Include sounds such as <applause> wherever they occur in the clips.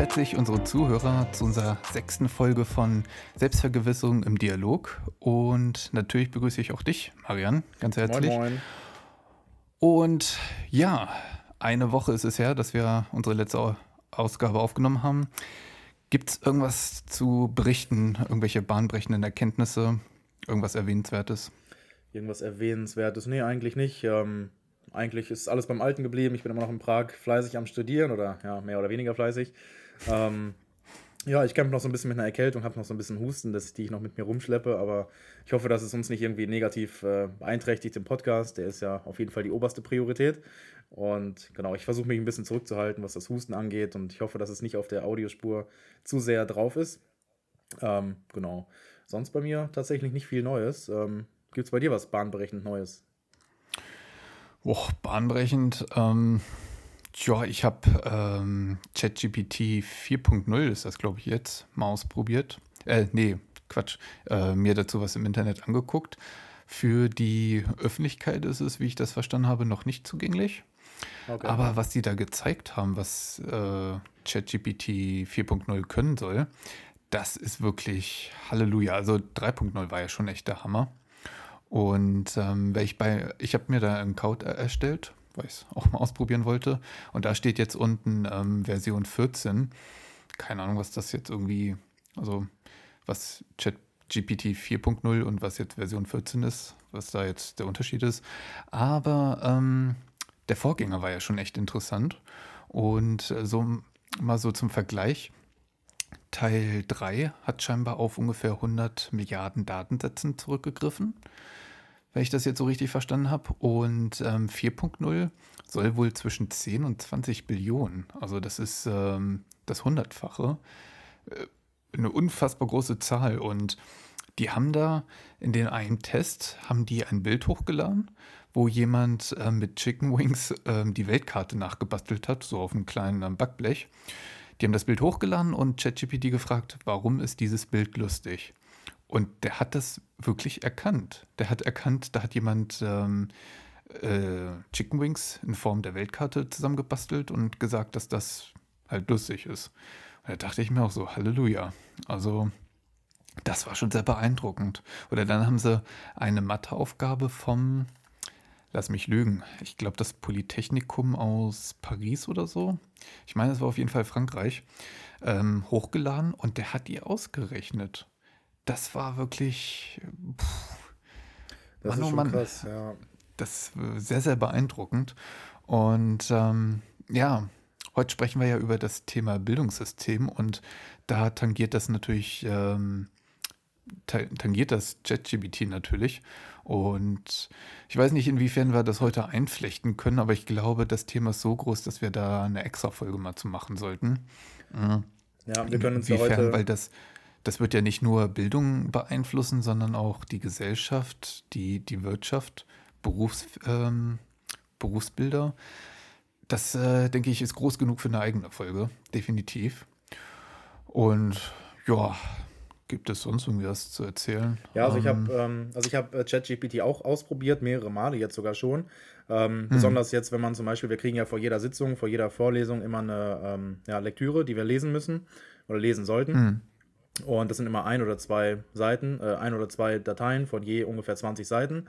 herzlich unsere Zuhörer zu unserer sechsten Folge von Selbstvergewissung im Dialog. Und natürlich begrüße ich auch dich, Marian, ganz herzlich. Moin, moin. Und ja, eine Woche ist es her, dass wir unsere letzte Ausgabe aufgenommen haben. Gibt es irgendwas zu berichten, irgendwelche bahnbrechenden Erkenntnisse, irgendwas Erwähnenswertes? Irgendwas Erwähnenswertes? Nee, eigentlich nicht. Ähm, eigentlich ist alles beim Alten geblieben. Ich bin immer noch in Prag fleißig am Studieren oder ja, mehr oder weniger fleißig. Ähm, ja, ich kämpfe noch so ein bisschen mit einer Erkältung, habe noch so ein bisschen Husten, dass, die ich noch mit mir rumschleppe, aber ich hoffe, dass es uns nicht irgendwie negativ äh, beeinträchtigt im Podcast. Der ist ja auf jeden Fall die oberste Priorität. Und genau, ich versuche mich ein bisschen zurückzuhalten, was das Husten angeht und ich hoffe, dass es nicht auf der Audiospur zu sehr drauf ist. Ähm, genau. Sonst bei mir tatsächlich nicht viel Neues. Ähm, Gibt es bei dir was bahnbrechend Neues? Och, bahnbrechend. Ähm, ja, ich habe ähm, ChatGPT 4.0, ist das glaube ich jetzt, mal ausprobiert. Äh, nee, Quatsch. Äh, mir dazu was im Internet angeguckt. Für die Öffentlichkeit ist es, wie ich das verstanden habe, noch nicht zugänglich. Okay. Aber was die da gezeigt haben, was äh, ChatGPT 4.0 können soll, das ist wirklich Halleluja. Also 3.0 war ja schon echt der Hammer. Und ähm, ich bei, ich habe mir da einen Code erstellt, weil ich es auch mal ausprobieren wollte. Und da steht jetzt unten ähm, Version 14. Keine Ahnung, was das jetzt irgendwie, also was ChatGPT 4.0 und was jetzt Version 14 ist, was da jetzt der Unterschied ist. Aber ähm, der Vorgänger war ja schon echt interessant. Und äh, so mal so zum Vergleich. Teil 3 hat scheinbar auf ungefähr 100 Milliarden Datensätzen zurückgegriffen wenn ich das jetzt so richtig verstanden habe. Und ähm, 4.0 soll wohl zwischen 10 und 20 Billionen. Also das ist ähm, das Hundertfache. Äh, eine unfassbar große Zahl. Und die haben da in den einen Test, haben die ein Bild hochgeladen, wo jemand äh, mit Chicken Wings äh, die Weltkarte nachgebastelt hat, so auf einem kleinen äh, Backblech. Die haben das Bild hochgeladen und ChatGPT gefragt, warum ist dieses Bild lustig? Und der hat das wirklich erkannt. Der hat erkannt, da hat jemand ähm, äh, Chicken Wings in Form der Weltkarte zusammengebastelt und gesagt, dass das halt lustig ist. Und da dachte ich mir auch so, Halleluja. Also, das war schon sehr beeindruckend. Oder dann haben sie eine Matheaufgabe vom, lass mich lügen, ich glaube das Polytechnikum aus Paris oder so. Ich meine, es war auf jeden Fall Frankreich. Ähm, hochgeladen und der hat die ausgerechnet das war wirklich. Pff, das Mann, ist oh schon Mann, krass, ja. Das ist sehr, sehr beeindruckend. Und ähm, ja, heute sprechen wir ja über das Thema Bildungssystem und da tangiert das natürlich, ähm, tangiert das ChatGBT natürlich. Und ich weiß nicht, inwiefern wir das heute einflechten können, aber ich glaube, das Thema ist so groß, dass wir da eine extra Folge mal zu machen sollten. Mhm. Ja, wir können uns inwiefern, ja heute. Weil das, das wird ja nicht nur Bildung beeinflussen, sondern auch die Gesellschaft, die, die Wirtschaft, Berufs, ähm, Berufsbilder. Das, äh, denke ich, ist groß genug für eine eigene Folge, definitiv. Und ja, gibt es sonst irgendwie was zu erzählen? Ja, also ich habe ähm, also hab äh, ChatGPT auch ausprobiert, mehrere Male jetzt sogar schon. Ähm, hm. Besonders jetzt, wenn man zum Beispiel, wir kriegen ja vor jeder Sitzung, vor jeder Vorlesung immer eine ähm, ja, Lektüre, die wir lesen müssen oder lesen sollten. Hm. Und das sind immer ein oder zwei Seiten, äh, ein oder zwei Dateien von je ungefähr 20 Seiten.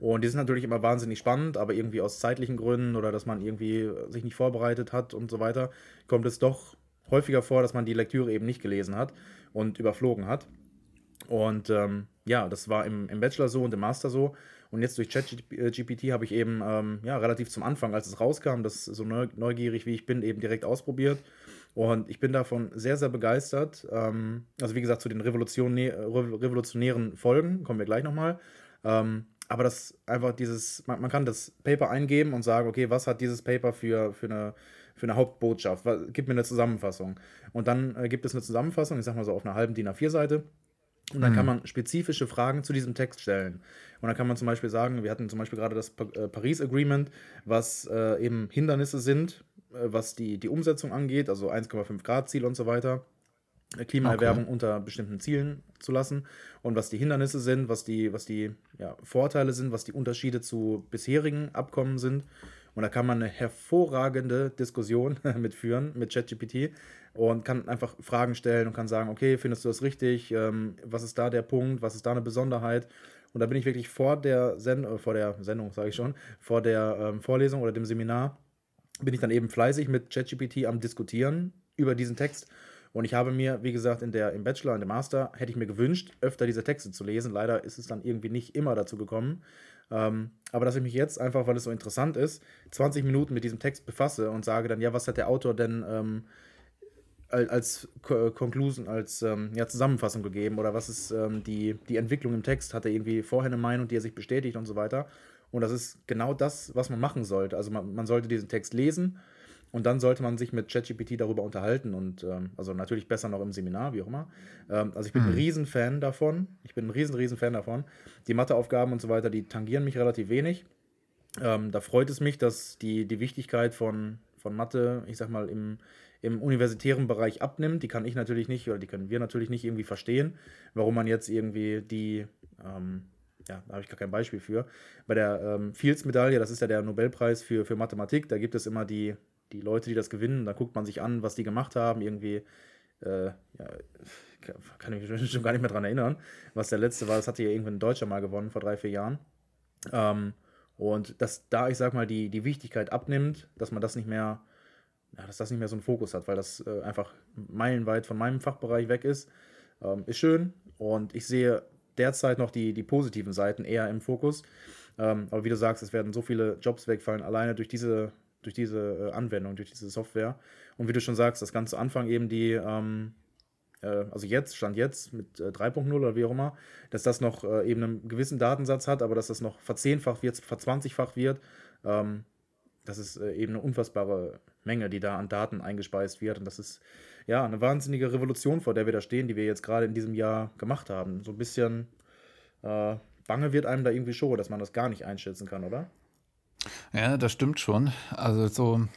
Und die sind natürlich immer wahnsinnig spannend, aber irgendwie aus zeitlichen Gründen oder dass man irgendwie sich nicht vorbereitet hat und so weiter, kommt es doch häufiger vor, dass man die Lektüre eben nicht gelesen hat und überflogen hat. Und ähm, ja, das war im, im Bachelor so und im Master so. Und jetzt durch ChatGPT habe ich eben ähm, ja, relativ zum Anfang, als es rauskam, das so neugierig wie ich bin, eben direkt ausprobiert und ich bin davon sehr, sehr begeistert. Ähm, also wie gesagt, zu den Revolutionä revolutionären Folgen kommen wir gleich nochmal. Ähm, aber das einfach dieses, man, man, kann das Paper eingeben und sagen, okay, was hat dieses Paper für, für, eine, für eine Hauptbotschaft? Was, gib mir eine Zusammenfassung. Und dann äh, gibt es eine Zusammenfassung, ich sag mal so auf einer halben DIN A4-Seite. Und dann mhm. kann man spezifische Fragen zu diesem Text stellen. Und dann kann man zum Beispiel sagen, wir hatten zum Beispiel gerade das äh, Paris Agreement, was äh, eben Hindernisse sind äh, was die, die Umsetzung angeht, also 1,5 Grad Ziel und so weiter. Äh, Klimaerwärmung okay. unter bestimmten Zielen zu lassen und was die Hindernisse sind, was die, was die ja, Vorteile sind, was die Unterschiede zu bisherigen Abkommen sind. Und da kann man eine hervorragende Diskussion <laughs> mitführen mit ChatGPT und kann einfach Fragen stellen und kann sagen, okay, findest du das richtig? Ähm, was ist da der Punkt? Was ist da eine Besonderheit? Und da bin ich wirklich vor der, Send äh, vor der Sendung, sage ich schon, vor der ähm, Vorlesung oder dem Seminar, bin ich dann eben fleißig mit ChatGPT am Diskutieren über diesen Text. Und ich habe mir, wie gesagt, in der, im Bachelor, in dem Master, hätte ich mir gewünscht, öfter diese Texte zu lesen. Leider ist es dann irgendwie nicht immer dazu gekommen. Ähm, aber dass ich mich jetzt einfach, weil es so interessant ist, 20 Minuten mit diesem Text befasse und sage dann, ja, was hat der Autor denn ähm, als Conclusion, als ähm, ja, Zusammenfassung gegeben oder was ist ähm, die, die Entwicklung im Text? Hat er irgendwie vorher eine Meinung, die er sich bestätigt und so weiter? Und das ist genau das, was man machen sollte. Also man, man sollte diesen Text lesen und dann sollte man sich mit ChatGPT darüber unterhalten und ähm, also natürlich besser noch im Seminar, wie auch immer. Ähm, also ich bin mhm. ein Riesen-Fan davon. Ich bin ein riesen, riesen Fan davon. Die Matheaufgaben und so weiter, die tangieren mich relativ wenig. Ähm, da freut es mich, dass die, die Wichtigkeit von, von Mathe, ich sag mal, im, im universitären Bereich abnimmt. Die kann ich natürlich nicht, oder die können wir natürlich nicht irgendwie verstehen, warum man jetzt irgendwie die, ähm, ja, da habe ich gar kein Beispiel für. Bei der ähm, Fields-Medaille, das ist ja der Nobelpreis für, für Mathematik, da gibt es immer die, die Leute, die das gewinnen, da guckt man sich an, was die gemacht haben, irgendwie, äh, ja, kann ich mich <laughs> schon gar nicht mehr dran erinnern, was der letzte war, das hatte ja irgendwann ein Deutscher mal gewonnen vor drei, vier Jahren. Ähm, und dass da, ich sag mal, die, die Wichtigkeit abnimmt, dass man das nicht mehr, ja, dass das nicht mehr so einen Fokus hat, weil das äh, einfach meilenweit von meinem Fachbereich weg ist, ähm, ist schön. Und ich sehe derzeit noch die, die positiven Seiten eher im Fokus. Ähm, aber wie du sagst, es werden so viele Jobs wegfallen, alleine durch diese durch diese äh, Anwendung, durch diese Software. Und wie du schon sagst, das ganze Anfang eben die, ähm, äh, also jetzt, Stand jetzt mit äh, 3.0 oder wie auch immer, dass das noch äh, eben einen gewissen Datensatz hat, aber dass das noch verzehnfacht wird, verzwanzigfacht wird. Ähm, das ist äh, eben eine unfassbare Menge, die da an Daten eingespeist wird. Und das ist ja eine wahnsinnige Revolution, vor der wir da stehen, die wir jetzt gerade in diesem Jahr gemacht haben. So ein bisschen äh, bange wird einem da irgendwie schon, dass man das gar nicht einschätzen kann, oder? Ja, das stimmt schon. Also so,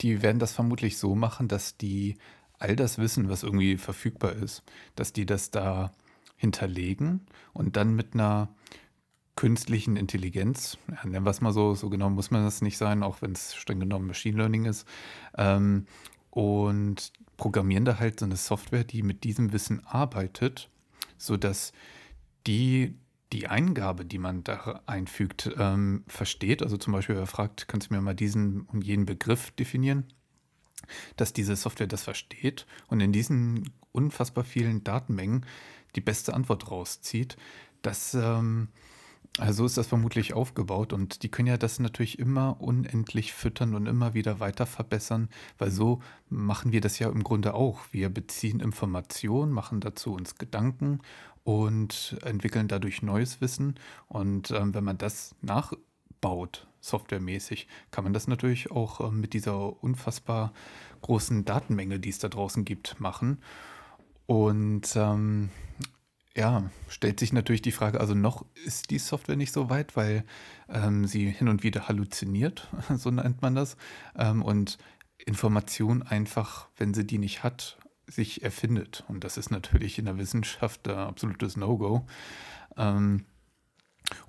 die werden das vermutlich so machen, dass die all das Wissen, was irgendwie verfügbar ist, dass die das da hinterlegen und dann mit einer künstlichen Intelligenz, ja, nennen wir es mal so, so genau muss man das nicht sein, auch wenn es streng genommen Machine Learning ist, ähm, und programmieren da halt so eine Software, die mit diesem Wissen arbeitet, sodass die die Eingabe, die man da einfügt, ähm, versteht. Also zum Beispiel, er fragt, kannst du mir mal diesen und jenen Begriff definieren? Dass diese Software das versteht und in diesen unfassbar vielen Datenmengen die beste Antwort rauszieht. Das, ähm, also so ist das vermutlich aufgebaut und die können ja das natürlich immer unendlich füttern und immer wieder weiter verbessern, weil so machen wir das ja im Grunde auch. Wir beziehen Informationen, machen dazu uns Gedanken und entwickeln dadurch neues Wissen. Und ähm, wenn man das nachbaut, softwaremäßig, kann man das natürlich auch ähm, mit dieser unfassbar großen Datenmenge, die es da draußen gibt, machen. Und ähm, ja, stellt sich natürlich die Frage, also noch ist die Software nicht so weit, weil ähm, sie hin und wieder halluziniert, <laughs> so nennt man das. Ähm, und Information einfach, wenn sie die nicht hat, sich erfindet. Und das ist natürlich in der Wissenschaft ein absolutes No-Go. Ähm,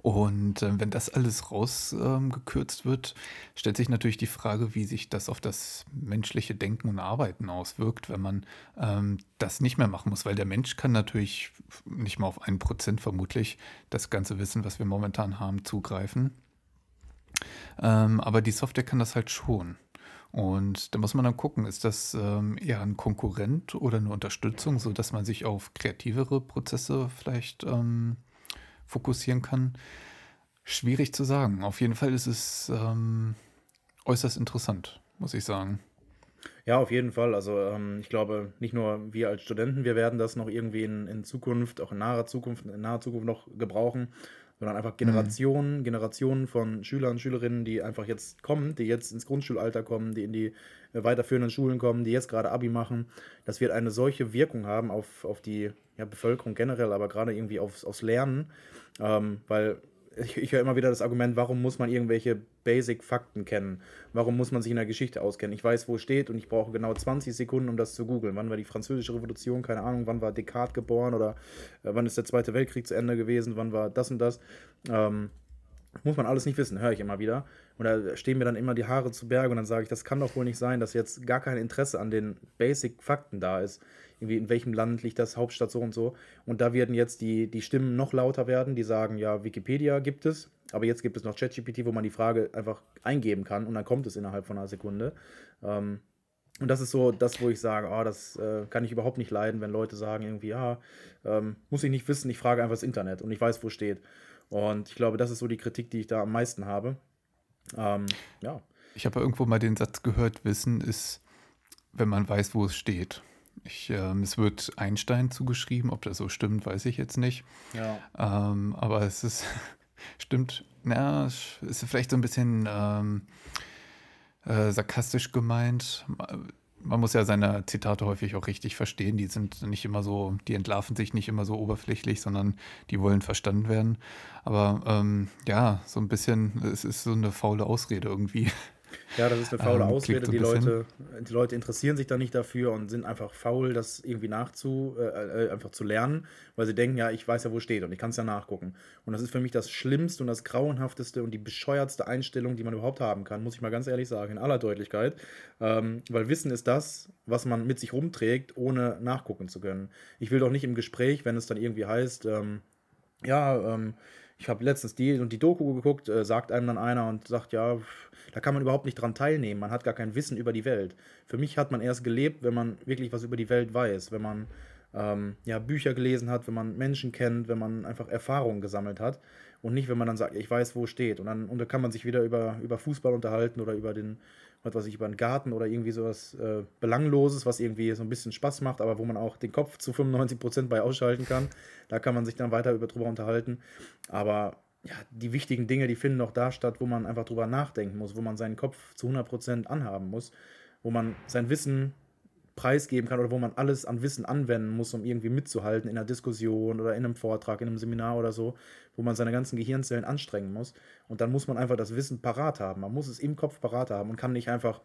und äh, wenn das alles rausgekürzt ähm, wird, stellt sich natürlich die Frage, wie sich das auf das menschliche Denken und Arbeiten auswirkt, wenn man ähm, das nicht mehr machen muss. Weil der Mensch kann natürlich nicht mal auf ein Prozent vermutlich das ganze Wissen, was wir momentan haben, zugreifen. Ähm, aber die Software kann das halt schon. Und da muss man dann gucken, ist das ähm, eher ein Konkurrent oder eine Unterstützung, sodass man sich auf kreativere Prozesse vielleicht ähm, fokussieren kann? Schwierig zu sagen. Auf jeden Fall ist es ähm, äußerst interessant, muss ich sagen. Ja, auf jeden Fall. Also ähm, ich glaube, nicht nur wir als Studenten, wir werden das noch irgendwie in, in Zukunft, auch in naher Zukunft, in naher Zukunft noch gebrauchen, sondern einfach Generationen, mhm. Generationen von Schülern und Schülerinnen, die einfach jetzt kommen, die jetzt ins Grundschulalter kommen, die in die äh, weiterführenden Schulen kommen, die jetzt gerade Abi machen. Das wird eine solche Wirkung haben auf, auf die ja, Bevölkerung generell, aber gerade irgendwie aufs, aufs Lernen, ähm, weil ich, ich höre immer wieder das Argument, warum muss man irgendwelche Basic-Fakten kennen? Warum muss man sich in der Geschichte auskennen? Ich weiß, wo es steht und ich brauche genau 20 Sekunden, um das zu googeln. Wann war die Französische Revolution? Keine Ahnung. Wann war Descartes geboren? Oder äh, wann ist der Zweite Weltkrieg zu Ende gewesen? Wann war das und das? Ähm, Muss man alles nicht wissen, höre ich immer wieder. Und da stehen mir dann immer die Haare zu Berge und dann sage ich, das kann doch wohl nicht sein, dass jetzt gar kein Interesse an den Basic-Fakten da ist. Irgendwie in welchem Land liegt das, Hauptstadt so und so. Und da werden jetzt die, die Stimmen noch lauter werden, die sagen, ja, Wikipedia gibt es, aber jetzt gibt es noch ChatGPT, wo man die Frage einfach eingeben kann und dann kommt es innerhalb von einer Sekunde. Ähm, und das ist so das, wo ich sage, oh, das äh, kann ich überhaupt nicht leiden, wenn Leute sagen irgendwie, ja, ähm, muss ich nicht wissen, ich frage einfach das Internet und ich weiß, wo steht. Und ich glaube, das ist so die Kritik, die ich da am meisten habe. Ähm, ja. Ich habe irgendwo mal den Satz gehört, Wissen ist, wenn man weiß, wo es steht. Ich, ähm, es wird Einstein zugeschrieben, ob das so stimmt, weiß ich jetzt nicht. Ja. Ähm, aber es ist, <laughs> stimmt, na, ist vielleicht so ein bisschen ähm, äh, sarkastisch gemeint man muss ja seine Zitate häufig auch richtig verstehen. Die sind nicht immer so, die entlarven sich nicht immer so oberflächlich, sondern die wollen verstanden werden. Aber ähm, ja, so ein bisschen, es ist so eine faule Ausrede irgendwie. Ja, das ist eine faule ähm, Ausrede. So die, Leute, die Leute interessieren sich da nicht dafür und sind einfach faul, das irgendwie nachzu, äh, äh, einfach zu lernen, weil sie denken, ja, ich weiß ja, wo steht und ich kann es ja nachgucken. Und das ist für mich das Schlimmste und das Grauenhafteste und die bescheuertste Einstellung, die man überhaupt haben kann, muss ich mal ganz ehrlich sagen, in aller Deutlichkeit. Ähm, weil Wissen ist das, was man mit sich rumträgt, ohne nachgucken zu können. Ich will doch nicht im Gespräch, wenn es dann irgendwie heißt, ähm, ja, ähm, ich habe letztens die und die Doku geguckt, äh, sagt einem dann einer und sagt, ja, da kann man überhaupt nicht dran teilnehmen. Man hat gar kein Wissen über die Welt. Für mich hat man erst gelebt, wenn man wirklich was über die Welt weiß, wenn man ähm, ja, Bücher gelesen hat, wenn man Menschen kennt, wenn man einfach Erfahrungen gesammelt hat und nicht, wenn man dann sagt, ich weiß, wo steht. Und dann, und dann kann man sich wieder über, über Fußball unterhalten oder über den, was weiß ich, über einen Garten oder irgendwie sowas äh, Belangloses, was irgendwie so ein bisschen Spaß macht, aber wo man auch den Kopf zu 95 Prozent bei ausschalten kann. Da kann man sich dann weiter über, drüber unterhalten. Aber ja, die wichtigen Dinge, die finden doch da statt, wo man einfach drüber nachdenken muss, wo man seinen Kopf zu 100 Prozent anhaben muss, wo man sein Wissen preisgeben kann oder wo man alles an Wissen anwenden muss, um irgendwie mitzuhalten in einer Diskussion oder in einem Vortrag, in einem Seminar oder so, wo man seine ganzen Gehirnzellen anstrengen muss. Und dann muss man einfach das Wissen parat haben. Man muss es im Kopf parat haben und kann nicht einfach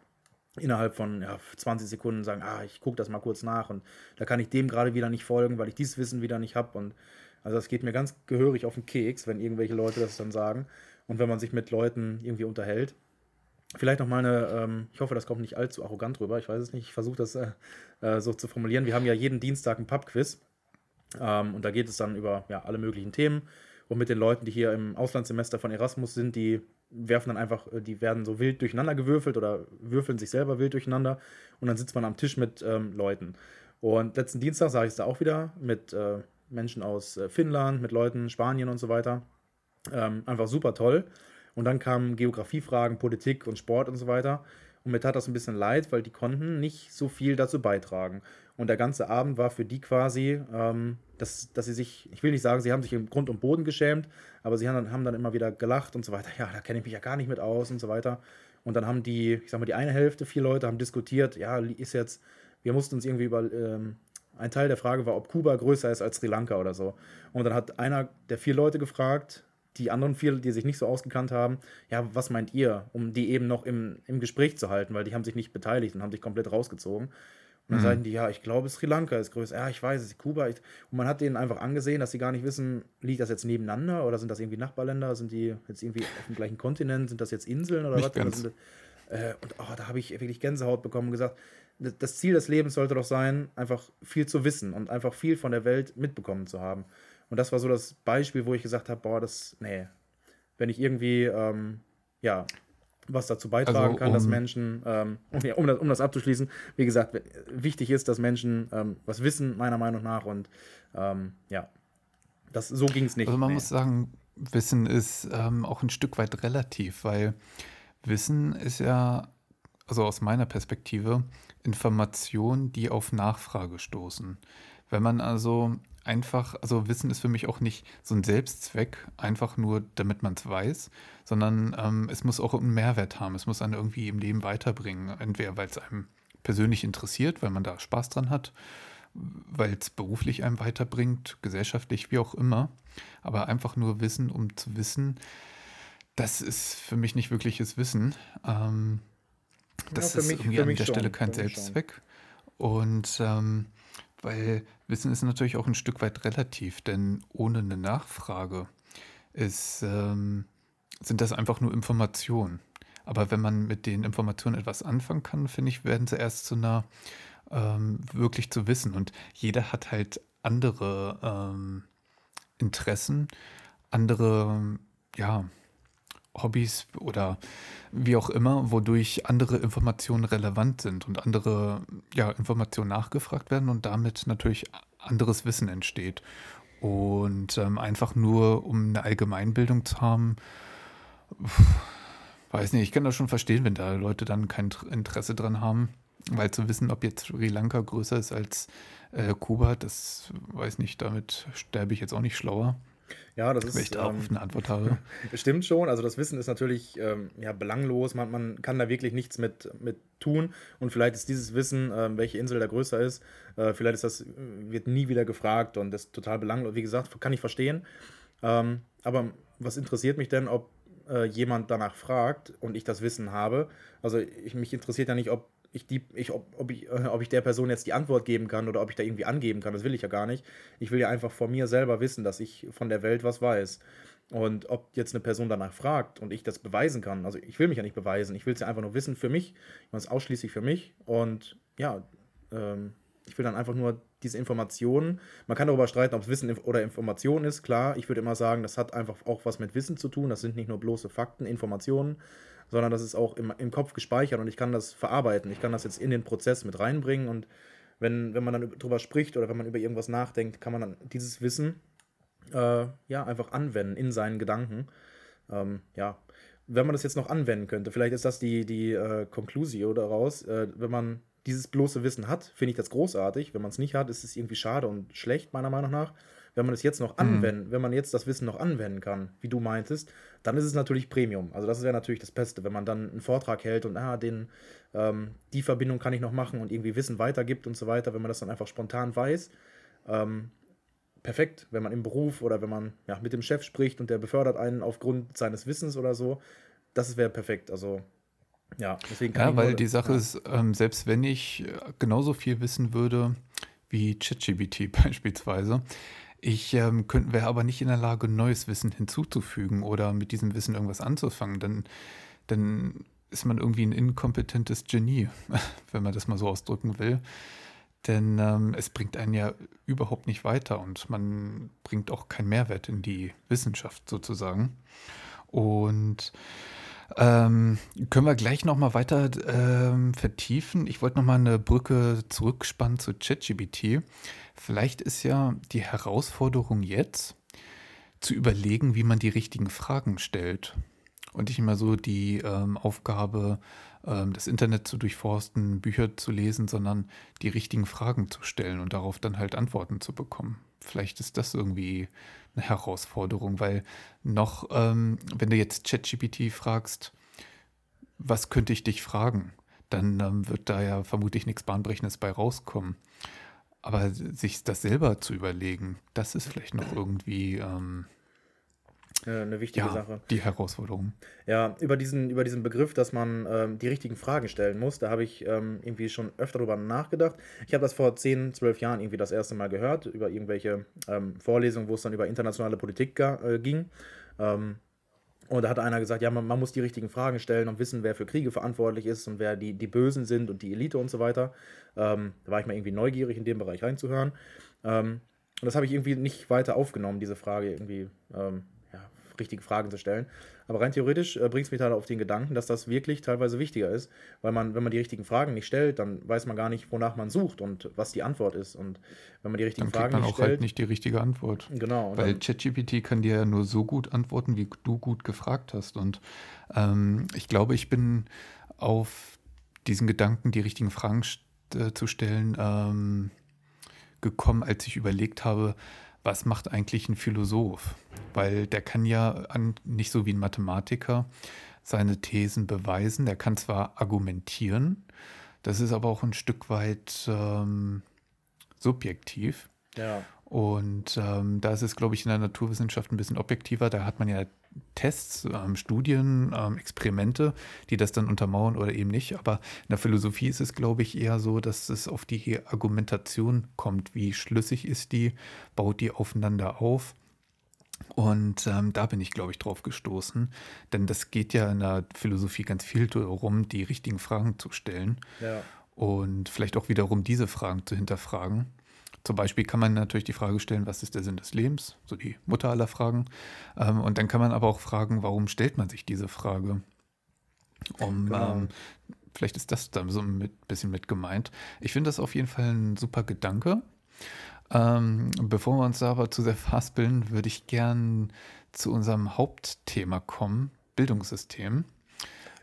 innerhalb von ja, 20 Sekunden sagen, ah, ich gucke das mal kurz nach und da kann ich dem gerade wieder nicht folgen, weil ich dieses Wissen wieder nicht habe. Und also das geht mir ganz gehörig auf den Keks, wenn irgendwelche Leute das dann sagen. Und wenn man sich mit Leuten irgendwie unterhält. Vielleicht noch mal eine, ähm, ich hoffe, das kommt nicht allzu arrogant rüber, ich weiß es nicht, ich versuche das äh, äh, so zu formulieren. Wir haben ja jeden Dienstag ein Pub-Quiz ähm, und da geht es dann über ja, alle möglichen Themen. Und mit den Leuten, die hier im Auslandssemester von Erasmus sind, die werfen dann einfach, äh, die werden so wild durcheinander gewürfelt oder würfeln sich selber wild durcheinander und dann sitzt man am Tisch mit ähm, Leuten. Und letzten Dienstag sage ich es da auch wieder mit äh, Menschen aus äh, Finnland, mit Leuten, Spanien und so weiter. Ähm, einfach super toll. Und dann kamen Geografiefragen, Politik und Sport und so weiter. Und mir tat das ein bisschen leid, weil die konnten nicht so viel dazu beitragen. Und der ganze Abend war für die quasi, ähm, dass, dass sie sich, ich will nicht sagen, sie haben sich im Grund und Boden geschämt, aber sie haben dann, haben dann immer wieder gelacht und so weiter. Ja, da kenne ich mich ja gar nicht mit aus und so weiter. Und dann haben die, ich sag mal, die eine Hälfte, vier Leute haben diskutiert, ja, ist jetzt, wir mussten uns irgendwie über, ähm, ein Teil der Frage war, ob Kuba größer ist als Sri Lanka oder so. Und dann hat einer der vier Leute gefragt, die anderen vier, die sich nicht so ausgekannt haben, ja, was meint ihr, um die eben noch im, im Gespräch zu halten, weil die haben sich nicht beteiligt und haben sich komplett rausgezogen. Und dann mhm. sagen die, ja, ich glaube, Sri Lanka ist größer. Ja, ich weiß es, Kuba. Ich, und man hat denen einfach angesehen, dass sie gar nicht wissen, liegt das jetzt nebeneinander oder sind das irgendwie Nachbarländer? Sind die jetzt irgendwie auf dem gleichen Kontinent? Sind das jetzt Inseln oder nicht was? äh, und oh, da habe ich wirklich Gänsehaut bekommen und gesagt, das Ziel des Lebens sollte doch sein, einfach viel zu wissen und einfach viel von der Welt mitbekommen zu haben. Und das war so das Beispiel, wo ich gesagt habe, boah, das, nee, wenn ich irgendwie, ähm, ja, was dazu beitragen also, kann, um, dass Menschen, ähm, um, <laughs> ja, um, das, um das abzuschließen, wie gesagt, wichtig ist, dass Menschen ähm, was wissen, meiner Meinung nach. Und ähm, ja, das, so ging es nicht. Also man nee. muss sagen, Wissen ist ähm, auch ein Stück weit relativ, weil Wissen ist ja, also aus meiner Perspektive, Informationen, die auf Nachfrage stoßen. Wenn man also einfach, also Wissen ist für mich auch nicht so ein Selbstzweck, einfach nur, damit man es weiß, sondern ähm, es muss auch einen Mehrwert haben. Es muss einen irgendwie im Leben weiterbringen. Entweder weil es einem persönlich interessiert, weil man da Spaß dran hat, weil es beruflich einem weiterbringt, gesellschaftlich, wie auch immer. Aber einfach nur Wissen, um zu wissen, das ist für mich nicht wirkliches Wissen. Ähm, das ja, ist mich, irgendwie an der schon, Stelle kein Selbstzweck. Und ähm, weil Wissen ist natürlich auch ein Stück weit relativ, denn ohne eine Nachfrage ist, ähm, sind das einfach nur Informationen. Aber wenn man mit den Informationen etwas anfangen kann, finde ich, werden sie erst zu einer ähm, wirklich zu wissen. Und jeder hat halt andere ähm, Interessen, andere, ja, Hobbys oder wie auch immer, wodurch andere Informationen relevant sind und andere ja, Informationen nachgefragt werden und damit natürlich anderes Wissen entsteht. Und ähm, einfach nur, um eine Allgemeinbildung zu haben, weiß nicht, ich kann das schon verstehen, wenn da Leute dann kein Interesse dran haben, weil zu wissen, ob jetzt Sri Lanka größer ist als äh, Kuba, das weiß nicht, damit sterbe ich jetzt auch nicht schlauer. Ja, das ist. Wenn ich darauf ähm, eine Antwort habe. <laughs> Stimmt schon. Also das Wissen ist natürlich ähm, ja, belanglos. Man, man kann da wirklich nichts mit, mit tun. Und vielleicht ist dieses Wissen, ähm, welche Insel da größer ist, äh, vielleicht ist das, wird nie wieder gefragt und das ist total belanglos. Wie gesagt, kann ich verstehen. Ähm, aber was interessiert mich denn, ob äh, jemand danach fragt und ich das Wissen habe? Also ich, mich interessiert ja nicht, ob ich die, ich, ob, ob, ich, äh, ob ich der Person jetzt die Antwort geben kann oder ob ich da irgendwie angeben kann. Das will ich ja gar nicht. Ich will ja einfach von mir selber wissen, dass ich von der Welt was weiß. Und ob jetzt eine Person danach fragt und ich das beweisen kann, also ich will mich ja nicht beweisen, ich will es ja einfach nur wissen für mich, ich mache es ausschließlich für mich und ja, ähm, ich will dann einfach nur diese Informationen, man kann darüber streiten, ob es Wissen oder Information ist, klar, ich würde immer sagen, das hat einfach auch was mit Wissen zu tun, das sind nicht nur bloße Fakten, Informationen, sondern das ist auch im, im Kopf gespeichert und ich kann das verarbeiten. Ich kann das jetzt in den Prozess mit reinbringen und wenn, wenn man dann drüber spricht oder wenn man über irgendwas nachdenkt, kann man dann dieses Wissen äh, ja einfach anwenden in seinen Gedanken. Ähm, ja, wenn man das jetzt noch anwenden könnte, vielleicht ist das die, die äh, Konklusio daraus, äh, wenn man dieses bloße Wissen hat, finde ich das großartig. Wenn man es nicht hat, ist es irgendwie schade und schlecht, meiner Meinung nach. Wenn man es jetzt noch mhm. anwenden, mhm. wenn man jetzt das Wissen noch anwenden kann, wie du meintest, dann ist es natürlich Premium. Also das wäre natürlich das Beste, wenn man dann einen Vortrag hält und ah, den, ähm, die Verbindung kann ich noch machen und irgendwie Wissen weitergibt und so weiter, wenn man das dann einfach spontan weiß. Ähm, perfekt, wenn man im Beruf oder wenn man ja, mit dem Chef spricht und der befördert einen aufgrund seines Wissens oder so, das wäre perfekt. Also ja, deswegen kann Ja, weil nur, die Sache ja. ist, ähm, selbst wenn ich genauso viel wissen würde wie ChatGBT <laughs> beispielsweise, ich ähm, wäre aber nicht in der Lage, neues Wissen hinzuzufügen oder mit diesem Wissen irgendwas anzufangen. Dann, dann ist man irgendwie ein inkompetentes Genie, <laughs> wenn man das mal so ausdrücken will. Denn ähm, es bringt einen ja überhaupt nicht weiter und man bringt auch keinen Mehrwert in die Wissenschaft sozusagen. Und ähm, können wir gleich nochmal weiter ähm, vertiefen. Ich wollte nochmal eine Brücke zurückspannen zu ChatGBT. Vielleicht ist ja die Herausforderung jetzt, zu überlegen, wie man die richtigen Fragen stellt. Und nicht immer so die ähm, Aufgabe, ähm, das Internet zu durchforsten, Bücher zu lesen, sondern die richtigen Fragen zu stellen und darauf dann halt Antworten zu bekommen. Vielleicht ist das irgendwie eine Herausforderung, weil noch, ähm, wenn du jetzt ChatGPT fragst, was könnte ich dich fragen, dann ähm, wird da ja vermutlich nichts Bahnbrechendes bei rauskommen. Aber sich das selber zu überlegen, das ist vielleicht noch irgendwie ähm, eine wichtige ja, Sache. Die Herausforderung. Ja, über diesen, über diesen Begriff, dass man ähm, die richtigen Fragen stellen muss, da habe ich ähm, irgendwie schon öfter darüber nachgedacht. Ich habe das vor 10, 12 Jahren irgendwie das erste Mal gehört, über irgendwelche ähm, Vorlesungen, wo es dann über internationale Politik äh, ging. Ähm, und da hat einer gesagt, ja, man, man, muss die richtigen Fragen stellen und wissen, wer für Kriege verantwortlich ist und wer die, die Bösen sind und die Elite und so weiter. Ähm, da war ich mal irgendwie neugierig, in dem Bereich reinzuhören. Ähm, und das habe ich irgendwie nicht weiter aufgenommen, diese Frage irgendwie ähm, ja, richtige Fragen zu stellen. Aber rein theoretisch äh, bringt es mich halt auf den Gedanken, dass das wirklich teilweise wichtiger ist, weil man, wenn man die richtigen Fragen nicht stellt, dann weiß man gar nicht, wonach man sucht und was die Antwort ist. Und wenn man die richtigen dann Fragen man nicht auch halt stellt, halt nicht die richtige Antwort. Genau. Weil ChatGPT kann dir ja nur so gut antworten, wie du gut gefragt hast. Und ähm, ich glaube, ich bin auf diesen Gedanken, die richtigen Fragen äh, zu stellen, ähm, gekommen, als ich überlegt habe, was macht eigentlich ein Philosoph? Weil der kann ja an, nicht so wie ein Mathematiker seine Thesen beweisen. Der kann zwar argumentieren, das ist aber auch ein Stück weit ähm, subjektiv. Ja. Und ähm, da ist es, glaube ich, in der Naturwissenschaft ein bisschen objektiver. Da hat man ja Tests, ähm, Studien, ähm, Experimente, die das dann untermauern oder eben nicht. Aber in der Philosophie ist es, glaube ich, eher so, dass es auf die Argumentation kommt. Wie schlüssig ist die? Baut die aufeinander auf? Und ähm, da bin ich, glaube ich, drauf gestoßen. Denn das geht ja in der Philosophie ganz viel darum, die richtigen Fragen zu stellen. Ja. Und vielleicht auch wiederum diese Fragen zu hinterfragen. Zum Beispiel kann man natürlich die Frage stellen, was ist der Sinn des Lebens? So die Mutter aller Fragen. Ähm, und dann kann man aber auch fragen, warum stellt man sich diese Frage? Um, Genau. ähm, vielleicht ist das dann so ein bisschen mit gemeint. Ich finde das auf jeden Fall ein super Gedanke. Ähm, bevor wir uns da aber zu sehr fastbilden, würde ich gern zu unserem Hauptthema kommen, Bildungssystem.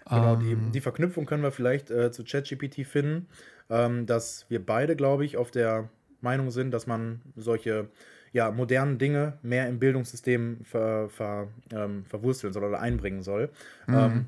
Genau, die, Ähm, die Verknüpfung können wir vielleicht äh, zu ChatGPT finden, ähm, dass wir beide, glaube ich, auf der Meinung sind, dass man solche ja, modernen Dinge mehr im Bildungssystem ver, ver, ähm, verwursteln soll oder einbringen soll. Ähm,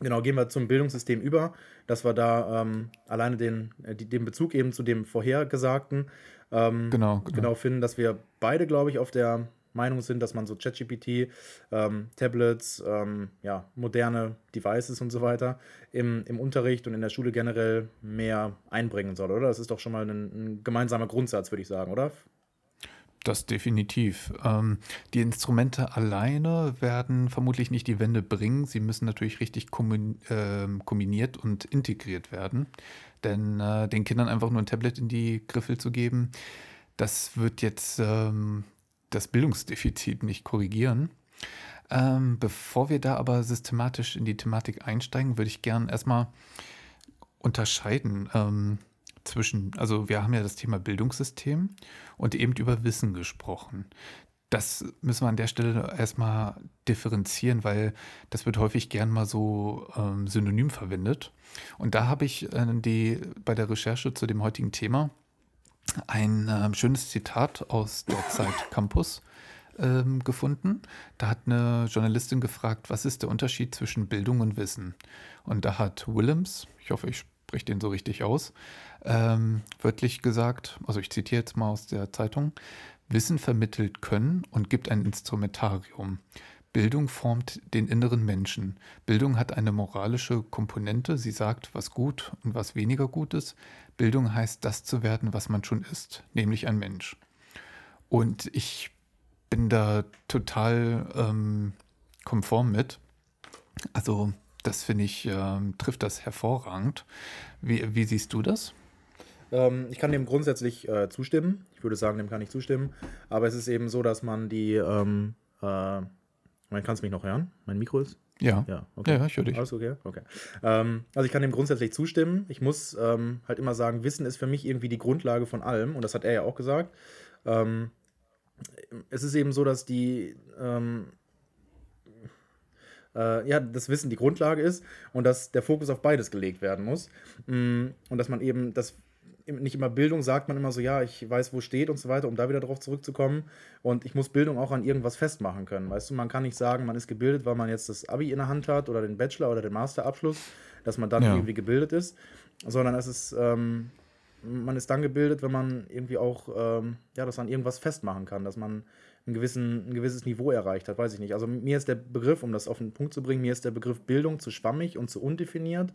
genau, gehen wir zum Bildungssystem über, dass wir da ähm, alleine den, äh, den Bezug eben zu dem Vorhergesagten ähm, Genau, genau. genau finden, dass wir beide, glaube ich, auf der Meinung sind, dass man so ChatGPT, ähm, Tablets, ähm, ja, moderne Devices und so weiter im, im Unterricht und in der Schule generell mehr einbringen soll, oder? Das ist doch schon mal ein, ein gemeinsamer Grundsatz, würde ich sagen, oder? Das definitiv. Ähm, die Instrumente alleine werden vermutlich nicht die Wende bringen. Sie müssen natürlich richtig kommun- ähm, kombiniert und integriert werden. Denn äh, den Kindern einfach nur ein Tablet in die Griffel zu geben, das wird jetzt ähm, das Bildungsdefizit nicht korrigieren. Ähm, bevor wir da aber systematisch in die Thematik einsteigen, würde ich gern erstmal unterscheiden ähm, zwischen, also wir haben ja das Thema Bildungssystem und eben über Wissen gesprochen. Das müssen wir an der Stelle erstmal differenzieren, weil das wird häufig gern mal so ähm, synonym verwendet. Und da habe ich äh, die, bei der Recherche zu dem heutigen Thema ein ähm, schönes Zitat aus der Zeit <laughs> Campus ähm, gefunden. Da hat eine Journalistin gefragt, was ist der Unterschied zwischen Bildung und Wissen? Und da hat Willems, ich hoffe, ich spreche den so richtig aus, ähm, wörtlich gesagt, also ich zitiere jetzt mal aus der Zeitung, Wissen vermittelt Können und gibt ein Instrumentarium. Bildung formt den inneren Menschen. Bildung hat eine moralische Komponente. Sie sagt, was gut und was weniger gut ist. Bildung heißt, das zu werden, was man schon ist, nämlich ein Mensch. Und ich bin da total ähm, konform mit. Also, das finde ich, ähm, trifft das hervorragend. Wie, wie siehst du das? Ähm, ich kann dem grundsätzlich äh, zustimmen. Ich würde sagen, dem kann ich zustimmen. Aber es ist eben so, dass man die. Ähm, äh, man kann es mich noch hören? Mein Mikro ist? Ja. Ja, okay. Ja, ich höre dich. Alles okay? Okay. Ähm, also ich kann dem grundsätzlich zustimmen. Ich muss ähm, halt immer sagen, Wissen ist für mich irgendwie die Grundlage von allem. Und das hat er ja auch gesagt. Ähm, es ist eben so, dass die ähm, äh, ja, das Wissen die Grundlage ist und dass der Fokus auf beides gelegt werden muss. Mm, Und dass man eben, das nicht immer Bildung sagt man immer so, ja, ich weiß, wo steht und so weiter, um da wieder drauf zurückzukommen. Und ich muss Bildung auch an irgendwas festmachen können. Weißt du, man kann nicht sagen, man ist gebildet, weil man jetzt das Abi in der Hand hat oder den Bachelor oder den Masterabschluss, dass man dann Ja. irgendwie gebildet ist, sondern es ist, ähm, man ist dann gebildet, wenn man irgendwie auch, ähm, ja, das an irgendwas festmachen kann, dass man einen gewissen, ein gewisses Niveau erreicht hat, weiß ich nicht. Also mir ist der Begriff, um das auf den Punkt zu bringen, mir ist der Begriff Bildung zu schwammig und zu undefiniert.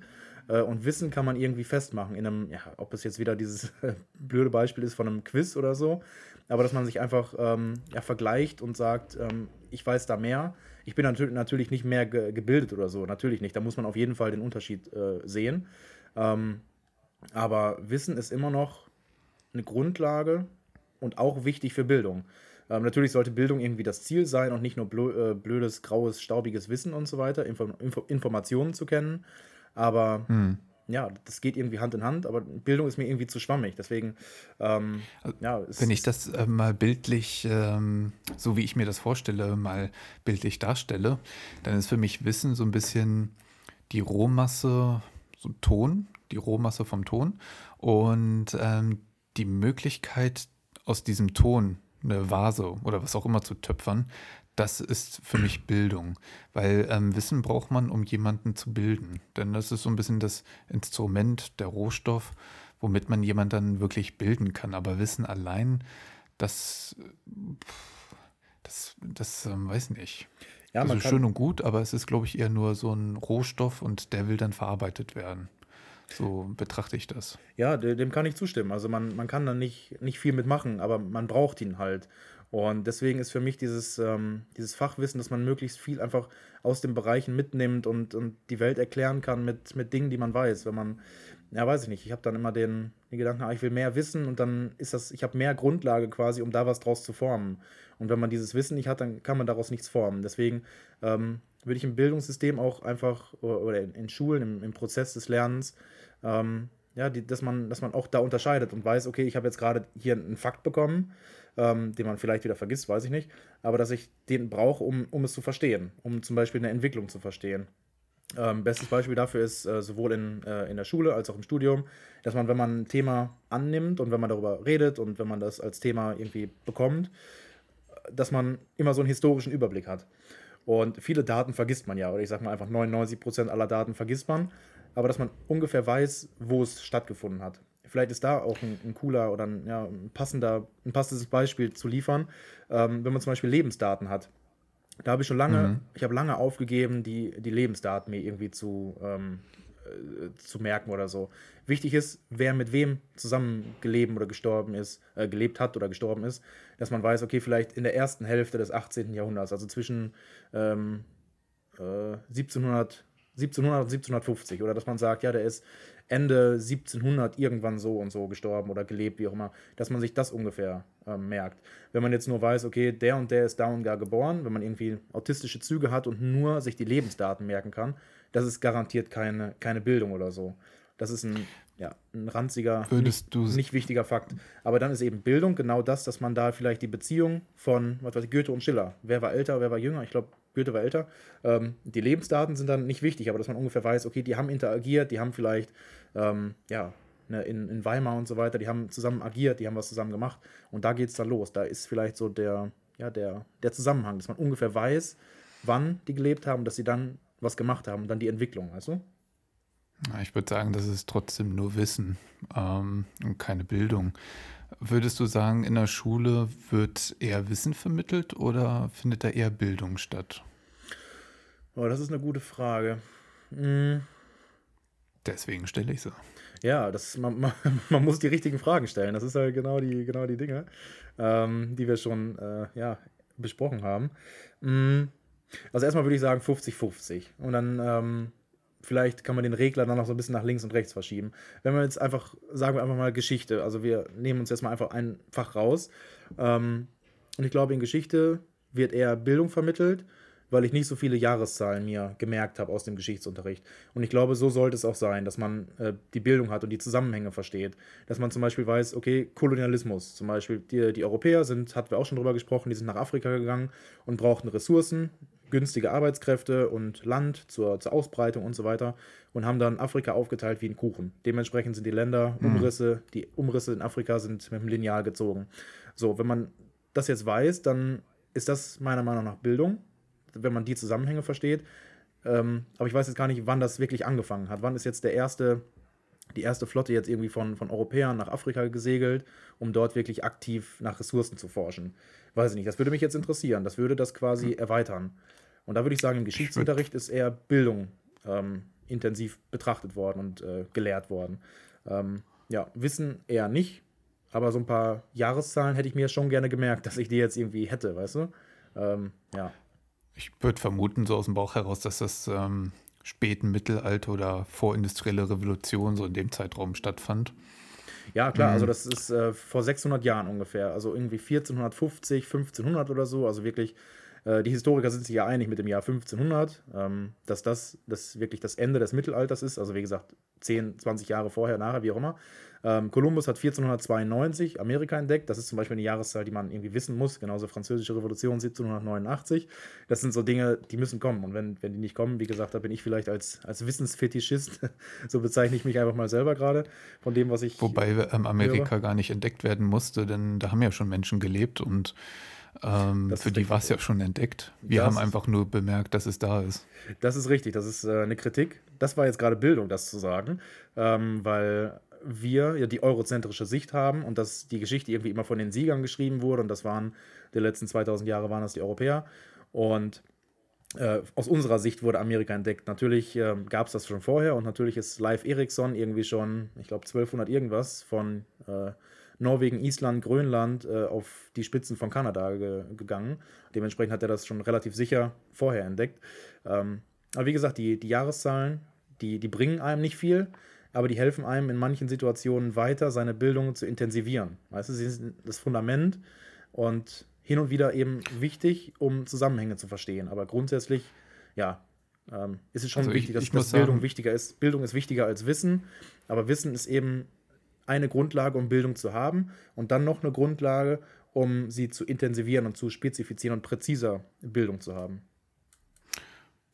Äh, und Wissen kann man irgendwie festmachen in einem, ja, ob es jetzt wieder dieses <laughs> blöde Beispiel ist von einem Quiz oder so, aber dass man sich einfach ähm, ja, vergleicht und sagt, ähm, ich weiß da mehr. Ich bin natür natürlich nicht mehr ge gebildet oder so, natürlich nicht. Da muss man auf jeden Fall den Unterschied äh, sehen. Ähm, aber Wissen ist immer noch eine Grundlage und auch wichtig für Bildung. Ähm, natürlich sollte Bildung irgendwie das Ziel sein und nicht nur blö äh, blödes, graues, staubiges Wissen und so weiter, Info Info Informationen zu kennen. Aber Hm. ja, das geht irgendwie Hand in Hand, aber Bildung ist mir irgendwie zu schwammig. Deswegen, ähm, ja, es Wenn ich das äh, mal bildlich, ähm, so wie ich mir das vorstelle, mal bildlich darstelle, dann ist für mich Wissen so ein bisschen die Rohmasse, so ein Ton, die Rohmasse vom Ton und ähm, die Möglichkeit, aus diesem Ton eine Vase oder was auch immer zu töpfern, das ist für mich Bildung. Weil ähm, Wissen braucht man, um jemanden zu bilden. Denn das ist so ein bisschen das Instrument, der Rohstoff, womit man jemanden dann wirklich bilden kann. Aber Wissen allein, das, das, das ähm, weiß nicht. ja, das man ist kann, schön und gut, aber es ist, glaube ich, eher nur so ein Rohstoff und der will dann verarbeitet werden. So betrachte ich das. Ja, de- dem kann ich zustimmen. Also man, man kann da nicht, nicht viel mitmachen, aber man braucht ihn halt. Und deswegen ist für mich dieses, ähm, dieses Fachwissen, dass man möglichst viel einfach aus den Bereichen mitnimmt und, und die Welt erklären kann mit, mit Dingen, die man weiß. Wenn man, ja, weiß ich nicht, ich habe dann immer den, den Gedanken, ah, ich will mehr wissen und dann ist das, ich habe mehr Grundlage quasi, um da was draus zu formen. Und wenn man dieses Wissen nicht hat, dann kann man daraus nichts formen. Deswegen ähm, würde ich im Bildungssystem auch einfach oder in, in Schulen, im, im, Prozess des Lernens, ähm, ja, die, dass, man, dass man auch da unterscheidet und weiß, okay, ich habe jetzt gerade hier einen Fakt bekommen ähm, den man vielleicht wieder vergisst, weiß ich nicht, aber dass ich den brauche, um, um es zu verstehen, um zum Beispiel eine Entwicklung zu verstehen. Ähm, bestes Beispiel dafür ist äh, sowohl in, äh, in der Schule als auch im Studium, dass man, wenn man ein Thema annimmt und wenn man darüber redet und wenn man das als Thema irgendwie bekommt, dass man immer so einen historischen Überblick hat. Und viele Daten vergisst man ja, oder ich sage mal einfach 99% aller Daten vergisst man, aber dass man ungefähr weiß, wo es stattgefunden hat. Vielleicht ist da auch ein, ein cooler oder ein, ja, ein, passender, ein passendes Beispiel zu liefern, ähm, wenn man zum Beispiel Lebensdaten hat. Da habe ich schon lange, mhm. ich habe lange aufgegeben, die, die Lebensdaten mir irgendwie zu, ähm, äh, zu merken oder so. Wichtig ist, wer mit wem zusammengelebt oder gestorben ist, äh, gelebt hat oder gestorben ist, dass man weiß, okay, vielleicht in der ersten Hälfte des 18. Jahrhunderts, also zwischen ähm, äh, 1700, 1700 und 1750, oder dass man sagt, ja, der ist Ende 1700 irgendwann so und so gestorben oder gelebt, wie auch immer, dass man sich das ungefähr äh, merkt. Wenn man jetzt nur weiß, okay, der und der ist da und da geboren, wenn man irgendwie autistische Züge hat und nur sich die Lebensdaten merken kann, das ist garantiert keine, keine Bildung oder so. Das ist ein, ja, ein ranziger, nicht, nicht, wichtiger Fakt. Aber dann ist eben Bildung genau das, dass man da vielleicht die Beziehung von was weiß ich, Goethe und Schiller, wer war älter, wer war jünger, ich glaube, Goethe war älter. Ähm, die Lebensdaten sind dann nicht wichtig, aber dass man ungefähr weiß, okay, die haben interagiert, die haben vielleicht, ähm, ja, ne, in, in Weimar und so weiter, die haben zusammen agiert, die haben was zusammen gemacht und da geht es dann los. Da ist vielleicht so der, ja, der, der Zusammenhang, dass man ungefähr weiß, wann die gelebt haben, dass sie dann was gemacht haben, dann die Entwicklung, weißt du? Ich würde sagen, das ist trotzdem nur Wissen ähm, und keine Bildung. Würdest du sagen, in der Schule wird eher Wissen vermittelt oder findet da eher Bildung statt? Oh, das ist eine gute Frage. Hm. Deswegen stelle ich sie. Ja, das, man, man, <laughs> man, muss die richtigen Fragen stellen. Das ist halt genau die, genau die Dinge, ähm, die wir schon äh, ja, besprochen haben. Hm. Also erstmal würde ich sagen 50-50. Und dann ähm, vielleicht kann man den Regler dann noch so ein bisschen nach links und rechts verschieben. Wenn wir jetzt einfach, sagen wir einfach mal Geschichte, also wir nehmen uns jetzt mal einfach ein Fach raus. Ähm, und ich glaube, in Geschichte wird eher Bildung vermittelt, weil ich nicht so viele Jahreszahlen mir gemerkt habe aus dem Geschichtsunterricht. Und ich glaube, so sollte es auch sein, dass man äh, die Bildung hat und die Zusammenhänge versteht. Dass man zum Beispiel weiß, okay, Kolonialismus, zum Beispiel, die, die Europäer sind, hatten wir auch schon drüber gesprochen, die sind nach Afrika gegangen und brauchten Ressourcen, günstige Arbeitskräfte und Land zur, zur Ausbreitung und so weiter und haben dann Afrika aufgeteilt wie ein Kuchen. Dementsprechend sind die Länder, mhm. Umrisse, die Umrisse in Afrika sind mit dem Lineal gezogen. So, wenn man das jetzt weiß, dann ist das meiner Meinung nach Bildung, wenn man die Zusammenhänge versteht. Ähm, aber ich weiß jetzt gar nicht, wann das wirklich angefangen hat. Wann ist jetzt der erste, die erste Flotte jetzt irgendwie von, von Europäern nach Afrika gesegelt, um dort wirklich aktiv nach Ressourcen zu forschen? Weiß ich nicht. Das würde mich jetzt interessieren. Das würde das quasi mhm. erweitern. Und da würde ich sagen, im Geschichtsunterricht ist eher Bildung ähm, intensiv betrachtet worden und äh, gelehrt worden. Ähm, ja, Wissen eher nicht, aber so ein paar Jahreszahlen hätte ich mir schon gerne gemerkt, <laughs> dass ich die jetzt irgendwie hätte, weißt du? Ähm, ja. Ich würde vermuten, so aus dem Bauch heraus, dass das ähm, späten Mittelalter oder vorindustrielle Revolution so in dem Zeitraum stattfand. Ja, klar, also mhm. das ist äh, vor 600 Jahren ungefähr, also irgendwie 1450, 1500 oder so, also wirklich äh, die Historiker sind sich ja einig mit dem Jahr 1500, ähm, dass das, das wirklich das Ende des Mittelalters ist. Also wie gesagt, 10, 20 Jahre vorher, nachher, wie auch immer. Ähm, Kolumbus hat 1492 Amerika entdeckt. Das ist zum Beispiel eine Jahreszahl, die man irgendwie wissen muss. Genauso Französische Revolution 1789. Das sind so Dinge, die müssen kommen. Und wenn, wenn die nicht kommen, wie gesagt, da bin ich vielleicht als, als Wissensfetischist, <laughs> so bezeichne ich mich einfach mal selber gerade, von dem, was ich. Wobei ähm, Amerika höre. gar nicht entdeckt werden musste, denn da haben ja schon Menschen gelebt und ähm, für die war es ja schon entdeckt. Wir haben einfach nur bemerkt, dass es da ist. Das ist richtig, das ist äh, eine Kritik. Das war jetzt gerade Bildung, das zu sagen, ähm, weil wir ja die eurozentrische Sicht haben und dass die Geschichte irgendwie immer von den Siegern geschrieben wurde und das waren die letzten 2000 Jahre waren das die Europäer und äh, aus unserer Sicht wurde Amerika entdeckt. Natürlich äh, gab es das schon vorher und natürlich ist Live Ericsson irgendwie schon, ich glaube 1200 irgendwas von äh, Norwegen, Island, Grönland äh, auf die Spitzen von Kanada ge gegangen. Dementsprechend hat er das schon relativ sicher vorher entdeckt. Ähm, aber wie gesagt, die, die Jahreszahlen, die, die bringen einem nicht viel, aber die helfen einem in manchen Situationen weiter, seine Bildung zu intensivieren. Weißt du, sie sind das Fundament und hin und wieder eben wichtig, um Zusammenhänge zu verstehen. Aber grundsätzlich, ja, ähm, ist es schon also wichtig, ich, dass, dass Bildung sagen, wichtiger ist. Bildung ist wichtiger als Wissen, aber Wissen ist eben eine Grundlage, um Bildung zu haben und dann noch eine Grundlage, um sie zu intensivieren und zu spezifizieren und präziser Bildung zu haben.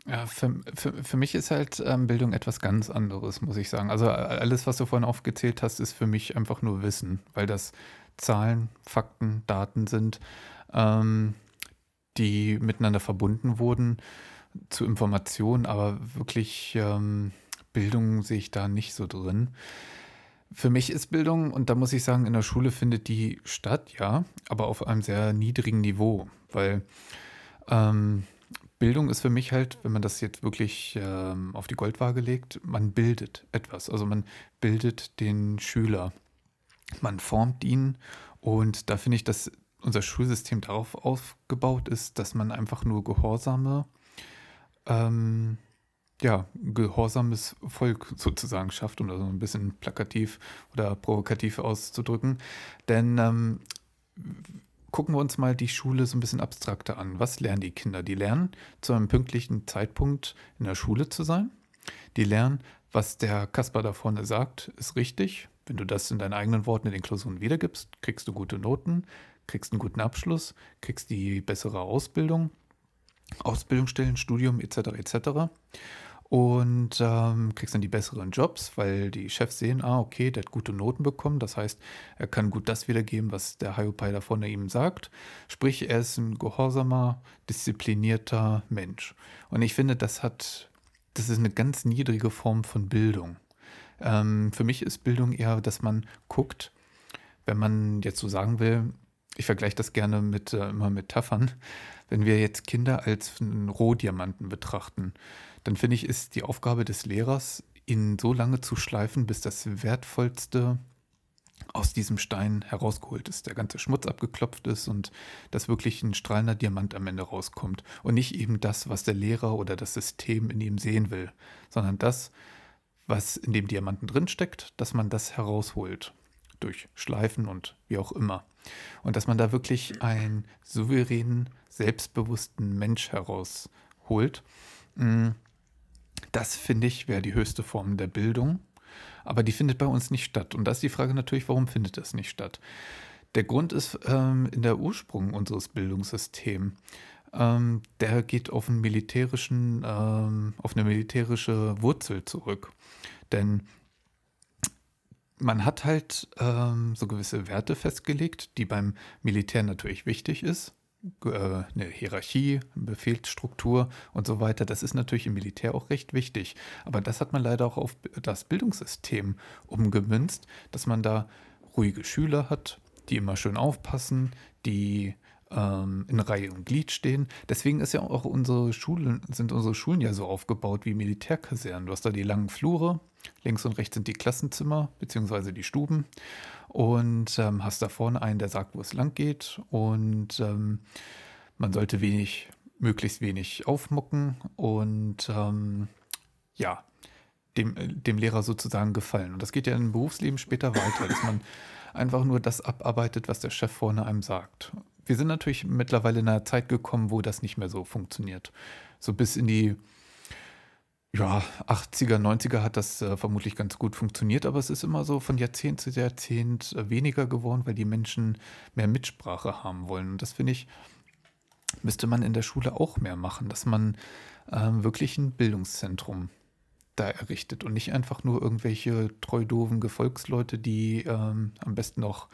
Ja, für, für, für mich ist halt ähm, Bildung etwas ganz anderes, muss ich sagen. Also alles, was du vorhin aufgezählt hast, ist für mich einfach nur Wissen, weil das Zahlen, Fakten, Daten sind, ähm, die miteinander verbunden wurden zu Informationen, aber wirklich ähm, Bildung sehe ich da nicht so drin. Für mich ist Bildung, und da muss ich sagen, in der Schule findet die statt, ja, aber auf einem sehr niedrigen Niveau, weil ähm, Bildung ist für mich halt, wenn man das jetzt wirklich ähm, auf die Goldwaage legt, man bildet etwas. Also man bildet den Schüler, man formt ihn und da finde ich, dass unser Schulsystem darauf aufgebaut ist, dass man einfach nur gehorsame ähm, ja, gehorsames Volk sozusagen schafft, um das so ein bisschen plakativ oder provokativ auszudrücken. Denn ähm, gucken wir uns mal die Schule so ein bisschen abstrakter an. Was lernen die Kinder? Die lernen, zu einem pünktlichen Zeitpunkt in der Schule zu sein. Die lernen, was der Kasper da vorne sagt, ist richtig. Wenn du das in deinen eigenen Worten in den Klausuren wiedergibst, kriegst du gute Noten, kriegst einen guten Abschluss, kriegst die bessere Ausbildung Ausbildungsstellen, Studium etc. etc. Und ähm, kriegst dann die besseren Jobs, weil die Chefs sehen, ah, okay, der hat gute Noten bekommen. Das heißt, er kann gut das wiedergeben, was der Hiopai da vorne ihm sagt. Sprich, er ist ein gehorsamer, disziplinierter Mensch. Und ich finde, das hat, das ist eine ganz niedrige Form von Bildung. Ähm, für mich ist Bildung eher, dass man guckt, wenn man jetzt so sagen will, ich vergleiche das gerne mit äh, immer Metaphern, wenn wir jetzt Kinder als einen Rohdiamanten betrachten, dann finde ich, ist die Aufgabe des Lehrers, ihn so lange zu schleifen, bis das Wertvollste aus diesem Stein herausgeholt ist, der ganze Schmutz abgeklopft ist und dass wirklich ein strahlender Diamant am Ende rauskommt. Und nicht eben das, was der Lehrer oder das System in ihm sehen will, sondern das, was in dem Diamanten drinsteckt, dass man das herausholt durch Schleifen und wie auch immer. Und dass man da wirklich einen souveränen, selbstbewussten Mensch herausholt. Mm, das finde ich wäre die höchste Form der Bildung. Aber die findet bei uns nicht statt. Und da ist die Frage natürlich, warum findet das nicht statt? Der Grund ist ähm, in der Ursprung unseres Bildungssystems. Ähm, der geht auf, einen militärischen, ähm, auf eine militärische Wurzel zurück. Denn man hat halt ähm, so gewisse Werte festgelegt, die beim Militär natürlich wichtig ist. Äh, eine Hierarchie, eine Befehlsstruktur und so weiter. Das ist natürlich im Militär auch recht wichtig. Aber das hat man leider auch auf das Bildungssystem umgemünzt, dass man da ruhige Schüler hat, die immer schön aufpassen, die ähm, in Reihe und Glied stehen. Deswegen ist ja auch unsere Schulen, sind unsere Schulen ja so aufgebaut wie Militärkasernen. Du hast da die langen Flure, links und rechts sind die Klassenzimmer bzw. die Stuben und ähm, hast da vorne einen, der sagt, wo es lang geht und ähm, man sollte wenig, möglichst wenig aufmucken und ähm, ja, dem, dem Lehrer sozusagen gefallen. Und das geht ja im Berufsleben später weiter, dass man einfach nur das abarbeitet, was der Chef vorne einem sagt. Wir sind natürlich mittlerweile in einer Zeit gekommen, wo das nicht mehr so funktioniert. So bis in die ja, 80er, 90er hat das äh, vermutlich ganz gut funktioniert, aber es ist immer so von Jahrzehnt zu Jahrzehnt äh, weniger geworden, weil die Menschen mehr Mitsprache haben wollen. Und das finde ich, müsste man in der Schule auch mehr machen, dass man ähm, wirklich ein Bildungszentrum da errichtet und nicht einfach nur irgendwelche treu doofen Gefolgsleute, die ähm, am besten noch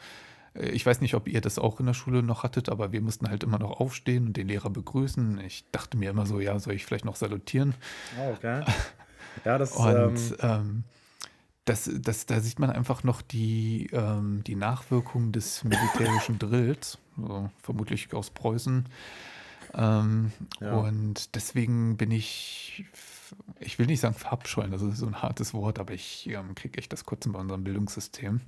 ich weiß nicht, ob ihr das auch in der Schule noch hattet, aber wir mussten halt immer noch aufstehen und den Lehrer begrüßen. Ich dachte mir immer so, ja, soll ich vielleicht noch salutieren? Oh, okay. Ja, das <laughs> Und ähm, ähm, das, das, da sieht man einfach noch die, ähm, die Nachwirkungen des militärischen Drills, so, vermutlich aus Preußen. Ähm, ja. Und deswegen bin ich, ich will nicht sagen verabscheuen, das ist so ein hartes Wort, aber ich ähm, kriege echt das Kotzen bei unserem Bildungssystem.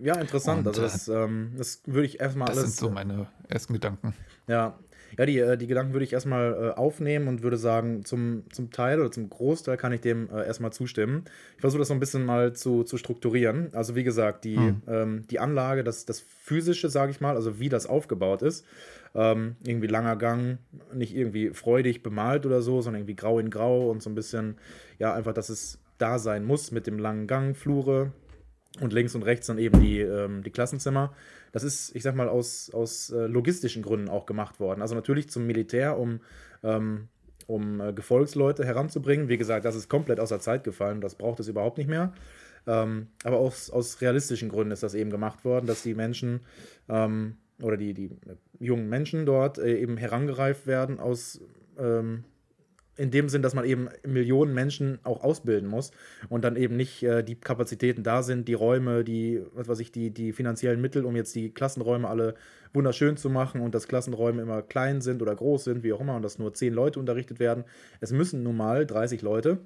Ja, interessant. Und, also das, äh, ähm, das würde ich erstmal alles. Das sind so meine ersten Gedanken. Ja, ja, die, äh, die Gedanken würde ich erstmal äh, aufnehmen und würde sagen, zum, zum Teil oder zum Großteil kann ich dem äh, erstmal zustimmen. Ich versuche das so ein bisschen mal zu, zu strukturieren. Also wie gesagt, die, hm. ähm, die Anlage, das, das Physische, sage ich mal, also wie das aufgebaut ist, ähm, irgendwie langer Gang, nicht irgendwie freudig bemalt oder so, sondern irgendwie grau in grau und so ein bisschen, ja, einfach, dass es da sein muss mit dem langen Gang, Flure und links und rechts dann eben die, ähm, die Klassenzimmer. Das ist, ich sag mal, aus, aus äh, logistischen Gründen auch gemacht worden. Also natürlich zum Militär, um, ähm, um äh, Gefolgsleute heranzubringen. Wie gesagt, das ist komplett außer Zeit gefallen. Das braucht es überhaupt nicht mehr. Ähm, aber aus, aus realistischen Gründen ist das eben gemacht worden, dass die Menschen ähm, oder die, die jungen Menschen dort äh, eben herangereift werden aus ähm, in dem Sinn, dass man eben Millionen Menschen auch ausbilden muss und dann eben nicht äh, die Kapazitäten da sind, die Räume, die, was weiß ich, die, die finanziellen Mittel, um jetzt die Klassenräume alle wunderschön zu machen und dass Klassenräume immer klein sind oder groß sind, wie auch immer, und dass nur zehn Leute unterrichtet werden. Es müssen nun mal 30 Leute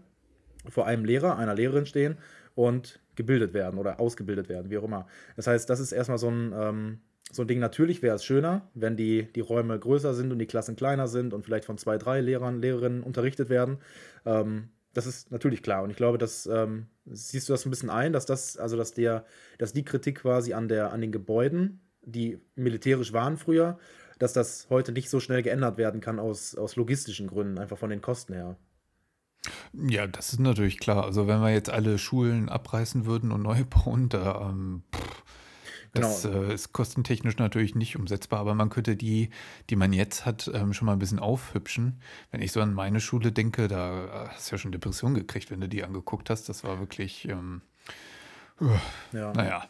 vor einem Lehrer, einer Lehrerin stehen und gebildet werden oder ausgebildet werden, wie auch immer. Das heißt, das ist erstmal so ein, ähm, so ein Ding, natürlich wäre es schöner, wenn die, die Räume größer sind und die Klassen kleiner sind und vielleicht von zwei, drei Lehrern, Lehrerinnen unterrichtet werden. Ähm, das ist natürlich klar. Und ich glaube, dass ähm, siehst du das ein bisschen ein, dass das, also dass der, dass die Kritik quasi an der, an den Gebäuden, die militärisch waren früher, dass das heute nicht so schnell geändert werden kann aus, aus logistischen Gründen, einfach von den Kosten her. Ja, das ist natürlich klar. Also wenn wir jetzt alle Schulen abreißen würden und neu <laughs> bauen, da ähm, das genau. äh, ist kostentechnisch natürlich nicht umsetzbar, aber man könnte die, die man jetzt hat, ähm, schon mal ein bisschen aufhübschen. Wenn ich so an meine Schule denke, da äh, hast du ja schon Depression gekriegt, wenn du die angeguckt hast. Das war wirklich. Ähm, ja. Naja.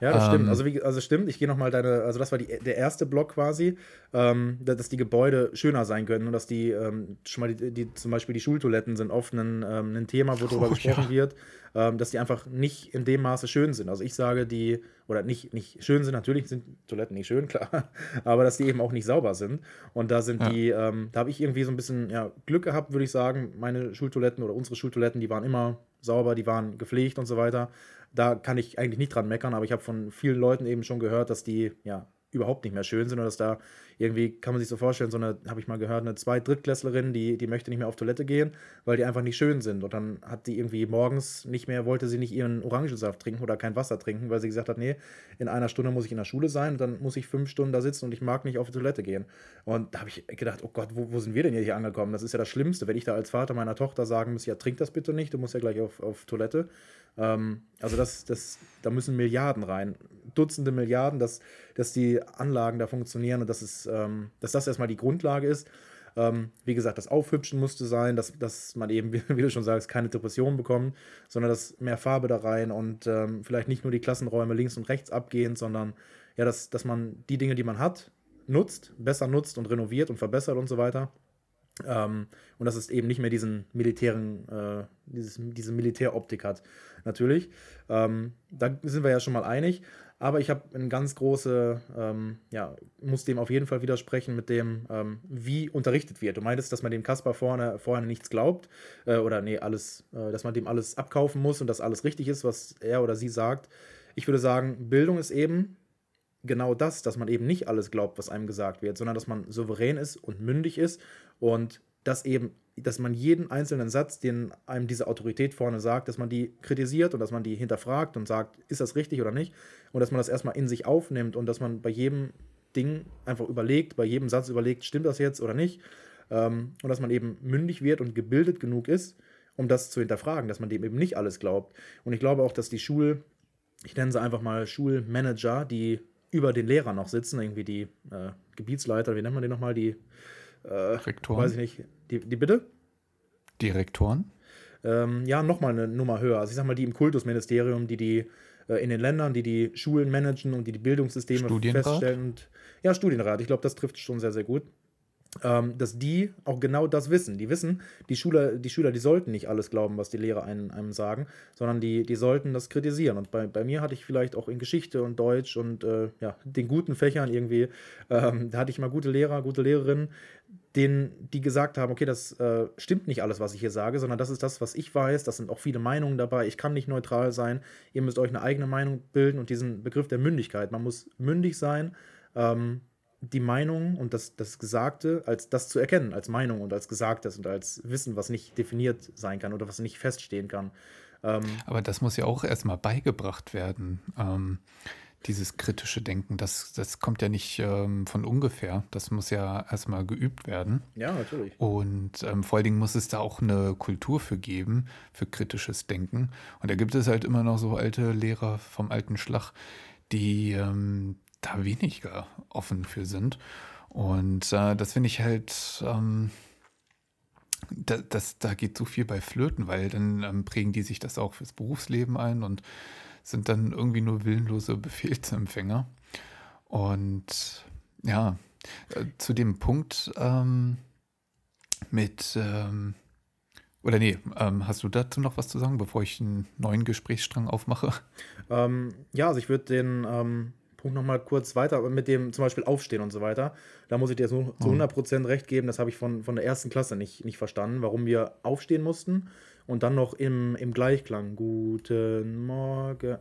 Ja, das ähm, stimmt. Also, wie, also stimmt, ich gehe nochmal deine, also das war die, der erste Block quasi, ähm, dass die Gebäude schöner sein können und dass die, ähm, schon mal die, die, zum Beispiel die Schultoiletten sind oft ein, ähm, ein Thema, wo darüber oh, gesprochen ja. wird, ähm, dass die einfach nicht in dem Maße schön sind. Also ich sage, die, oder nicht, nicht schön sind, natürlich sind Toiletten nicht schön, <laughs> klar, aber dass die eben auch nicht sauber sind. Und da sind ja. die, ähm, da habe ich irgendwie so ein bisschen ja, Glück gehabt, würde ich sagen. Meine Schultoiletten oder unsere Schultoiletten, die waren immer sauber, die waren gepflegt und so weiter da kann ich eigentlich nicht dran meckern, aber ich habe von vielen Leuten eben schon gehört, dass die ja überhaupt nicht mehr schön sind oder dass da irgendwie, kann man sich so vorstellen, so eine, habe ich mal gehört, eine Zwei-, Drittklässlerin, die, die möchte nicht mehr auf Toilette gehen, weil die einfach nicht schön sind. Und dann hat die irgendwie morgens nicht mehr, wollte sie nicht ihren Orangensaft trinken oder kein Wasser trinken, weil sie gesagt hat, nee, in einer Stunde muss ich in der Schule sein und dann muss ich fünf Stunden da sitzen und ich mag nicht auf die Toilette gehen. Und da habe ich gedacht, oh Gott, wo, wo sind wir denn hier angekommen? Das ist ja das Schlimmste, wenn ich da als Vater meiner Tochter sagen muss, ja, trink das bitte nicht, du musst ja gleich auf, auf Toilette. Ähm, also das, das, da müssen Milliarden rein, Dutzende Milliarden, dass, dass die Anlagen da funktionieren und dass, es, ähm, dass das erstmal die Grundlage ist. Ähm, wie gesagt, das Aufhübschen musste sein, dass, dass man eben, <laughs> wie du schon sagst, keine Depressionen bekommt, sondern dass mehr Farbe da rein und ähm, vielleicht nicht nur die Klassenräume links und rechts abgehen, sondern ja, dass, dass man die Dinge, die man hat, nutzt, besser nutzt und renoviert und verbessert und so weiter. Ähm, und dass es eben nicht mehr diesen militären, äh, dieses, diese Militäroptik hat. Natürlich. Ähm, da sind wir ja schon mal einig. Aber ich habe eine ganz große, ähm, ja, muss dem auf jeden Fall widersprechen mit dem, ähm, wie unterrichtet wird. Du meintest, dass man dem Kasper vorne, vorne nichts glaubt, äh, oder nee, alles, äh, dass man dem alles abkaufen muss und dass alles richtig ist, was er oder sie sagt. Ich würde sagen, Bildung ist eben genau das, dass man eben nicht alles glaubt, was einem gesagt wird, sondern dass man souverän ist und mündig ist und dass eben, dass man jeden einzelnen Satz, den einem diese Autorität vorne sagt, dass man die kritisiert und dass man die hinterfragt und sagt, ist das richtig oder nicht? Und dass man das erstmal in sich aufnimmt und dass man bei jedem Ding einfach überlegt, bei jedem Satz überlegt, stimmt das jetzt oder nicht? Ähm, und dass man eben mündig wird und gebildet genug ist, um das zu hinterfragen, dass man dem eben nicht alles glaubt. Und ich glaube auch, dass die Schul, ich nenne sie einfach mal Schulmanager, die über den Lehrern noch sitzen, irgendwie die äh, Gebietsleiter, wie nennt man den nochmal, die äh, Rektoren? Weiß ich nicht. Die, die bitte? Direktoren? Ähm, ja, nochmal eine Nummer höher. Also ich sag mal, die im Kultusministerium, die die äh, in den Ländern, die die Schulen managen und die die Bildungssysteme feststellen. Und, ja, Studienrat. Ich glaube, das trifft schon sehr, sehr gut ähm, dass die auch genau das wissen. Die wissen, die Schüler, die Schüler, die sollten nicht alles glauben, was die Lehrer einem, einem sagen, sondern die, die sollten das kritisieren. Und bei, bei mir hatte ich vielleicht auch in Geschichte und Deutsch und äh, ja, den guten Fächern irgendwie, ähm, da hatte ich mal gute Lehrer, gute Lehrerinnen, denen, die gesagt haben, okay, das äh, stimmt nicht alles, was ich hier sage, sondern das ist das, was ich weiß. Das sind auch viele Meinungen dabei. Ich kann nicht neutral sein. Ihr müsst euch eine eigene Meinung bilden und diesen Begriff der Mündigkeit. Man muss mündig sein, ähm, die Meinung und das, das Gesagte als das zu erkennen, als Meinung und als Gesagtes und als Wissen, was nicht definiert sein kann oder was nicht feststehen kann. Ähm, Aber das muss ja auch erstmal beigebracht werden. Ähm, dieses kritische Denken, das, das kommt ja nicht ähm, von ungefähr. Das muss ja erstmal geübt werden. Ja, natürlich. Und ähm, vor allen Dingen muss es da auch eine Kultur für geben, für kritisches Denken. Und da gibt es halt immer noch so alte Lehrer vom alten Schlag, die ähm, da weniger offen für sind. Und äh, das finde ich halt, ähm, da, das, da geht so viel bei Flöten, weil dann ähm, prägen die sich das auch fürs Berufsleben ein und sind dann irgendwie nur willenlose Befehlsempfänger. Und ja, äh, zu dem Punkt ähm, mit, ähm, oder nee, ähm, hast du dazu noch was zu sagen, bevor ich einen neuen Gesprächsstrang aufmache? Ähm, ja, also ich würde den ähm, Punkt nochmal kurz weiter mit dem zum Beispiel Aufstehen und so weiter. Da muss ich dir so, zu 100% mhm. recht geben, das habe ich von, von der ersten Klasse nicht, nicht verstanden, warum wir aufstehen mussten und dann noch im, im Gleichklang. Guten Morgen.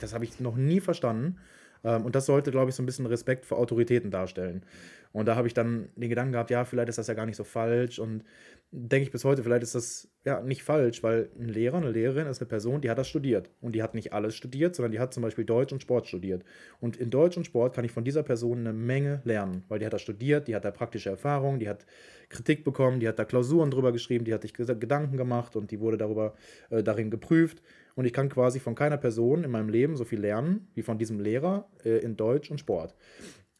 Das habe ich noch nie verstanden. Ähm, und das sollte, glaube ich, so ein bisschen Respekt vor Autoritäten darstellen. Und da habe ich dann den Gedanken gehabt, ja, vielleicht ist das ja gar nicht so falsch. Und denke ich bis heute, vielleicht ist das ja nicht falsch, weil ein Lehrer, eine Lehrerin ist eine Person, die hat das studiert. Und die hat nicht alles studiert, sondern die hat zum Beispiel Deutsch und Sport studiert. Und in Deutsch und Sport kann ich von dieser Person eine Menge lernen, weil die hat das studiert, die hat da praktische Erfahrung, die hat Kritik bekommen, die hat da Klausuren drüber geschrieben, die hat sich Gedanken gemacht und die wurde darüber äh, darin geprüft. Und ich kann quasi von keiner Person in meinem Leben so viel lernen wie von diesem Lehrer äh, in Deutsch und Sport.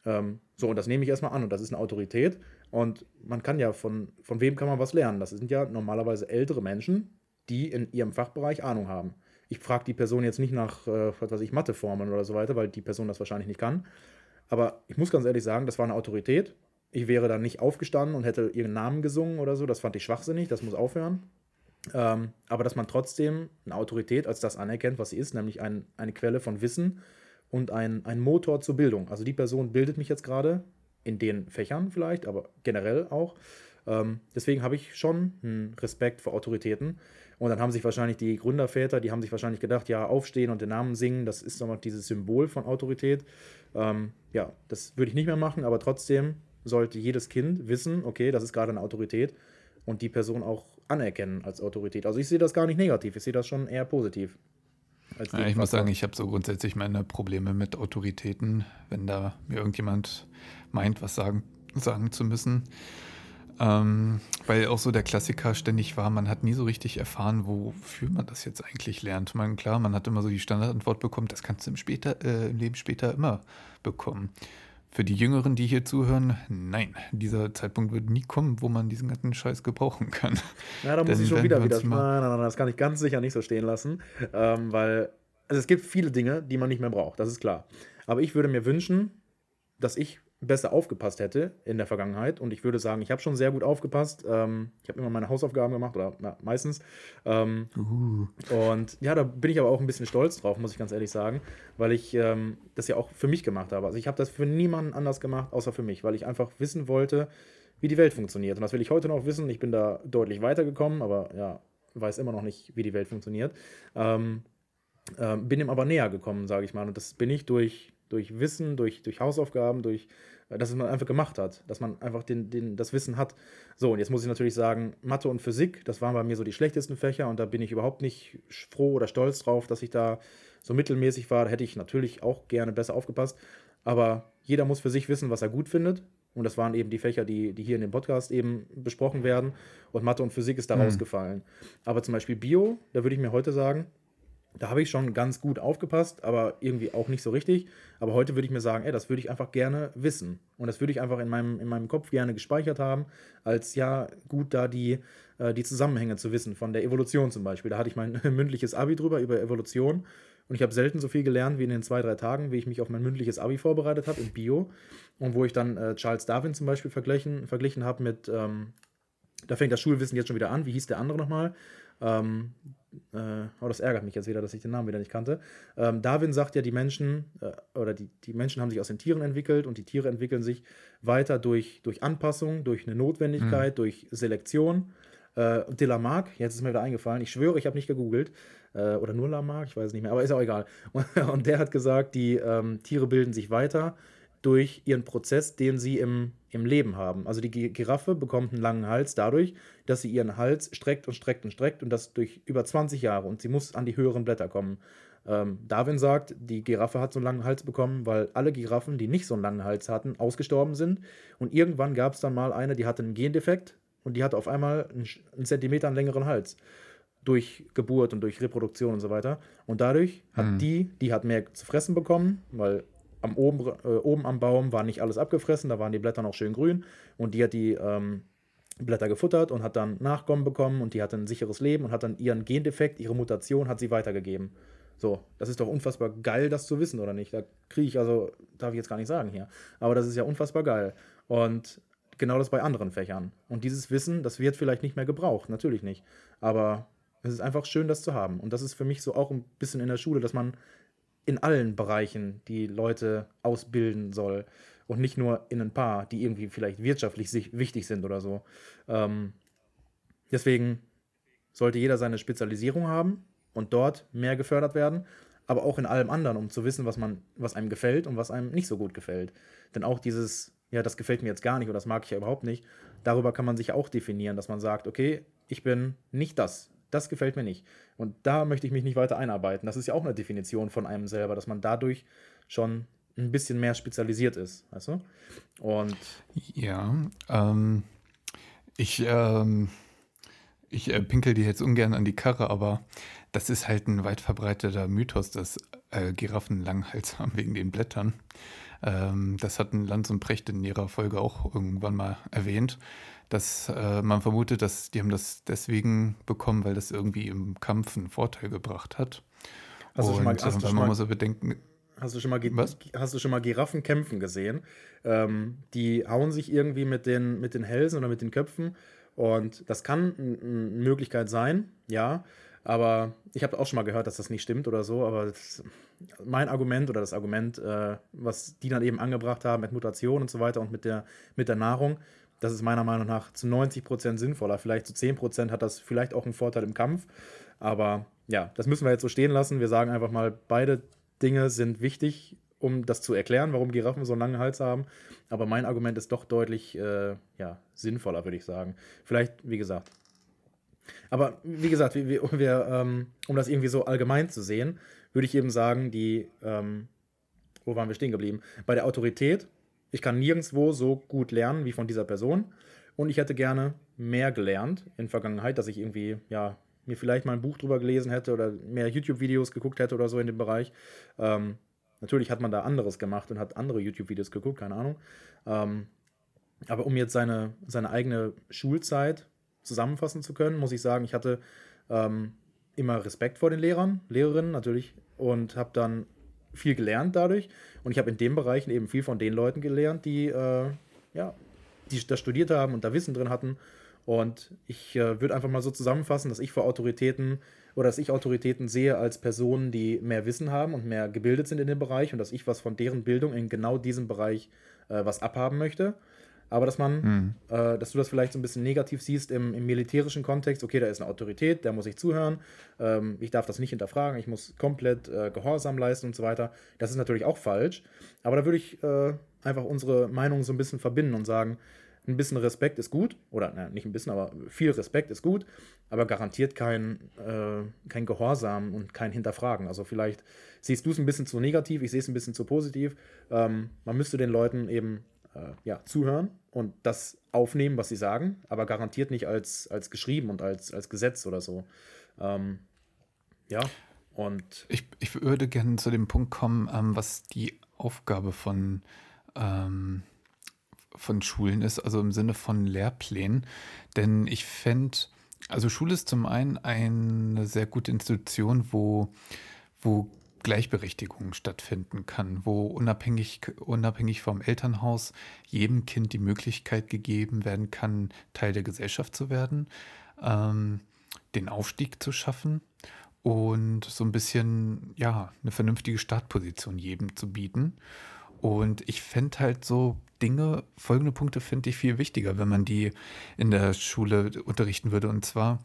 Ähm, so, und das nehme ich erstmal an und das ist eine Autorität. Und man kann ja von, von wem kann man was lernen? Das sind ja normalerweise ältere Menschen, die in ihrem Fachbereich Ahnung haben. Ich frage die Person jetzt nicht nach, äh, was weiß ich, Matheformeln oder so weiter, weil die Person das wahrscheinlich nicht kann. Aber ich muss ganz ehrlich sagen, das war eine Autorität. Ich wäre dann nicht aufgestanden und hätte ihren Namen gesungen oder so. Das fand ich schwachsinnig, das muss aufhören. Ähm, aber dass man trotzdem eine Autorität als das anerkennt, was sie ist, nämlich ein, eine Quelle von Wissen und ein, ein Motor zur Bildung. Also die Person bildet mich jetzt gerade in den Fächern vielleicht, aber generell auch. Ähm, deswegen habe ich schon einen Respekt vor Autoritäten. Und dann haben sich wahrscheinlich die Gründerväter, die haben sich wahrscheinlich gedacht, ja, aufstehen und den Namen singen, das ist nochmal dieses Symbol von Autorität. Ähm, ja, das würde ich nicht mehr machen, aber trotzdem sollte jedes Kind wissen, okay, das ist gerade eine Autorität und die Person auch anerkennen als Autorität. Also ich sehe das gar nicht negativ, ich sehe das schon eher positiv. Ja, ich muss sagen, ich habe so grundsätzlich meine Probleme mit Autoritäten, wenn da mir irgendjemand meint, was sagen, sagen zu müssen. Ähm, weil auch so der Klassiker ständig war, man hat nie so richtig erfahren, wofür man das jetzt eigentlich lernt. Man, klar, man hat immer so die Standardantwort bekommen, das kannst du im, später, äh, im Leben später immer bekommen. Für die Jüngeren, die hier zuhören, nein, dieser Zeitpunkt wird nie kommen, wo man diesen ganzen Scheiß gebrauchen kann. Ja, da <laughs> muss ich schon wieder wieder. Nein, nein, nein, das kann ich ganz sicher nicht so stehen lassen, ähm, weil also es gibt viele Dinge, die man nicht mehr braucht, das ist klar. Aber ich würde mir wünschen, dass ich besser aufgepasst hätte in der Vergangenheit. Und ich würde sagen, ich habe schon sehr gut aufgepasst. Ähm, ich habe immer meine Hausaufgaben gemacht, oder na, meistens. Ähm, uh. Und ja, da bin ich aber auch ein bisschen stolz drauf, muss ich ganz ehrlich sagen, weil ich ähm, das ja auch für mich gemacht habe. Also ich habe das für niemanden anders gemacht, außer für mich, weil ich einfach wissen wollte, wie die Welt funktioniert. Und das will ich heute noch wissen. Ich bin da deutlich weitergekommen, aber ja, weiß immer noch nicht, wie die Welt funktioniert. Ähm, ähm, bin ihm aber näher gekommen, sage ich mal. Und das bin ich durch durch Wissen, durch, durch Hausaufgaben, durch dass man einfach gemacht hat, dass man einfach den, den, das Wissen hat. So, und jetzt muss ich natürlich sagen, Mathe und Physik, das waren bei mir so die schlechtesten Fächer und da bin ich überhaupt nicht froh oder stolz drauf, dass ich da so mittelmäßig war. Da hätte ich natürlich auch gerne besser aufgepasst. Aber jeder muss für sich wissen, was er gut findet. Und das waren eben die Fächer, die, die hier in dem Podcast eben besprochen werden. Und Mathe und Physik ist da mhm. rausgefallen. Aber zum Beispiel Bio, da würde ich mir heute sagen, da habe ich schon ganz gut aufgepasst, aber irgendwie auch nicht so richtig. Aber heute würde ich mir sagen, ey, das würde ich einfach gerne wissen. Und das würde ich einfach in meinem, in meinem Kopf gerne gespeichert haben, als ja, gut, da die, äh, die Zusammenhänge zu wissen, von der Evolution zum Beispiel. Da hatte ich mein <laughs> mündliches Abi drüber, über Evolution. Und ich habe selten so viel gelernt wie in den zwei, drei Tagen, wie ich mich auf mein mündliches Abi vorbereitet habe in Bio. Und wo ich dann äh, Charles Darwin zum Beispiel verglichen, verglichen habe mit, ähm, da fängt das Schulwissen jetzt schon wieder an. Wie hieß der andere nochmal? Ähm, äh, oh, das ärgert mich jetzt wieder, dass ich den Namen wieder nicht kannte. Ähm, Darwin sagt ja, die Menschen äh, oder die, die Menschen haben sich aus den Tieren entwickelt und die Tiere entwickeln sich weiter durch, durch Anpassung, durch eine Notwendigkeit, mhm. durch Selektion. Äh, und de Lamarck, jetzt ist mir wieder eingefallen, ich schwöre, ich habe nicht gegoogelt, äh, oder nur Lamarck, ich weiß es nicht mehr, aber ist auch egal. Und, <laughs> und der hat gesagt, die ähm, Tiere bilden sich weiter durch ihren Prozess, den sie im, im Leben haben. Also die Giraffe bekommt einen langen Hals dadurch, dass sie ihren Hals streckt und streckt und streckt und das durch über 20 Jahre und sie muss an die höheren Blätter kommen. Ähm, Darwin sagt, die Giraffe hat so einen langen Hals bekommen, weil alle Giraffen, die nicht so einen langen Hals hatten, ausgestorben sind. Und irgendwann gab es dann mal eine, die hatte einen Gendefekt und die hatte auf einmal einen, einen Zentimeter einen längeren Hals durch Geburt und durch Reproduktion und so weiter. Und dadurch hat mhm. die, die hat mehr zu fressen bekommen, weil am oben, äh, oben am Baum war nicht alles abgefressen, da waren die Blätter noch schön grün und die hat die ähm, Blätter gefuttert und hat dann Nachkommen bekommen und die hatte ein sicheres Leben und hat dann ihren Gendefekt, ihre Mutation hat sie weitergegeben. So, das ist doch unfassbar geil, das zu wissen, oder nicht? Da kriege ich also, darf ich jetzt gar nicht sagen hier, aber das ist ja unfassbar geil. Und genau das bei anderen Fächern. Und dieses Wissen, das wird vielleicht nicht mehr gebraucht, natürlich nicht. Aber es ist einfach schön, das zu haben. Und das ist für mich so auch ein bisschen in der Schule, dass man in allen Bereichen die Leute ausbilden soll und nicht nur in ein paar, die irgendwie vielleicht wirtschaftlich wichtig sind oder so. Ähm, deswegen sollte jeder seine Spezialisierung haben und dort mehr gefördert werden, aber auch in allem anderen, um zu wissen, was man, was einem gefällt und was einem nicht so gut gefällt. Denn auch dieses, ja, das gefällt mir jetzt gar nicht oder das mag ich ja überhaupt nicht, darüber kann man sich auch definieren, dass man sagt, okay, ich bin nicht das, das gefällt mir nicht. Und da möchte ich mich nicht weiter einarbeiten. Das ist ja auch eine Definition von einem selber, dass man dadurch schon ein bisschen mehr spezialisiert ist, weißt du? Und ja, ähm, ich, ähm, ich äh, pinkel dir jetzt ungern an die Karre, aber das ist halt ein weit verbreiteter Mythos, dass äh, Giraffen langen Hals haben wegen den Blättern. Ähm, das hatten Lanz und Precht in ihrer Folge auch irgendwann mal erwähnt dass äh, man vermutet, dass die haben das deswegen bekommen, weil das irgendwie im Kampf einen Vorteil gebracht hat. Hast und, du mal, hast äh, man muss so bedenken. Hast du schon mal, was? Hast du schon mal Giraffen kämpfen gesehen? Ähm, die hauen sich irgendwie mit den, mit den Hälsen oder mit den Köpfen und das kann eine Möglichkeit sein, ja. Aber ich habe auch schon mal gehört, dass das nicht stimmt oder so. Aber das, mein Argument oder das Argument, äh, was die dann eben angebracht haben mit Mutation und so weiter und mit der, mit der Nahrung, das ist meiner Meinung nach zu 90 Prozent sinnvoller. Vielleicht zu 10 Prozent hat das vielleicht auch einen Vorteil im Kampf. Aber ja, das müssen wir jetzt so stehen lassen. Wir sagen einfach mal, beide Dinge sind wichtig, um das zu erklären, warum Giraffen so einen langen Hals haben. Aber mein Argument ist doch deutlich äh, ja, sinnvoller, würde ich sagen. Vielleicht, wie gesagt. Aber wie gesagt, wir, wir, ähm, um das irgendwie so allgemein zu sehen, würde ich eben sagen, die, ähm, wo waren wir stehen geblieben? Bei der Autorität ich kann nirgendwo so gut lernen wie von dieser Person. Und ich hätte gerne mehr gelernt in Vergangenheit, dass ich irgendwie, ja, mir vielleicht mal ein Buch drüber gelesen hätte oder mehr YouTube-Videos geguckt hätte oder so in dem Bereich. Ähm, natürlich hat man da anderes gemacht und hat andere YouTube-Videos geguckt, keine Ahnung. Ähm, aber um jetzt seine, seine eigene Schulzeit zusammenfassen zu können, muss ich sagen, ich hatte ähm, immer Respekt vor den Lehrern, Lehrerinnen natürlich und habe dann viel gelernt dadurch. Und ich habe in den Bereichen eben viel von den Leuten gelernt, die, äh, ja, die das studiert haben und da Wissen drin hatten. Und ich äh, würde einfach mal so zusammenfassen, dass ich vor Autoritäten oder dass ich Autoritäten sehe als Personen, die mehr Wissen haben und mehr gebildet sind in dem Bereich und dass ich was von deren Bildung in genau diesem Bereich äh, was abhaben möchte. Aber dass man, mhm. äh, dass du das vielleicht so ein bisschen negativ siehst im, im, militärischen Kontext, okay, da ist eine Autorität, der muss ich zuhören, ähm, ich darf das nicht hinterfragen, ich muss komplett äh, Gehorsam leisten und so weiter. Das ist natürlich auch falsch. Aber da würde ich äh, einfach unsere Meinung so ein bisschen verbinden und sagen, ein bisschen Respekt ist gut, oder na, nicht ein bisschen, aber viel Respekt ist gut, aber garantiert kein, äh, kein Gehorsam und kein Hinterfragen. Also vielleicht siehst du es ein bisschen zu negativ, ich sehe es ein bisschen zu positiv. Ähm, man müsste den Leuten eben äh, ja, zuhören und das aufnehmen, was sie sagen, aber garantiert nicht als, als geschrieben und als, als Gesetz oder so. Ähm, ja, und. Ich, ich würde gerne zu dem Punkt kommen, ähm, was die Aufgabe von, ähm, von Schulen ist, also im Sinne von Lehrplänen. Denn ich fände, also Schule ist zum einen eine sehr gute Institution, wo, wo Gleichberechtigung stattfinden kann, wo unabhängig, unabhängig vom Elternhaus jedem Kind die Möglichkeit gegeben werden kann, Teil der Gesellschaft zu werden. Ähm, den Aufstieg zu schaffen und so ein bisschen, ja, eine vernünftige Startposition jedem zu bieten. Und ich fände halt so Dinge, folgende Punkte finde ich viel wichtiger, wenn man die in der Schule unterrichten würde. Und zwar,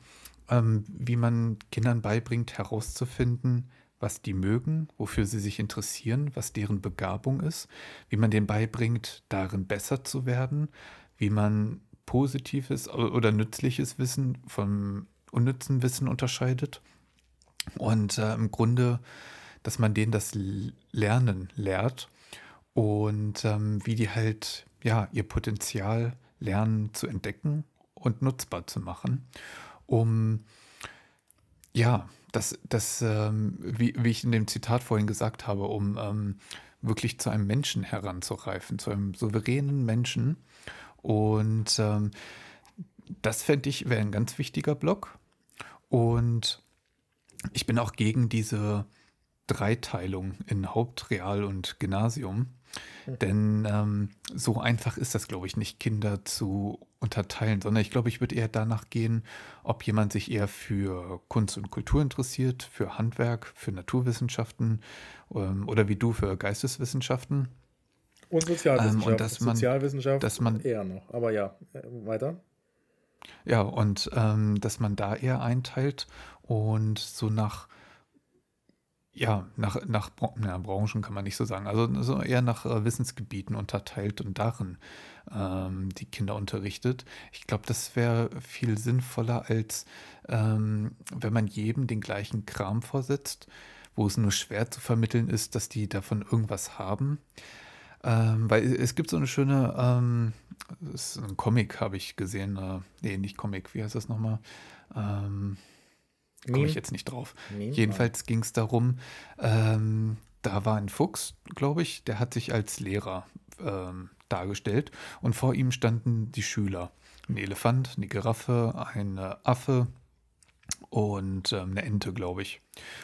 ähm, wie man Kindern beibringt, herauszufinden, was die mögen, wofür sie sich interessieren, was deren Begabung ist, wie man denen beibringt, darin besser zu werden, wie man positives oder nützliches Wissen vom unnützen Wissen unterscheidet. Und äh, im Grunde, dass man denen das Lernen lehrt und ähm, wie die halt ja ihr Potenzial lernen zu entdecken und nutzbar zu machen, um ja, das, das ähm, wie, wie ich in dem Zitat vorhin gesagt habe, um ähm, wirklich zu einem Menschen heranzureifen, zu einem souveränen Menschen. Und ähm, das fände ich wäre ein ganz wichtiger Block. Und ich bin auch gegen diese Dreiteilung in Haupt-, Real- und Gymnasium. Denn ähm, so einfach ist das, glaube ich, nicht, Kinder zu unterteilen, sondern ich glaube, ich würde eher danach gehen, ob jemand sich eher für Kunst und Kultur interessiert, für Handwerk, für Naturwissenschaften ähm, oder wie du für Geisteswissenschaften. Und Sozialwissenschaften. Ähm, und dass man, Sozialwissenschaft dass man, eher noch. Aber ja, äh, weiter. Ja, und ähm, dass man da eher einteilt und so nach ja, nach, nach na, Branchen kann man nicht so sagen, also so eher nach äh, Wissensgebieten unterteilt und darin ähm, die Kinder unterrichtet. Ich glaube, das wäre viel sinnvoller, als ähm, wenn man jedem den gleichen Kram vorsetzt, wo es nur schwer zu vermitteln ist, dass die davon irgendwas haben. Ähm, weil es gibt so eine schöne, ähm, das ist ein Comic, habe ich gesehen, äh, nee, nicht Comic, wie heißt das nochmal? Ähm, Komme ich jetzt nicht drauf. Meme? Jedenfalls ging es darum, ähm, da war ein Fuchs, glaube ich, der hat sich als Lehrer ähm, dargestellt und vor ihm standen die Schüler. Ein Elefant, eine Giraffe, ein Affe und ähm, eine Ente, glaube ich.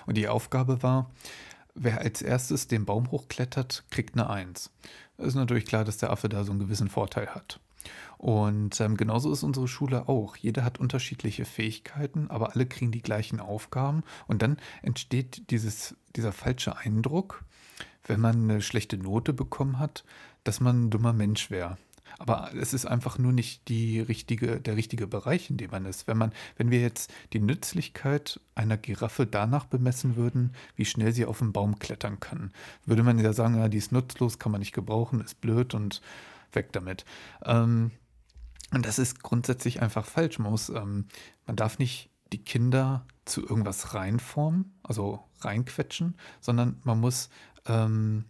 Und die Aufgabe war, wer als erstes den Baum hochklettert, kriegt eine Eins. Es ist natürlich klar, dass der Affe da so einen gewissen Vorteil hat. Und ähm, genauso ist unsere Schule auch. Jeder hat unterschiedliche Fähigkeiten, aber alle kriegen die gleichen Aufgaben. Und dann entsteht dieses, dieser falsche Eindruck, wenn man eine schlechte Note bekommen hat, dass man ein dummer Mensch wäre. Aber es ist einfach nur nicht die richtige, der richtige Bereich, in dem man ist. Wenn man, wenn wir jetzt die Nützlichkeit einer Giraffe danach bemessen würden, wie schnell sie auf den Baum klettern kann, würde man ja sagen, ja, die ist nutzlos, kann man nicht gebrauchen, ist blöd und weg damit. Ähm, und das ist grundsätzlich einfach falsch. Man, muss, ähm, man darf nicht die Kinder zu irgendwas reinformen, also reinquetschen, sondern man muss ähm,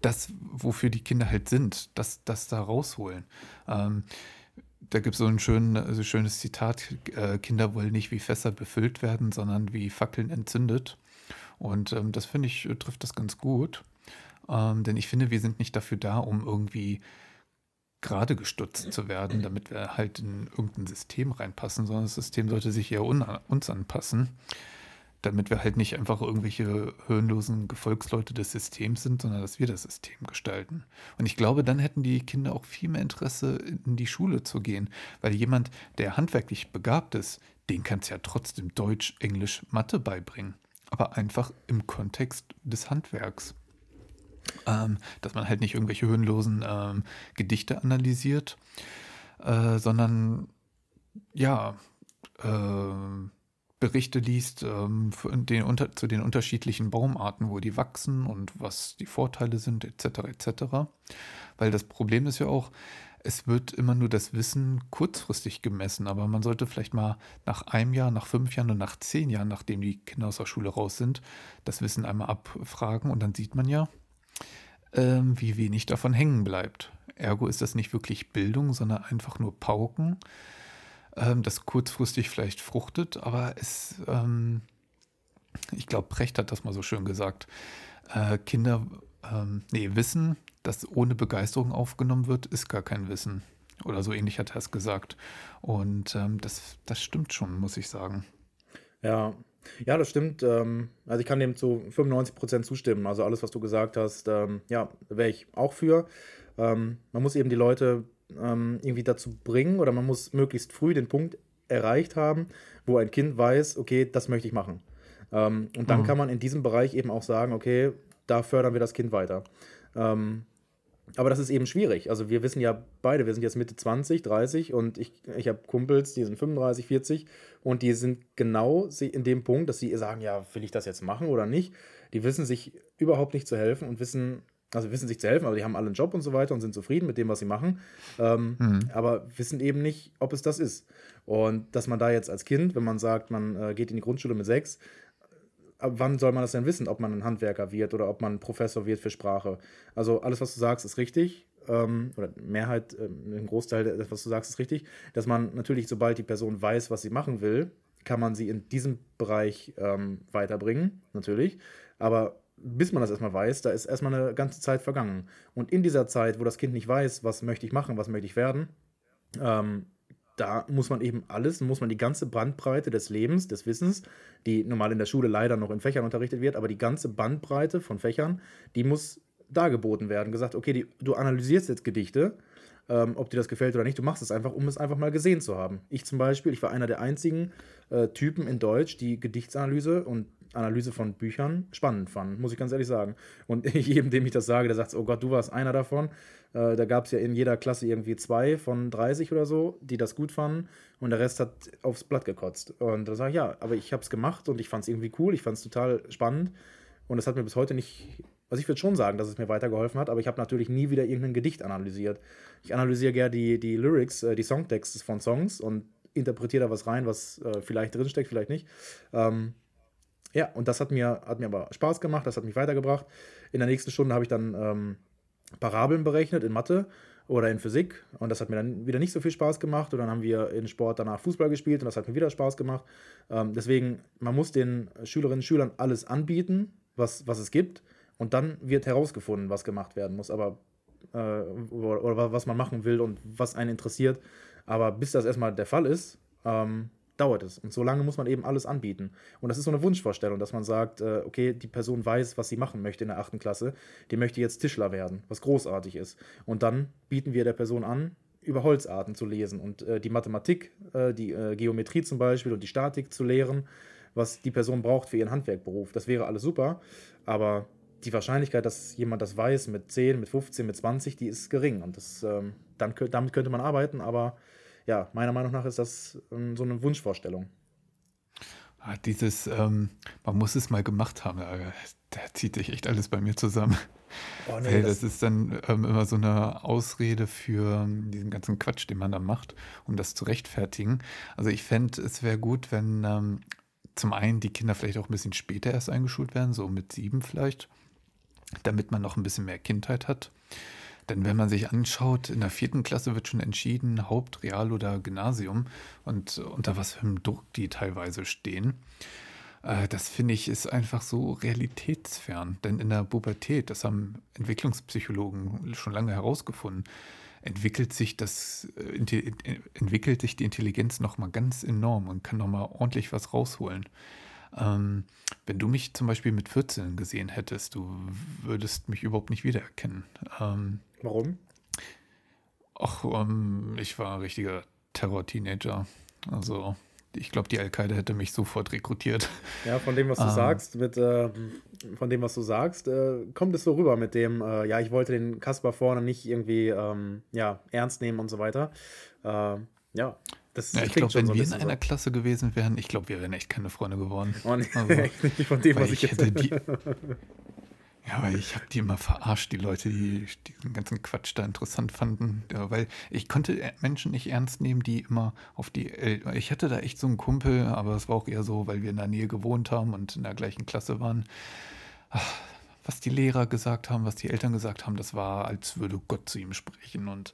das, wofür die Kinder halt sind, das, das da rausholen. Ähm, da gibt es so ein schön, also schönes Zitat, äh, Kinder wollen nicht wie Fässer befüllt werden, sondern wie Fackeln entzündet. Und ähm, das finde ich, trifft das ganz gut. Ähm, denn ich finde, wir sind nicht dafür da, um irgendwie gerade gestutzt zu werden, damit wir halt in irgendein System reinpassen, sondern das System sollte sich eher uns anpassen, damit wir halt nicht einfach irgendwelche höhenlosen Gefolgsleute des Systems sind, sondern dass wir das System gestalten. Und ich glaube, dann hätten die Kinder auch viel mehr Interesse, in die Schule zu gehen, weil jemand, der handwerklich begabt ist, den kann es ja trotzdem Deutsch, Englisch, Mathe beibringen, aber einfach im Kontext des Handwerks. Ähm, dass man halt nicht irgendwelche höhenlosen ähm, Gedichte analysiert, äh, sondern ja, äh, Berichte liest ähm, den, unter, zu den unterschiedlichen Baumarten, wo die wachsen und was die Vorteile sind, etc. etc. Weil das Problem ist ja auch, es wird immer nur das Wissen kurzfristig gemessen, aber man sollte vielleicht mal nach einem Jahr, nach fünf Jahren und nach zehn Jahren, nachdem die Kinder aus der Schule raus sind, das Wissen einmal abfragen und dann sieht man ja, ähm, wie wenig davon hängen bleibt. Ergo ist das nicht wirklich Bildung, sondern einfach nur Pauken, ähm, das kurzfristig vielleicht fruchtet, aber es, ähm, ich glaube, Brecht hat das mal so schön gesagt, äh, Kinder, ähm, nee, Wissen, das ohne Begeisterung aufgenommen wird, ist gar kein Wissen. Oder so ähnlich hat er es gesagt. Und ähm, das, das stimmt schon, muss ich sagen. Ja, ja, das stimmt. Ähm, also ich kann dem zu 95 Prozent zustimmen. Also alles, was du gesagt hast, ähm, ja, wäre ich auch für. Ähm, man muss eben die Leute irgendwie dazu bringen oder man muss möglichst früh den Punkt erreicht haben, wo ein Kind weiß, okay, das möchte ich machen. Und dann mhm. kann man in diesem Bereich eben auch sagen, okay, da fördern wir das Kind weiter. Ähm, aber das ist eben schwierig. Also wir wissen ja beide, wir sind jetzt Mitte 20, 30 und ich, ich habe Kumpels, die sind 35, 40 und die sind genau in dem Punkt, dass sie sagen, ja, will ich das jetzt machen oder nicht? Die wissen sich überhaupt nicht zu helfen und wissen, also wissen sich zu helfen, aber die haben alle einen Job und so weiter und sind zufrieden mit dem, was sie machen, ähm, mhm. aber wissen eben nicht, ob es das ist. Und dass man da jetzt als Kind, wenn man sagt, man äh, geht in die Grundschule mit sechs, ab wann soll man das denn wissen, ob man ein Handwerker wird oder ob man Professor wird für Sprache? Also alles, was du sagst, ist richtig. Ähm, oder Mehrheit, ähm, ein Großteil, das, was du sagst, ist richtig. Dass man natürlich, sobald die Person weiß, was sie machen will, kann man sie in diesem Bereich ähm, weiterbringen, natürlich. Aber bis man das erstmal weiß, da ist erstmal eine ganze Zeit vergangen. Und in dieser Zeit, wo das Kind nicht weiß, was möchte ich machen, was möchte ich werden, ähm, da muss man eben alles, muss man die ganze Bandbreite des Lebens, des Wissens, die normal in der Schule leider noch in Fächern unterrichtet wird, aber die ganze Bandbreite von Fächern, die muss dargeboten werden. Gesagt, okay, die, du analysierst jetzt Gedichte, ähm, ob dir das gefällt oder nicht, du machst es einfach, um es einfach mal gesehen zu haben. Ich zum Beispiel, ich war einer der einzigen äh, Typen in Deutsch, die Gedichtsanalyse und Analyse von Büchern spannend fanden, muss ich ganz ehrlich sagen. Und <laughs> jedem, dem ich das sage, der sagt, oh Gott, du warst einer davon. Äh, da gab es ja in jeder Klasse irgendwie zwei von 30 oder so, die das gut fanden und der Rest hat aufs Blatt gekotzt. Und da sage ich, ja, aber ich habe es gemacht und ich fand es irgendwie cool, ich fand es total spannend und es hat mir bis heute nicht, also ich würde schon sagen, dass es mir weitergeholfen hat, aber ich habe natürlich nie wieder irgendein Gedicht analysiert. Ich analysiere gerne die, die Lyrics, äh, die Songtexte von Songs und interpretiere da was rein, was äh, vielleicht drinsteckt, vielleicht nicht. Ähm, ja, und das hat mir, hat mir aber Spaß gemacht, das hat mich weitergebracht. In der nächsten Stunde habe ich dann ähm, Parabeln berechnet in Mathe oder in Physik und das hat mir dann wieder nicht so viel Spaß gemacht und dann haben wir in Sport danach Fußball gespielt und das hat mir wieder Spaß gemacht. Ähm, deswegen, man muss den Schülerinnen und Schülern alles anbieten, was, was es gibt und dann wird herausgefunden, was gemacht werden muss, aber äh, oder, oder, was man machen will und was einen interessiert. Aber bis das erstmal der Fall ist, ähm, dauert es. Und so lange muss man eben alles anbieten. Und das ist so eine Wunschvorstellung, dass man sagt, äh, okay, die Person weiß, was sie machen möchte in der achten Klasse, die möchte jetzt Tischler werden, was großartig ist. Und dann bieten wir der Person an, über Holzarten zu lesen und äh, die Mathematik, äh, die äh, Geometrie zum Beispiel und die Statik zu lehren, was die Person braucht für ihren Handwerkberuf. Das wäre alles super, aber die Wahrscheinlichkeit, dass jemand das weiß mit 10, mit 15, mit 20, die ist gering. Und das, ähm, dann, damit könnte man arbeiten, aber ja, meiner Meinung nach ist das ähm, so eine Wunschvorstellung. Ah, dieses, ähm, man muss es mal gemacht haben, da, da, zieht sich echt alles bei mir zusammen. Oh, nee, Weil das, das, ist dann ähm, immer so eine Ausrede für ähm, diesen ganzen Quatsch, den man dann macht, um das zu rechtfertigen. Also ich fände, es wäre gut, wenn ähm, zum einen die Kinder vielleicht auch ein bisschen später erst eingeschult werden, so mit sieben vielleicht, damit man noch ein bisschen mehr Kindheit hat. Denn wenn man sich anschaut, in der vierten Klasse wird schon entschieden, Haupt-, Real- oder Gymnasium und unter was für einem Druck die teilweise stehen. Äh, das finde ich ist einfach so realitätsfern. Denn in der Pubertät, das haben Entwicklungspsychologen schon lange herausgefunden, entwickelt sich das äh, entwickelt sich die Intelligenz noch mal ganz enorm und kann noch mal ordentlich was rausholen. Ähm, wenn du mich zum Beispiel mit 14 gesehen hättest, du würdest mich überhaupt nicht wiedererkennen. Ähm, Warum? Ach, um, ähm, ich war ein richtiger Terror-Teenager. Also, ich glaube, die Al-Qaida hätte mich sofort rekrutiert. Ja, von dem, was du ähm, sagst, mit, äh, von dem, was du sagst, äh, kommt es so rüber mit dem, äh, ja, ich wollte den Kasper vorne nicht irgendwie ähm, ja, ernst nehmen und so weiter. Äh, ja. Das ja, ich glaube, wenn so wir in einer so. Klasse gewesen wären, ich glaube, wir wären echt keine Freunde geworden. Oh, nee, <laughs> also, nicht von dem, was ich, ich hätte die, <laughs> Ja, aber ich habe die immer verarscht, die Leute, die diesen ganzen Quatsch da interessant fanden. Ja, weil ich konnte Menschen nicht ernst nehmen, die immer auf die. El ich hatte da echt so einen Kumpel, aber es war auch eher so, weil wir in der Nähe gewohnt haben und in der gleichen Klasse waren. Ach, was die Lehrer gesagt haben, was die Eltern gesagt haben, das war, als würde Gott zu ihm sprechen. Und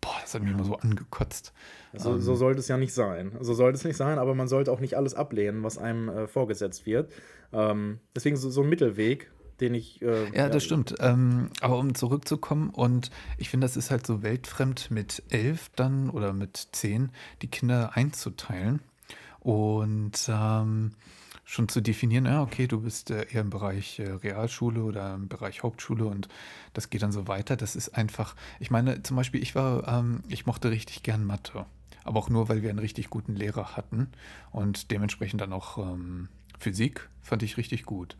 boah, das hat mich immer so angekotzt. So, ähm, so sollte es ja nicht sein. So sollte es nicht sein, aber man sollte auch nicht alles ablehnen, was einem äh, vorgesetzt wird. Ähm, deswegen so, so ein Mittelweg den ich. Äh, ja, das stimmt. Ähm, aber um zurückzukommen, und ich finde, das ist halt so weltfremd mit elf dann oder mit zehn, die Kinder einzuteilen und ähm, schon zu definieren, ja, okay, du bist äh, eher im Bereich äh, Realschule oder im Bereich Hauptschule und das geht dann so weiter. Das ist einfach, ich meine, zum Beispiel, ich war, ähm, ich mochte richtig gern Mathe. aber auch nur, weil wir einen richtig guten Lehrer hatten und dementsprechend dann auch ähm, Physik fand ich richtig gut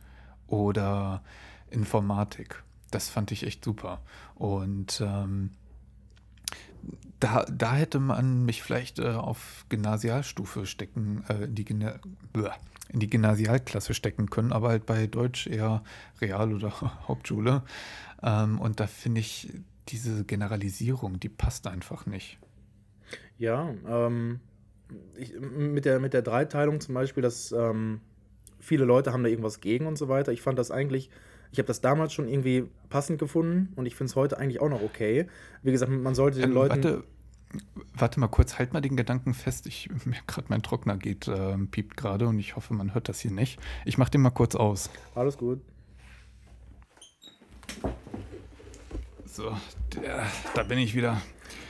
oder Informatik. Das fand ich echt super. Und ähm, da, da hätte man mich vielleicht äh, auf Gymnasialstufe stecken, äh, in, die in die Gymnasialklasse stecken können, aber halt bei Deutsch eher Real- oder <laughs> Hauptschule. Ähm, und da finde ich diese Generalisierung, die passt einfach nicht. Ja, ähm, ich, mit, der, mit der Dreiteilung zum Beispiel, dass ähm, viele Leute haben da irgendwas gegen und so weiter. Ich fand das eigentlich ich habe das damals schon irgendwie passend gefunden und ich finde es heute eigentlich auch noch okay. Wie gesagt, man sollte den ähm, Leuten. Warte, warte mal kurz, halt mal den Gedanken fest. Ich <laughs> merke gerade, mein Trockner geht, äh, piept gerade und ich hoffe, man hört das hier nicht. Ich mache den mal kurz aus. Alles gut. So, der, da bin ich wieder.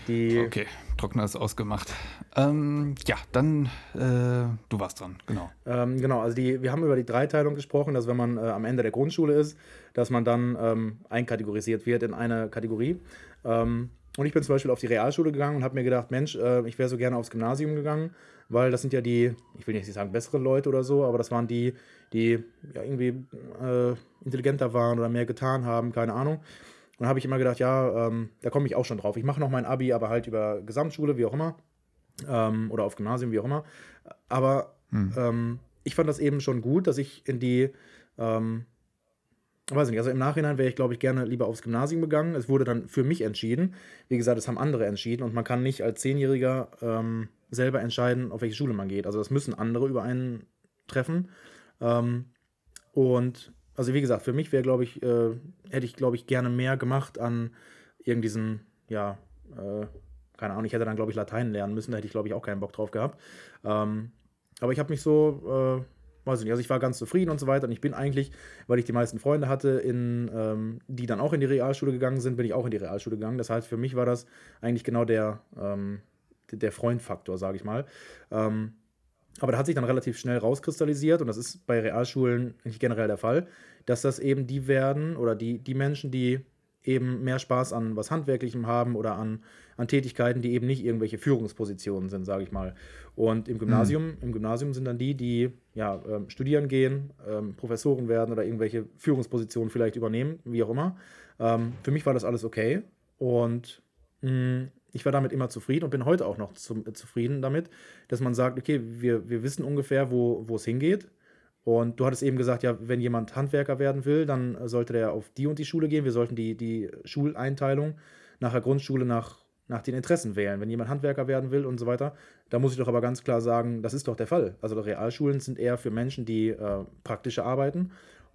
Die okay, Trockner ist ausgemacht. Ähm, ja, dann, äh, du warst dran, genau. Ähm, genau, also die, wir haben über die Dreiteilung gesprochen, dass wenn man äh, am Ende der Grundschule ist, dass man dann ähm, einkategorisiert wird in eine Kategorie. Ähm, und ich bin zum Beispiel auf die Realschule gegangen und habe mir gedacht, Mensch, äh, ich wäre so gerne aufs Gymnasium gegangen, weil das sind ja die, ich will nicht sagen bessere Leute oder so, aber das waren die, die ja irgendwie äh, intelligenter waren oder mehr getan haben, keine Ahnung. Und habe ich immer gedacht, ja, ähm, da komme ich auch schon drauf. Ich mache noch mein Abi, aber halt über Gesamtschule, wie auch immer. Ähm, oder auf Gymnasium, wie auch immer. Aber hm. ähm, ich fand das eben schon gut, dass ich in die, ähm, weiß nicht, also im Nachhinein wäre ich, glaube ich, gerne lieber aufs Gymnasium gegangen. Es wurde dann für mich entschieden. Wie gesagt, es haben andere entschieden und man kann nicht als Zehnjähriger ähm, selber entscheiden, auf welche Schule man geht. Also das müssen andere über einen treffen. Ähm, und also wie gesagt, für mich wäre, glaube ich, äh, hätte ich, glaube ich, gerne mehr gemacht an irgendeinen, ja, äh, keine Ahnung, ich hätte dann, glaube ich, Latein lernen müssen, da hätte ich, glaube ich, auch keinen Bock drauf gehabt. Ähm, aber ich habe mich so, äh, weiß ich nicht, also ich war ganz zufrieden und so weiter und ich bin eigentlich, weil ich die meisten Freunde hatte, in, ähm, die dann auch in die Realschule gegangen sind, bin ich auch in die Realschule gegangen. Das heißt, für mich war das eigentlich genau der, ähm, der Freundfaktor, sage ich mal. Ähm, aber da hat sich dann relativ schnell rauskristallisiert, und das ist bei Realschulen nicht generell der Fall, dass das eben die werden oder die, die Menschen, die eben mehr Spaß an was Handwerklichem haben oder an, an Tätigkeiten, die eben nicht irgendwelche Führungspositionen sind, sage ich mal. Und im Gymnasium, mhm. im Gymnasium sind dann die, die ja, ähm, studieren gehen, ähm, Professoren werden oder irgendwelche Führungspositionen vielleicht übernehmen, wie auch immer. Ähm, für mich war das alles okay. Und mh, mm, ich war damit immer zufrieden und bin heute auch noch zu, äh, zufrieden damit, dass man sagt, okay, wir, wir wissen ungefähr, wo, es hingeht. Und du hattest eben gesagt, ja, wenn jemand Handwerker werden will, dann sollte der auf die und die Schule gehen. Wir sollten die, die Schuleinteilung nach der Grundschule nach, nach den Interessen wählen. Wenn jemand Handwerker werden will und so weiter, da muss ich doch aber ganz klar sagen, das ist doch der Fall. Also Realschulen sind eher für Menschen, die äh, praktische arbeiten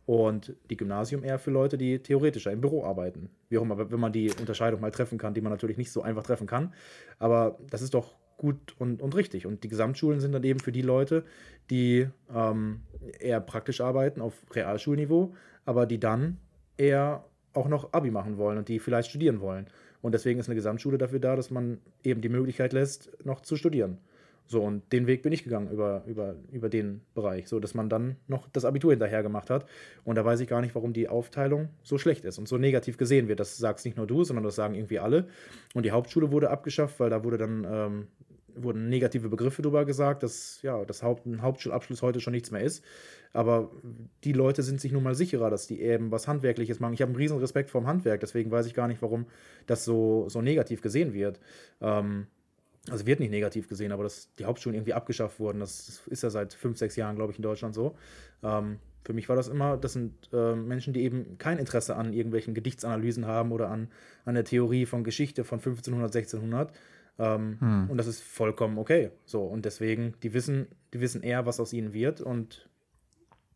und die Gymnasium eher für Leute, die theoretischer im Büro arbeiten. Wie auch immer, wenn man die Unterscheidung mal treffen kann, die man natürlich nicht so einfach treffen kann. Aber das ist doch gut und, und richtig. Und die Gesamtschulen sind dann eben für die Leute, die ähm, eher praktisch arbeiten auf Realschulniveau, aber die dann eher auch noch Abi machen wollen und die vielleicht studieren wollen. Und deswegen ist eine Gesamtschule dafür da, dass man eben die Möglichkeit lässt, noch zu studieren. So, und den Weg bin ich gegangen über, über, über den Bereich, so dass man dann noch das Abitur hinterher gemacht hat. Und da weiß ich gar nicht, warum die Aufteilung so schlecht ist und so negativ gesehen wird. Das sagst nicht nur du, sondern das sagen irgendwie alle. Und die Hauptschule wurde abgeschafft, weil da wurde dann ähm, wurden negative Begriffe drüber gesagt, dass ja, das Haupt, ein Hauptschulabschluss heute schon nichts mehr ist. Aber die Leute sind sich nun mal sicherer, dass die eben was Handwerkliches machen. Ich habe einen riesen Respekt vor dem Handwerk, deswegen weiß ich gar nicht, warum das so, so negativ gesehen wird. Ähm, also wird nicht negativ gesehen, aber dass die Hauptschulen irgendwie abgeschafft wurden, das ist ja seit fünf, sechs Jahren, glaube ich, in Deutschland so. Ähm, für mich war das immer, das sind äh, Menschen, die eben kein Interesse an irgendwelchen Gedichtsanalysen haben oder an, an der Theorie von Geschichte von 1500, 1600. Ähm, hm. Und das ist vollkommen okay. So, und deswegen, die wissen, die wissen eher, was aus ihnen wird und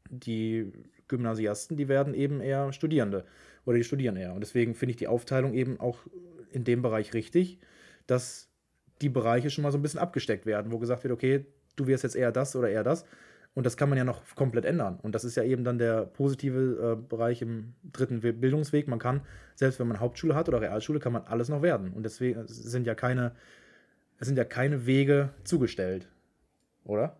die Gymnasiasten, die werden eben eher Studierende oder die studieren eher. Und deswegen finde ich die Aufteilung eben auch in dem Bereich richtig, dass die Bereiche schon mal so ein bisschen abgesteckt werden, wo gesagt wird, okay, du wirst jetzt eher das oder eher das. Und das kann man ja noch komplett ändern. Und das ist ja eben dann der positive äh, Bereich im dritten Bildungsweg. Man kann, selbst wenn man Hauptschule hat oder Realschule, kann man alles noch werden. Und deswegen sind ja keine, es sind ja keine Wege zugestellt. Oder?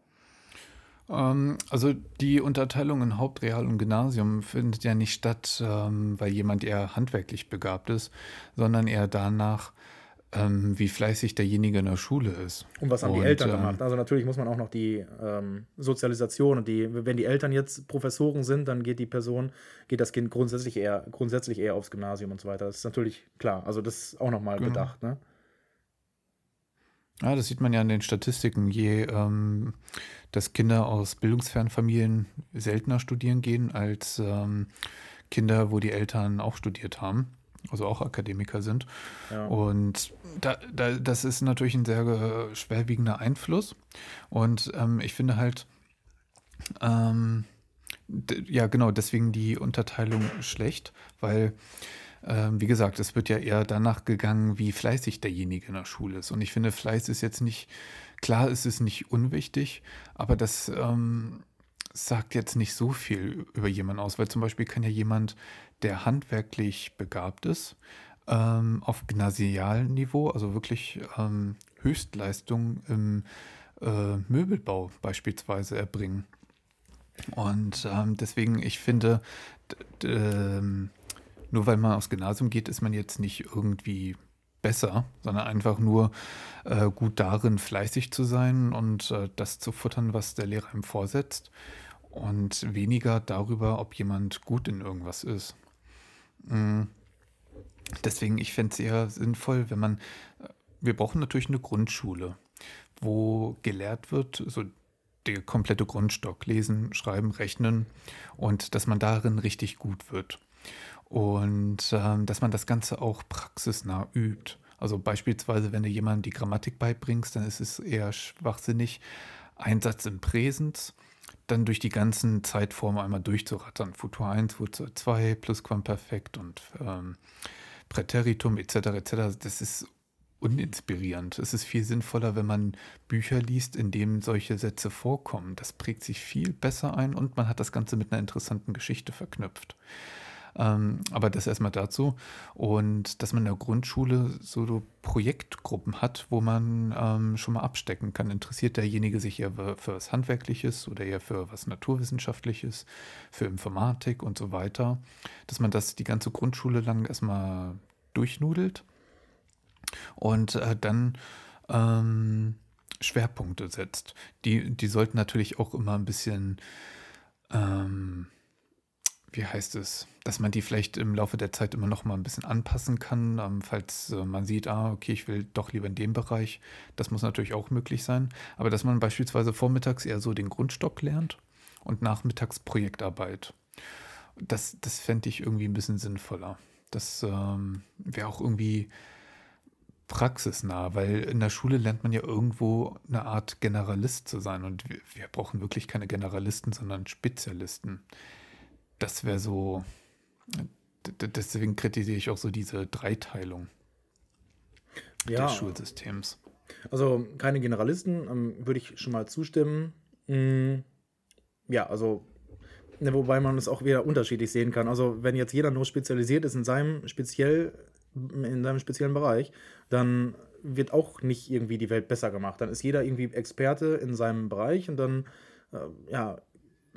Ähm, also die Unterteilung in Hauptreal und Gymnasium findet ja nicht statt, ähm, weil jemand eher handwerklich begabt ist, sondern eher danach, ähm, wie fleißig derjenige in der Schule ist. Und was haben und, die Eltern ähm, gemacht? Also natürlich muss man auch noch die ähm, Sozialisation und die, wenn die Eltern jetzt Professoren sind, dann geht die Person, geht das Kind grundsätzlich eher, grundsätzlich eher aufs Gymnasium und so weiter. Das ist natürlich klar. Also das ist auch nochmal genau. bedacht, ne? Ja, das sieht man ja in den Statistiken. Je, ähm, dass Kinder aus bildungsfernen Familien seltener studieren gehen als ähm, Kinder, wo die Eltern auch studiert haben also auch Akademiker sind. Ja. Und da, da, das ist natürlich ein sehr äh, schwerwiegender Einfluss. Und ähm, ich finde halt, ähm, ja genau, deswegen die Unterteilung schlecht, weil, ähm, wie gesagt, es wird ja eher danach gegangen, wie fleißig derjenige in der Schule ist. Und ich finde, Fleiß ist jetzt nicht, klar ist es nicht unwichtig, aber das ähm, sagt jetzt nicht so viel über jemanden aus, weil zum Beispiel kann ja jemand der handwerklich begabt ist, ähm, auf Gymnasialniveau, also wirklich ähm, Höchstleistung im äh, Möbelbau beispielsweise erbringen. Und ähm, deswegen, ich finde, ähm, nur weil man aufs Gymnasium geht, ist man jetzt nicht irgendwie besser, sondern einfach nur äh, gut darin, fleißig zu sein und äh, das zu futtern, was der Lehrer ihm vorsetzt und weniger darüber, ob jemand gut in irgendwas ist. Mm. Deswegen, ich fände es eher sinnvoll, wenn man, äh, wir brauchen natürlich eine Grundschule, wo gelehrt wird, so der komplette Grundstock, lesen, schreiben, rechnen und dass man darin richtig gut wird. Und ähm, dass man das Ganze auch praxisnah übt. Also beispielsweise, wenn du jemandem die Grammatik beibringst, dann ist es eher schwachsinnig, Einsatz im Präsens dann durch die ganzen Zeitformen einmal durchzurattern. Futur 1, Futur 2, Plusquamperfekt und ähm, Präteritum etc. etc. Das ist uninspirierend. Es ist viel sinnvoller, wenn man Bücher liest, in denen solche Sätze vorkommen. Das prägt sich viel besser ein und man hat das Ganze mit einer interessanten Geschichte verknüpft. Ähm, aber das erstmal dazu. Und dass man in der Grundschule so Projektgruppen hat, wo man ähm, schon mal abstecken kann. Interessiert derjenige sich eher für was Handwerkliches oder eher für was Naturwissenschaftliches, für Informatik und so weiter. Dass man das die ganze Grundschule lang erstmal durchnudelt und äh, dann ähm, Schwerpunkte setzt. Die, die sollten natürlich auch immer ein bisschen ähm, wie heißt es, dass man die vielleicht im Laufe der Zeit immer noch mal ein bisschen anpassen kann, ähm, falls äh, man sieht, ah, okay, ich will doch lieber in dem Bereich. Das muss natürlich auch möglich sein. Aber dass man beispielsweise vormittags eher so den Grundstock lernt und nachmittags Projektarbeit. Das, das fände ich irgendwie ein bisschen sinnvoller. Das ähm, wäre auch irgendwie praxisnah, weil in der Schule lernt man ja irgendwo eine Art Generalist zu sein und wir, wir brauchen wirklich keine Generalisten, sondern Spezialisten das wäre so, deswegen kritisiere ich auch so diese Dreiteilung ja. des Schulsystems. Also keine Generalisten, ähm, würde ich schon mal zustimmen. Mm, ja, also ne, wobei man es auch wieder unterschiedlich sehen kann. Also wenn jetzt jeder nur spezialisiert ist in seinem speziell in seinem speziellen Bereich, dann wird auch nicht irgendwie die Welt besser gemacht. Dann ist jeder irgendwie Experte in seinem Bereich und dann äh, ja,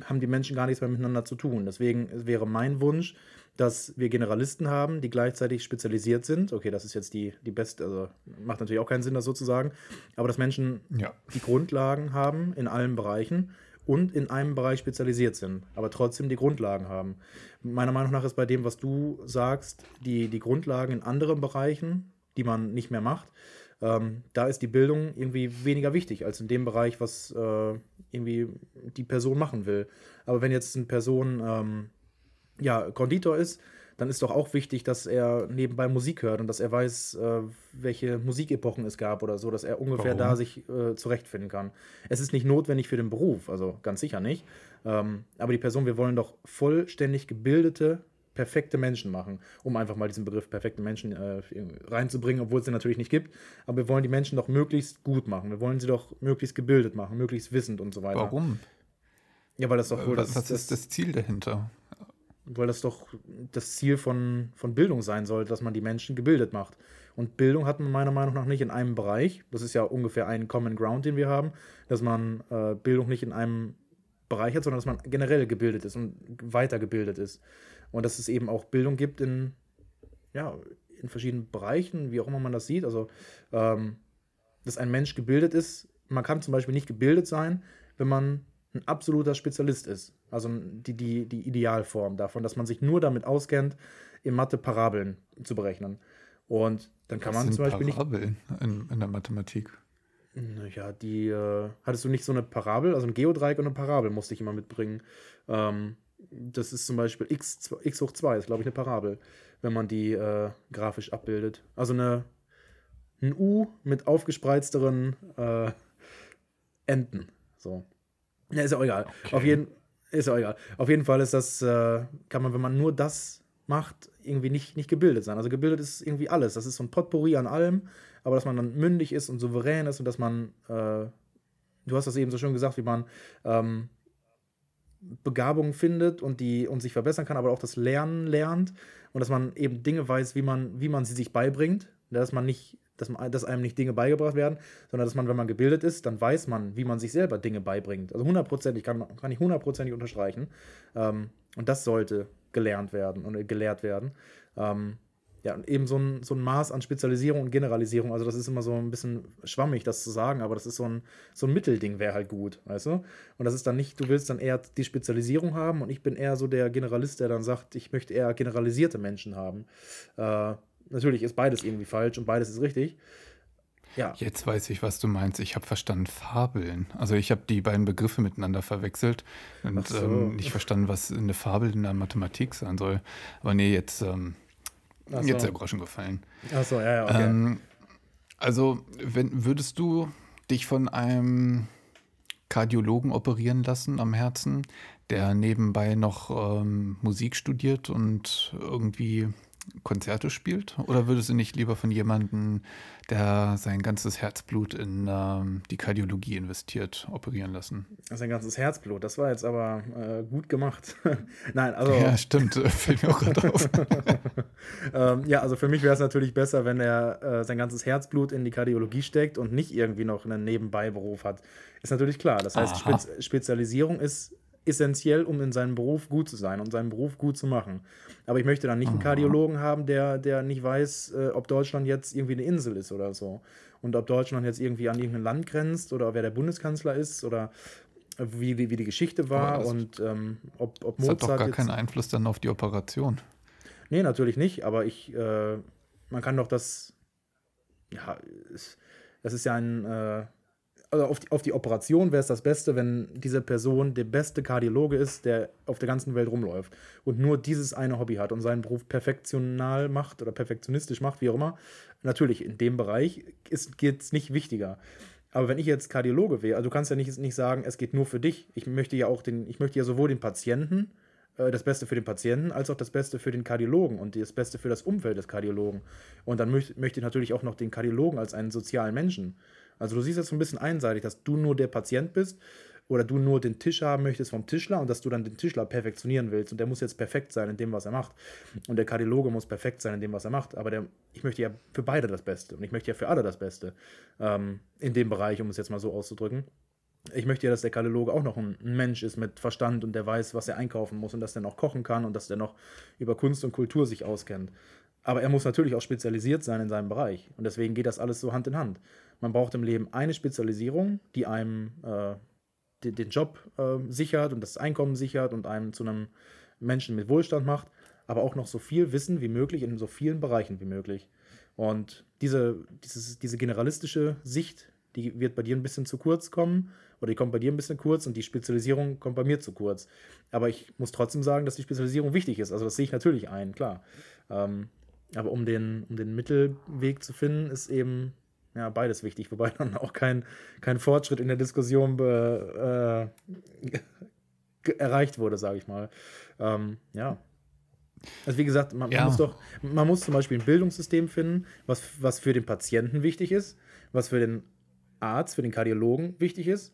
haben die Menschen gar nichts mehr miteinander zu tun. Deswegen wäre mein Wunsch, dass wir Generalisten haben, die gleichzeitig spezialisiert sind. Okay, das ist jetzt die, die beste, also macht natürlich auch keinen Sinn, das so zu sagen. Aber dass Menschen ja. die Grundlagen haben in allen Bereichen und in einem Bereich spezialisiert sind, aber trotzdem die Grundlagen haben. Meiner Meinung nach ist bei dem, was du sagst, die, die Grundlagen in anderen Bereichen, die man nicht mehr macht, ähm, da ist die Bildung irgendwie weniger wichtig als in dem Bereich, was äh, irgendwie die Person machen will. Aber wenn jetzt eine Person ähm, ja, Konditor ist, dann ist doch auch wichtig, dass er nebenbei Musik hört und dass er weiß, äh, welche Musikepochen es gab oder so, dass er ungefähr Warum? da sich äh, zurechtfinden kann. Es ist nicht notwendig für den Beruf, also ganz sicher nicht. Ähm, aber die Person, wir wollen doch vollständig gebildete perfekte Menschen machen, um einfach mal diesen Begriff perfekte Menschen äh, reinzubringen, obwohl es den natürlich nicht gibt. Aber wir wollen die Menschen doch möglichst gut machen. Wir wollen sie doch möglichst gebildet machen, möglichst wissend und so weiter. Warum? Ja, weil das doch wohl. Was, das, ist das Ziel dahinter? Weil das doch das Ziel von, von Bildung sein soll, dass man die Menschen gebildet macht. Und Bildung hat man meiner Meinung nach nicht in einem Bereich. Das ist ja ungefähr ein Common Ground, den wir haben, dass man äh, Bildung nicht in einem Bereich hat, sondern dass man generell gebildet ist und weitergebildet ist. Und dass es eben auch Bildung gibt in, ja, in verschiedenen Bereichen, wie auch immer man das sieht. Also, ähm, dass ein Mensch gebildet ist. Man kann zum Beispiel nicht gebildet sein, wenn man ein absoluter Spezialist ist. Also die, die, die Idealform davon, dass man sich nur damit auskennt, in Mathe Parabeln zu berechnen. Und dann kann Was man zum Beispiel Parabeln nicht. In, in der Mathematik. Naja, die äh, hattest du nicht so eine Parabel, also ein Geodreieck und eine Parabel musste ich immer mitbringen. Ähm, das ist zum Beispiel x, x hoch 2, ist glaube ich eine Parabel, wenn man die äh, grafisch abbildet. Also eine, ein U mit aufgespreizteren äh, Enden. So. Ja, ist ja auch egal. Okay. Auf jeden ist ja egal. Auf jeden Fall ist das, äh, kann man, wenn man nur das macht, irgendwie nicht, nicht gebildet sein. Also gebildet ist irgendwie alles. Das ist so ein Potpourri an allem, aber dass man dann mündig ist und souverän ist und dass man, äh, du hast das eben so schön gesagt, wie man ähm, Begabungen findet und die und sich verbessern kann, aber auch das Lernen lernt und dass man eben Dinge weiß, wie man, wie man sie sich beibringt, dass man nicht dass, man, dass einem nicht Dinge beigebracht werden, sondern dass man, wenn man gebildet ist, dann weiß man, wie man sich selber Dinge beibringt. Also hundertprozentig, kann, kann ich hundertprozentig unterstreichen. Ähm, und das sollte gelernt werden und gelehrt werden. Ähm, ja, und eben so ein, so ein Maß an Spezialisierung und Generalisierung, also das ist immer so ein bisschen schwammig, das zu sagen, aber das ist so ein, so ein Mittelding, wäre halt gut, weißt du? Und das ist dann nicht, du willst dann eher die Spezialisierung haben und ich bin eher so der Generalist, der dann sagt, ich möchte eher generalisierte Menschen haben. Äh, natürlich ist beides irgendwie falsch und beides ist richtig. Ja. Jetzt weiß ich, was du meinst. Ich habe verstanden Fabeln. Also ich habe die beiden Begriffe miteinander verwechselt und so. ähm, nicht verstanden, was eine Fabel in der Mathematik sein soll. Aber nee, jetzt, ähm, so. jetzt der Groschen gefallen. Achso, ja, ja, okay. Ähm, also, wenn, würdest du dich von einem Kardiologen operieren lassen am Herzen, der nebenbei noch ähm, Musik studiert und irgendwie Konzerte spielt? Oder würdest du nicht lieber von jemandem, der sein ganzes Herzblut in ähm, die Kardiologie investiert, operieren lassen? Sein ganzes Herzblut, das war jetzt aber äh, gut gemacht. <laughs> Nein, also. Ja, stimmt, fällt mir auch gerade auf. <laughs> ähm, ja, also für mich wäre es natürlich besser, wenn er äh, sein ganzes Herzblut in die Kardiologie steckt und nicht irgendwie noch einen Nebenbeiberuf hat. Ist natürlich klar. Das heißt, Spez Spezialisierung ist essentiell, um in seinem Beruf gut zu sein und seinen Beruf gut zu machen. Aber ich möchte dann nicht einen Kardiologen haben, der, der nicht weiß, äh, ob Deutschland jetzt irgendwie eine Insel ist oder so. Und ob Deutschland jetzt irgendwie an irgendein Land grenzt oder wer der Bundeskanzler ist oder wie, wie, wie die Geschichte war und ähm, ob, ob Mozart. Das hat doch gar keinen Einfluss dann auf die Operation. Nee, natürlich nicht, aber ich, äh, man kann doch das, ja, das ist ja ein, äh, also auf die, auf die Operation wäre es das Beste, wenn diese Person der beste Kardiologe ist, der auf der ganzen Welt rumläuft und nur dieses eine Hobby hat und seinen Beruf perfektional macht oder perfektionistisch macht, wie auch immer. Natürlich, in dem Bereich geht es nicht wichtiger. Aber wenn ich jetzt Kardiologe wäre, also du kannst ja nicht, nicht sagen, es geht nur für dich. Ich möchte ja auch den, ich möchte ja sowohl den Patienten, äh, das Beste für den Patienten, als auch das Beste für den Kardiologen und das Beste für das Umfeld des Kardiologen. Und dann möchte, möchte ich natürlich auch noch den Kardiologen als einen sozialen Menschen. Also du siehst jetzt so ein bisschen einseitig, dass du nur der Patient bist oder du nur den Tisch haben möchtest vom Tischler und dass du dann den Tischler perfektionieren willst und der muss jetzt perfekt sein in dem, was er macht. Und der Kardiologe muss perfekt sein in dem, was er macht. Aber der, ich möchte ja für beide das Beste und ich möchte ja für alle das Beste ähm, in dem Bereich, um es jetzt mal so auszudrücken. Ich möchte ja, dass der Kardiologe auch noch ein Mensch ist mit Verstand und der weiß, was er einkaufen muss und dass der noch kochen kann und dass der noch über Kunst und Kultur sich auskennt. Aber er muss natürlich auch spezialisiert sein in seinem Bereich. Und deswegen geht das alles so Hand in Hand. Man braucht im Leben eine Spezialisierung, die einem äh, den, den, Job äh, sichert und das Einkommen sichert und einem zu einem Menschen mit Wohlstand macht, aber auch noch so viel Wissen wie möglich in so vielen Bereichen wie möglich. Und diese, dieses, diese generalistische Sicht, die wird bei dir ein bisschen zu kurz kommen oder die kommt bei dir ein bisschen kurz und die Spezialisierung kommt bei mir zu kurz. Aber ich muss trotzdem sagen, dass die Spezialisierung wichtig ist. Also das sehe ich natürlich ein, klar. Ähm, aber um den, um den Mittelweg zu finden, ist eben ja, beides wichtig, wobei <laughs> dann auch kein, kein Fortschritt in der Diskussion be, äh, erreicht wurde, sage ich mal. Ähm, ja. Also wie gesagt, man, ja. man, muss doch, man muss zum Beispiel ein Bildungssystem finden, was, was für den Patienten wichtig ist, was für den Arzt, für den Kardiologen wichtig ist,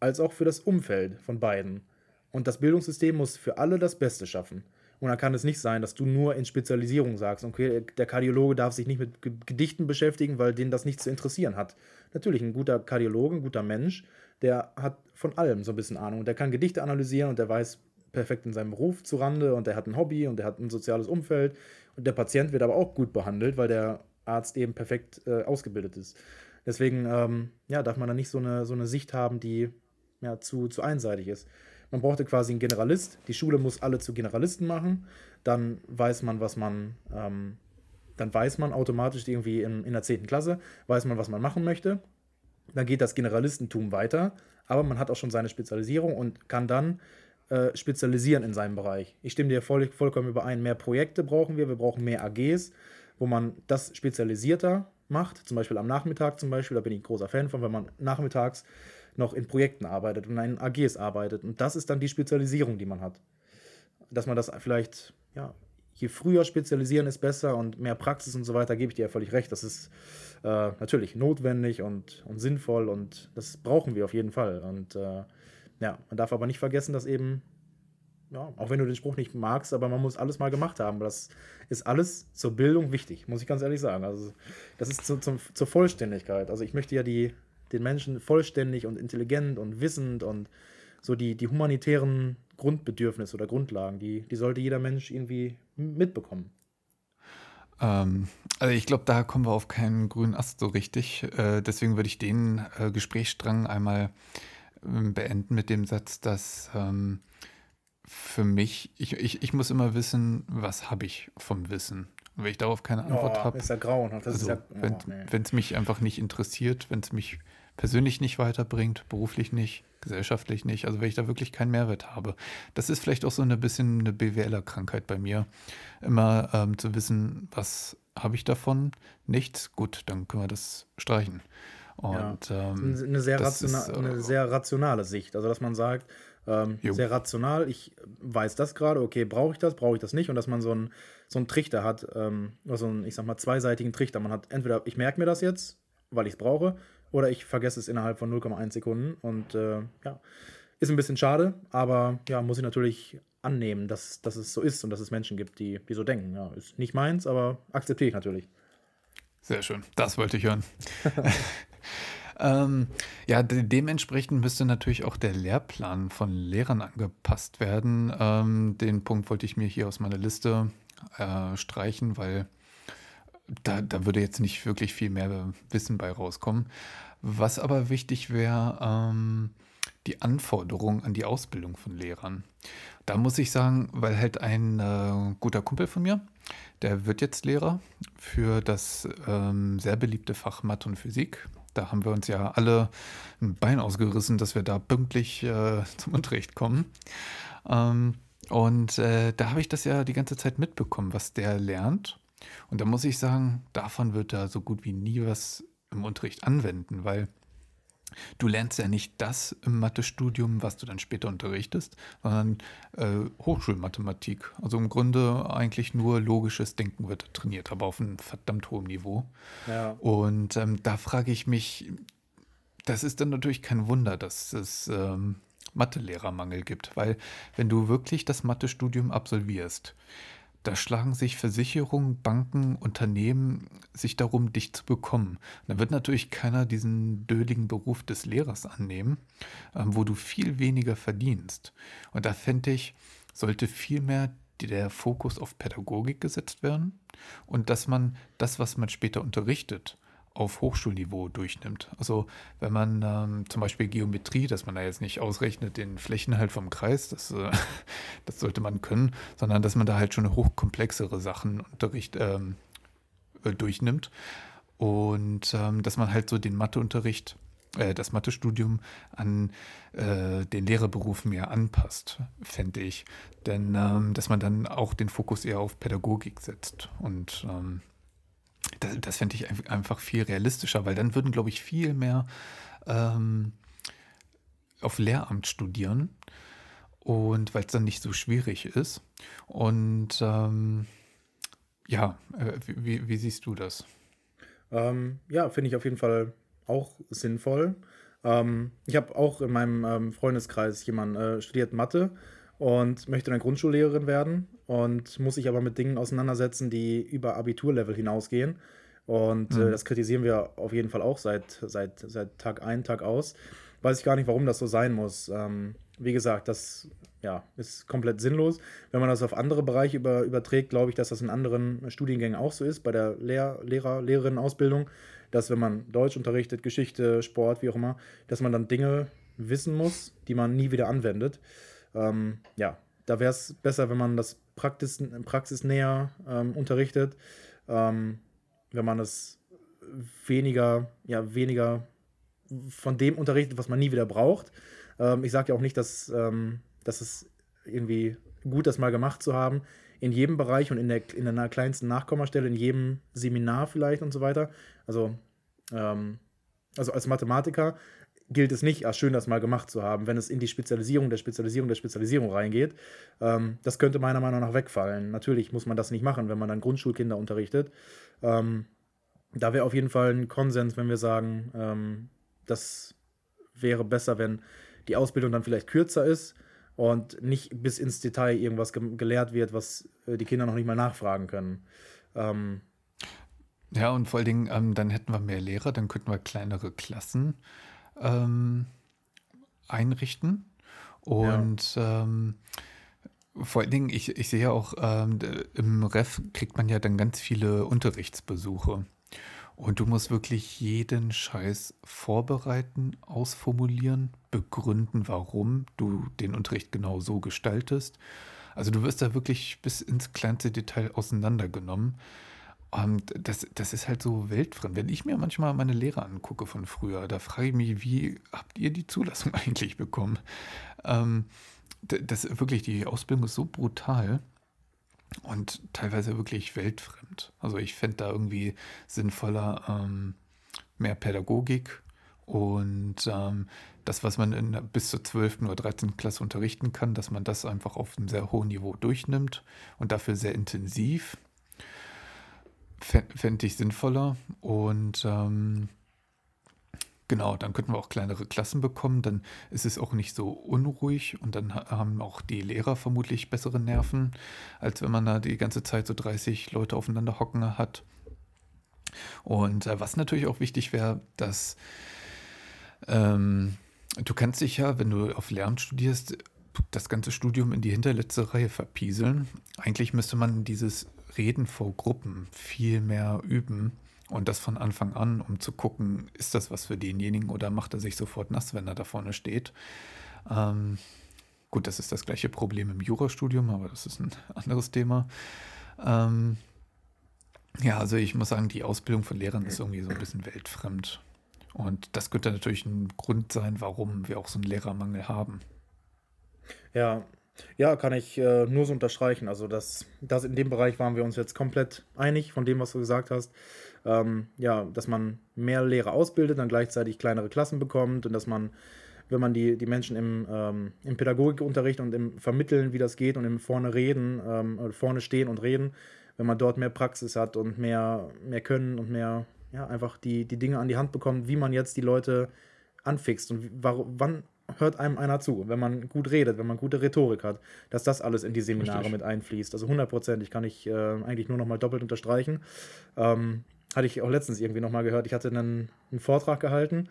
als auch für das Umfeld von beiden. Und das Bildungssystem muss für alle das Beste schaffen. Und dann kann es nicht sein, dass du nur in Spezialisierung sagst, okay, der Kardiologe darf sich nicht mit Gedichten beschäftigen, weil den das nicht zu interessieren hat. Natürlich, ein guter Kardiologe, ein guter Mensch, der hat von allem so ein bisschen Ahnung. Der kann Gedichte analysieren und der weiß, perfekt in seinem Beruf zurande und der hat ein Hobby und der hat ein soziales Umfeld und der Patient wird aber auch gut behandelt, weil der Arzt eben perfekt äh, ausgebildet ist. Deswegen ähm, ja, darf man da nicht so eine, so eine Sicht haben, die ja, zu, zu einseitig ist. Man brauchte quasi einen Generalist. Die Schule muss alle zu Generalisten machen. Dann weiß man, was man, ähm, dann weiß man automatisch irgendwie in, in der 10. Klasse, weiß man, was man machen möchte. Dann geht das Generalistentum weiter, aber man hat auch schon seine Spezialisierung und kann dann äh, spezialisieren in seinem Bereich. Ich stimme dir voll, vollkommen überein. Mehr Projekte brauchen wir, wir brauchen mehr AGs, wo man das spezialisierter macht. Zum Beispiel am Nachmittag zum Beispiel, da bin ich großer Fan von, wenn man nachmittags noch in Projekten arbeitet und in AGs arbeitet. Und das ist dann die Spezialisierung, die man hat. Dass man das vielleicht, ja, je früher spezialisieren ist besser und mehr Praxis und so weiter, gebe ich dir ja völlig recht. Das ist äh, natürlich notwendig und, und sinnvoll und das brauchen wir auf jeden Fall. Und äh, ja, man darf aber nicht vergessen, dass eben, ja, auch wenn du den Spruch nicht magst, aber man muss alles mal gemacht haben. Das ist alles zur Bildung wichtig, muss ich ganz ehrlich sagen. Also das ist zu, zum, zur Vollständigkeit. Also ich möchte ja die, den Menschen vollständig und intelligent und wissend und so die, die humanitären Grundbedürfnisse oder Grundlagen, die, die sollte jeder Mensch irgendwie mitbekommen. Ähm, also ich glaube, da kommen wir auf keinen grünen Ast so richtig. Äh, deswegen würde ich den äh, Gesprächsstrang einmal äh, beenden mit dem Satz, dass ähm, für mich, ich, ich, ich muss immer wissen, was habe ich vom Wissen. Und wenn ich darauf keine Antwort oh, habe. Ist ja grauenhaft. Also, ja, oh, wenn es nee. mich einfach nicht interessiert, wenn es mich persönlich nicht weiterbringt, beruflich nicht, gesellschaftlich nicht, also wenn ich da wirklich keinen Mehrwert habe. Das ist vielleicht auch so ein bisschen eine BWLer-Krankheit bei mir. Immer ähm, zu wissen, was habe ich davon? Nichts, gut, dann können wir das streichen. Und, ja. ähm, eine, sehr ist, äh, eine sehr rationale Sicht. Also, dass man sagt, ähm, sehr rational, ich weiß das gerade, okay, brauche ich das, brauche ich das nicht. Und dass man so einen so Trichter hat, ähm, so einen, ich sag mal, zweiseitigen Trichter. Man hat entweder, ich merke mir das jetzt, weil ich es brauche, oder ich vergesse es innerhalb von 0,1 Sekunden. Und äh, ja, ist ein bisschen schade, aber ja, muss ich natürlich annehmen, dass, dass es so ist und dass es Menschen gibt, die, die so denken. Ja, ist nicht meins, aber akzeptiere ich natürlich. Sehr schön, das wollte ich hören. <laughs> ähm, ja, de dementsprechend müsste natürlich auch der Lehrplan von Lehrern angepasst werden. Ähm, den Punkt wollte ich mir hier aus meiner Liste äh, streichen, weil da, da würde jetzt nicht wirklich viel mehr Wissen bei rauskommen. Was aber wichtig wäre, ähm, die Anforderungen an die Ausbildung von Lehrern. Da muss ich sagen, weil halt ein äh, guter Kumpel von mir, der wird jetzt Lehrer für das ähm, sehr beliebte Fach Mathe und Physik. Da haben wir uns ja alle ein Bein ausgerissen, dass wir da pünktlich äh, zum Unterricht kommen. Ähm, und äh, da habe ich das ja die ganze Zeit mitbekommen, was der lernt. Und da muss ich sagen, davon wird er so gut wie nie was im Unterricht anwenden, weil du lernst ja nicht das im Mathestudium, was du dann später unterrichtest, sondern äh, Hochschulmathematik. Also im Grunde eigentlich nur logisches Denken wird trainiert, aber auf einem verdammt hohen Niveau. Ja. Und ähm, da frage ich mich, das ist dann natürlich kein Wunder, dass es ähm, Mathelehrermangel gibt, weil wenn du wirklich das Mathestudium absolvierst, da schlagen sich Versicherungen, Banken, Unternehmen sich darum, dich zu bekommen. Da wird natürlich keiner diesen dödeligen Beruf des Lehrers annehmen, ähm, wo du viel weniger verdienst. Und da fände ich, sollte viel mehr der Fokus auf Pädagogik gesetzt werden und dass man das, was man später unterrichtet, auf Hochschulniveau durchnimmt. Also wenn man ähm, zum Beispiel Geometrie, dass man da jetzt nicht ausrechnet den Flächenhalt vom Kreis, das, äh, <laughs> das sollte man können, sondern dass man da halt schon hochkomplexere Sachen Unterricht ähm, äh, durchnimmt und ähm, dass man halt so den Matheunterricht, äh, das Mathestudium an äh, den Lehrerberuf mehr anpasst, fände ich. Denn ähm, dass man dann auch den Fokus eher auf Pädagogik setzt und ähm, das, das fände ich einfach viel realistischer, weil dann würden, glaube ich, viel mehr ähm, auf Lehramt studieren und weil es dann nicht so schwierig ist. Und ähm, ja, äh, wie, wie, siehst du das? Ähm, ja, finde ich auf jeden Fall auch sinnvoll. Ähm, ich habe auch in meinem ähm, Freundeskreis jemanden äh, studiert Mathe und möchte dann Grundschullehrerin werden und muss sich aber mit Dingen auseinandersetzen, die über Abiturlevel hinausgehen. Und äh, mhm. äh, das kritisieren wir auf jeden Fall auch seit, seit, seit Tag ein, Tag aus. Weiß ich gar nicht, warum das so sein muss. Ähm, wie gesagt, das ja, ist komplett sinnlos. Wenn man das auf andere Bereiche über, überträgt, glaube ich, dass das in anderen Studiengängen auch so ist, bei der Lehr Lehrer, Lehrerinnenausbildung, dass wenn man Deutsch unterrichtet, Geschichte, Sport, wie auch immer, dass man dann Dinge wissen muss, die man nie wieder anwendet. Ähm, ja, da wäre es besser, wenn man das Praxis, praxisnäher ähm, unterrichtet, ähm, wenn man es weniger, ja, weniger von dem unterrichtet, was man nie wieder braucht. Ähm, ich sage ja auch nicht, dass ähm, das ist irgendwie gut, das mal gemacht zu haben. In jedem Bereich und in der, in der kleinsten Nachkommastelle, in jedem Seminar vielleicht und so weiter. Also, ähm, also als Mathematiker gilt es nicht, als schön das mal gemacht zu haben, wenn es in die Spezialisierung der Spezialisierung der Spezialisierung reingeht. Ähm, das könnte meiner Meinung nach wegfallen. Natürlich muss man das nicht machen, wenn man dann Grundschulkinder unterrichtet. Ähm, da wäre auf jeden Fall ein Konsens, wenn wir sagen, ähm, das wäre besser, wenn die Ausbildung dann vielleicht kürzer ist und nicht bis ins Detail irgendwas ge gelehrt wird, was äh, die Kinder noch nicht mal nachfragen können. Ähm, ja, und vor allen Dingen, ähm, dann hätten wir mehr Lehrer, dann könnten wir kleinere Klassen ähm, einrichten. Und ja. Ähm, vor allen Dingen, ich, ich sehe auch, ähm, im Ref kriegt man ja dann ganz viele Unterrichtsbesuche. Und du musst wirklich jeden Scheiß vorbereiten, ausformulieren, begründen, warum du den Unterricht genau so gestaltest. Also du wirst da wirklich bis ins kleinste Detail auseinandergenommen. Und das, das ist halt so weltfremd. Wenn ich mir manchmal meine Lehrer angucke von früher, da frage ich mich, wie habt ihr die Zulassung <laughs> eigentlich bekommen? Ähm, das wirklich, die Ausbildung ist so brutal und teilweise wirklich weltfremd. Also ich fände da irgendwie sinnvoller ähm, mehr Pädagogik und ähm, das, was man in, bis zur 12. oder 13. Klasse unterrichten kann, dass man das einfach auf einem sehr hohen Niveau durchnimmt und dafür sehr intensiv, fände ich sinnvoller. Und ähm, Genau, dann könnten wir auch kleinere Klassen bekommen, dann ist es auch nicht so unruhig und dann haben auch die Lehrer vermutlich bessere Nerven, als wenn man da die ganze Zeit so 30 Leute aufeinander hocken hat. Und äh, was natürlich auch wichtig wäre, dass ähm, du kannst dich ja, wenn du auf Lehramt studierst, das ganze Studium in die hinterletzte Reihe verpieseln. Eigentlich müsste man dieses Reden vor Gruppen viel mehr üben und das von Anfang an, um zu gucken, ist das was für denjenigen oder macht er sich sofort nass, wenn er da vorne steht. Ähm, gut, das ist das gleiche Problem im Jurastudium, aber das ist ein <laughs> anderes Thema. Ähm, ja, also ich muss sagen, die Ausbildung von Lehrern ist irgendwie so ein bisschen weltfremd. Und das könnte natürlich ein Grund sein, warum wir auch so einen Lehrermangel haben. Ja, ja, kann ich äh, nur so unterstreichen. Also das, das in dem Bereich waren wir uns jetzt komplett einig von dem, was du gesagt hast ähm, ja, dass man mehr Lehrer ausbildet, dann gleichzeitig kleinere Klassen bekommt und dass man, wenn man die, die Menschen im, ähm, im Pädagogikunterricht und im Vermitteln, wie das geht und im Vorne reden, ähm, vorne stehen und reden, wenn man dort mehr Praxis hat und mehr, mehr Können und mehr, ja, einfach die, die Dinge an die Hand bekommt, wie man jetzt die Leute anfixt und wann hört einem einer zu, wenn man gut redet, wenn man gute Rhetorik hat, dass das alles in die Seminare Richtig. mit einfließt. Also hundertprozentig kann ich äh, eigentlich nur noch mal doppelt unterstreichen. Ähm, hatte ich auch letztens irgendwie nochmal gehört. Ich hatte einen, einen Vortrag gehalten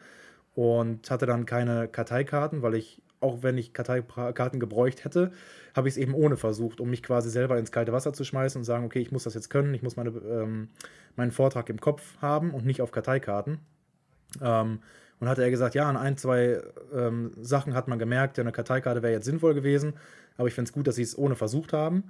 und hatte dann keine Karteikarten, weil ich, auch wenn ich Karteikarten gebräucht hätte, habe ich es eben ohne versucht, um mich quasi selber ins kalte Wasser zu schmeißen und sagen, okay, ich muss das jetzt können, ich muss meine, ähm, meinen Vortrag im Kopf haben und nicht auf Karteikarten. Ähm, und hatte er gesagt, ja, an ein, zwei ähm, Sachen hat man gemerkt, eine Karteikarte wäre jetzt sinnvoll gewesen, aber ich finde es gut, dass sie es ohne versucht haben.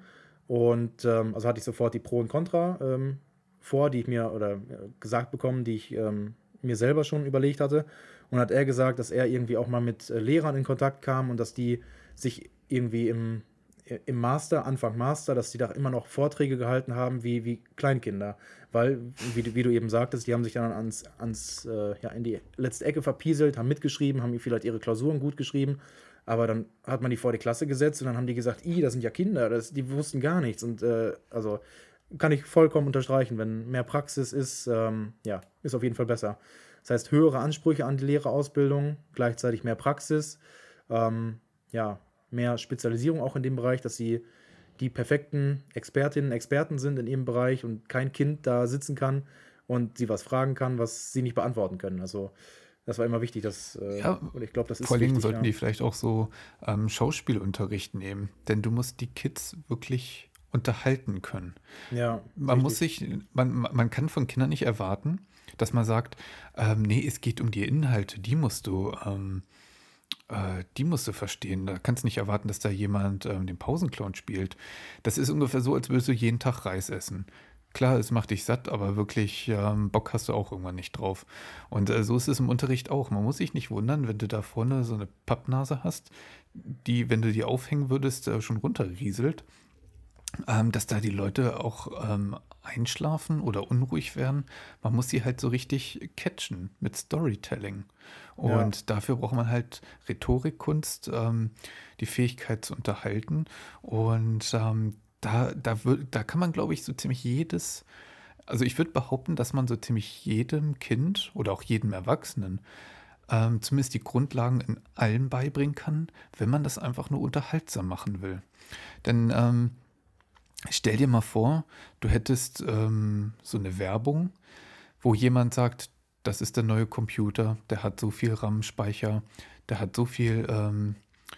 Und ähm, also hatte ich sofort die Pro und Contra ähm, vor, die ich mir oder äh, gesagt bekommen, die ich ähm, mir selber schon überlegt hatte. Und hat er gesagt, dass er irgendwie auch mal mit äh, Lehrern in Kontakt kam und dass die sich irgendwie im, im Master, Anfang Master, dass die da immer noch Vorträge gehalten haben wie, wie Kleinkinder. Weil, wie, wie du eben sagtest, die haben sich dann ans, ans äh, ja, in die letzte Ecke verpieselt, haben mitgeschrieben, haben vielleicht ihre Klausuren gut geschrieben. Aber dann hat man die vor die Klasse gesetzt und dann haben die gesagt, i, das sind ja Kinder, das, die wussten gar nichts. Und äh, also kann ich vollkommen unterstreichen. Wenn mehr Praxis ist, ähm, ja, ist auf jeden Fall besser. Das heißt, höhere Ansprüche an die Lehrerausbildung, gleichzeitig mehr Praxis, ähm, ja, mehr Spezialisierung auch in dem Bereich, dass sie die perfekten Expertinnen, Experten sind in ihrem Bereich und kein Kind da sitzen kann und sie was fragen kann, was sie nicht beantworten können. Also Das war immer wichtig, dass, äh, Ja, und ich glaube, das ist Vor wichtig, sollten ja. die vielleicht auch so ähm, Schauspielunterricht nehmen, denn du musst die Kids wirklich unterhalten können. Ja, Man muss richtig. sich, man, man kann von Kindern nicht erwarten, dass man sagt, ähm, nee, es geht um die Inhalte, die musst du, ähm, äh, die musst du verstehen. Da kannst du nicht erwarten, dass da jemand ähm, den Pausenclown spielt. Das ist ungefähr so, als würdest du jeden Tag Reis essen. Klar, es macht dich satt, aber wirklich ähm, Bock hast du auch irgendwann nicht drauf. Und äh, so ist es im Unterricht auch. Man muss sich nicht wundern, wenn du da vorne so eine Pappnase hast, die, wenn du die aufhängen würdest, äh, schon runterrieselt ähm, dass da die Leute auch ähm, einschlafen oder unruhig werden. Man muss sie halt so richtig catchen mit Storytelling. Und dafür braucht man halt Rhetorikkunst, ähm, die Fähigkeit zu unterhalten. Und ähm, da, da, da kann man, glaube ich, so ziemlich jedes, also ich würde behaupten, dass man so ziemlich jedem Kind oder auch jedem Erwachsenen ähm, zumindest die Grundlagen in allem beibringen kann, wenn man das einfach nur unterhaltsam machen will. Denn ähm, Stell dir mal vor, du hättest ähm, so eine Werbung, wo jemand sagt, das ist der neue Computer, der hat so viel RAM-Speicher, der hat so viel, ähm,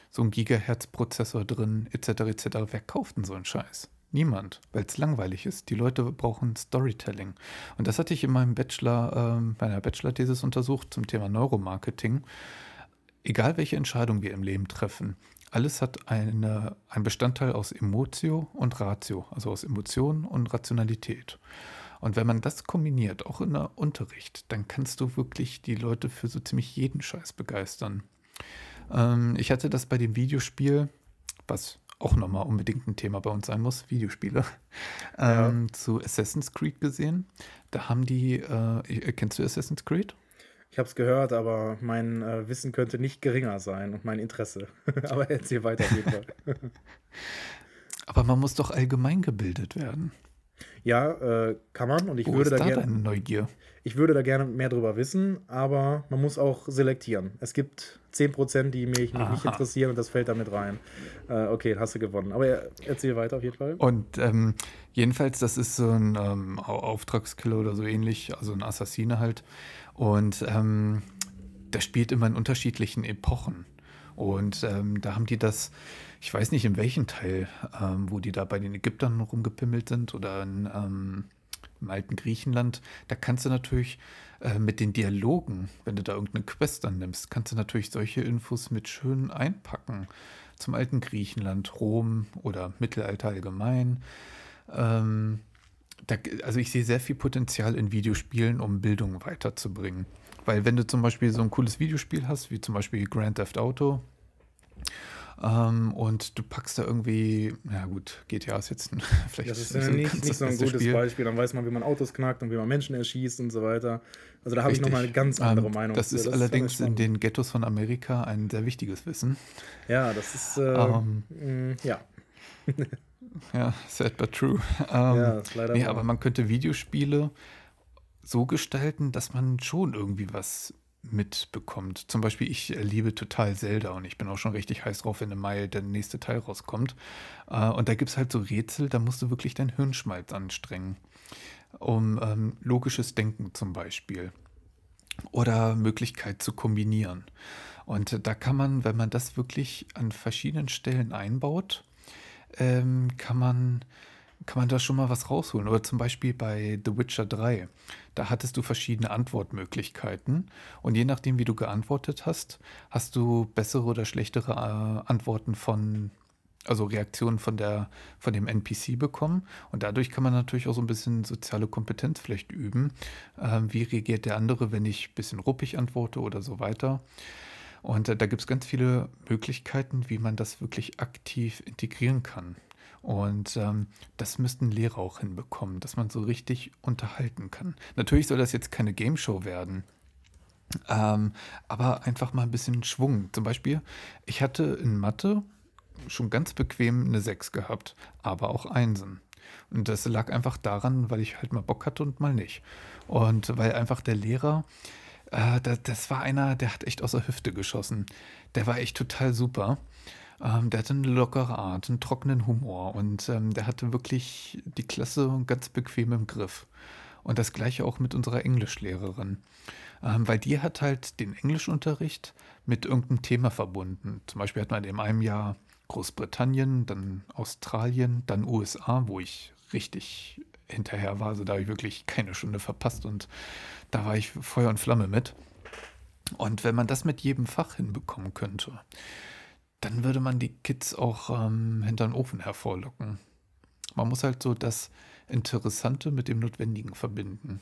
so ein Gigahertz-Prozessor drin, etc., etc. Wer kauft denn so einen Scheiß? Niemand, weil es langweilig ist. Die Leute brauchen Storytelling. Und das hatte ich in meinem Bachelor, ähm, meiner Bachelor-Thesis untersucht zum Thema Neuromarketing egal welche Entscheidung wir im Leben treffen, alles hat eine, einen Bestandteil aus Emotio und Ratio, also aus Emotion und Rationalität. Und wenn man das kombiniert, auch in der Unterricht, dann kannst du wirklich die Leute für so ziemlich jeden Scheiß begeistern. Ähm, ich hatte das bei dem Videospiel, was auch nochmal unbedingt ein Thema bei uns sein muss, Videospiele, Ja. ähm, zu Assassin's Creed gesehen. Da haben die, äh, kennst du Assassin's Creed? Ich habe es gehört, aber mein äh, Wissen könnte nicht geringer sein und mein Interesse. <laughs> aber erzähl weiter auf jeden Fall. <laughs> Aber man muss doch allgemein gebildet werden. Ja, äh, kann man und ich Wo würde ist da da gerne. Neugier? Ich würde da gerne mehr drüber wissen, aber man muss auch selektieren. Es gibt 10%, die mich Aha. nicht interessieren und das fällt damit rein. Äh, okay, hast du gewonnen. Aber ja, erzähl weiter auf jeden Fall. Und ähm, jedenfalls, das ist so ein ähm, Au- Auftragskiller oder so ähnlich, also ein Assassine halt. Und ähm, der spielt immer in unterschiedlichen Epochen. Und ähm, da haben die das, ich weiß nicht in welchem Teil, ähm, wo die da bei den Ägyptern rumgepimmelt sind oder in, ähm, im alten Griechenland, da kannst du natürlich äh, mit den Dialogen, wenn du da irgendeine Quest dann nimmst, kannst du natürlich solche Infos mit schön einpacken. Zum alten Griechenland, Rom oder Mittelalter allgemein. Ähm, da, also ich sehe sehr viel Potenzial in Videospielen, um Bildung weiterzubringen. Weil wenn du zum Beispiel so ein cooles Videospiel hast, wie zum Beispiel Grand Theft Auto, ähm, und du packst da irgendwie, ja gut, GTA ist jetzt ein, <laughs> vielleicht Das ist nicht ja nicht, ganz nicht so ein gutes Spiel. Beispiel. Dann weiß man, wie man Autos knackt und wie man Menschen erschießt und so weiter. Also da habe ich nochmal eine ganz andere Ähm, Meinung. Das ist alles allerdings in spannend. den Ghettos von Amerika ein sehr wichtiges Wissen. Ja, das ist. Äh, Ähm, mh, ja. <laughs> Ja, sad but true. Ähm, ja, ist leider. nee, wahr. aber man könnte Videospiele so gestalten, dass man schon irgendwie was mitbekommt. Zum Beispiel, ich liebe total Zelda und ich bin auch schon richtig heiß drauf, wenn im Mai der nächste Teil rauskommt. Äh, und da gibt es halt so Rätsel, da musst du wirklich dein Hirnschmalz anstrengen. Um ähm, logisches Denken zum Beispiel. Oder Möglichkeit zu kombinieren. Und da kann man, wenn man das wirklich an verschiedenen Stellen einbaut, ähm, kann man kann man da schon mal was rausholen. Oder zum Beispiel bei The Witcher 3. Da hattest du verschiedene Antwortmöglichkeiten. Und je nachdem, wie du geantwortet hast, hast du bessere oder schlechtere äh, Antworten von, also Reaktionen von, der, von dem NPC bekommen. Und dadurch kann man natürlich auch so ein bisschen soziale Kompetenz vielleicht üben. Ähm, wie reagiert der andere, wenn ich ein bisschen ruppig antworte oder so weiter. Und äh, da gibt es ganz viele Möglichkeiten, wie man das wirklich aktiv integrieren kann. Und ähm, das müssten Lehrer auch hinbekommen, dass man so richtig unterhalten kann. Natürlich soll das jetzt keine Game Show werden, ähm, aber einfach mal ein bisschen Schwung. Zum Beispiel, ich hatte in Mathe schon ganz bequem eine 6 gehabt, aber auch Einsen. Und das lag einfach daran, weil ich halt mal Bock hatte und mal nicht. Und weil einfach der Lehrer, äh, das, das war einer, der hat echt aus der Hüfte geschossen. Der war echt total super. Ähm, der hatte eine lockere Art, einen trockenen Humor und ähm, der hatte wirklich die Klasse ganz bequem im Griff. Und das gleiche auch mit unserer Englischlehrerin. Ähm, weil die hat halt den Englischunterricht mit irgendeinem Thema verbunden. Zum Beispiel hat man in einem Jahr Großbritannien, dann Australien, dann USA, wo ich richtig hinterher war. Also da habe ich wirklich keine Stunde verpasst und da war ich Feuer und Flamme mit. Und wenn man das mit jedem Fach hinbekommen könnte, dann würde man die Kids auch ähm, hinter den Ofen hervorlocken. Man muss halt so das Interessante mit dem Notwendigen verbinden.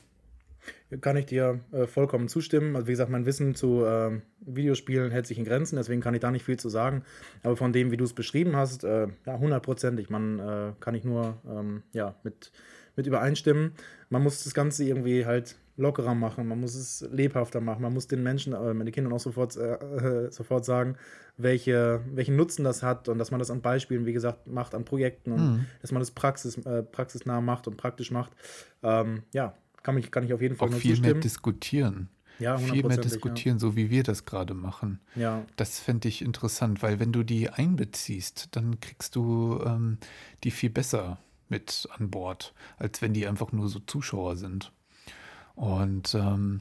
Kann ich dir äh, vollkommen zustimmen. Also wie gesagt, mein Wissen zu äh, Videospielen hält sich in Grenzen, deswegen kann ich da nicht viel zu sagen. Aber von dem, wie du es beschrieben hast, äh, ja, hundertprozentig. Man äh, kann ich nur ähm, ja, mit, mit übereinstimmen. Man muss das Ganze irgendwie halt lockerer machen, man muss es lebhafter machen, man muss den Menschen, äh, den Kindern auch sofort, äh, äh, sofort sagen, welche, welchen Nutzen das hat und dass man das an Beispielen, wie gesagt, macht, an Projekten und mhm. dass man das Praxis, äh, praxisnah macht und praktisch macht. Ähm, ja, kann, mich, kann ich auf jeden Fall auch viel zustimmen. mehr diskutieren. Ja, viel mehr diskutieren, ja. so wie wir das gerade machen. Ja. Das fände ich interessant, weil wenn du die einbeziehst, dann kriegst du ähm, die viel besser mit an Bord, als wenn die einfach nur so Zuschauer sind. Und, ähm,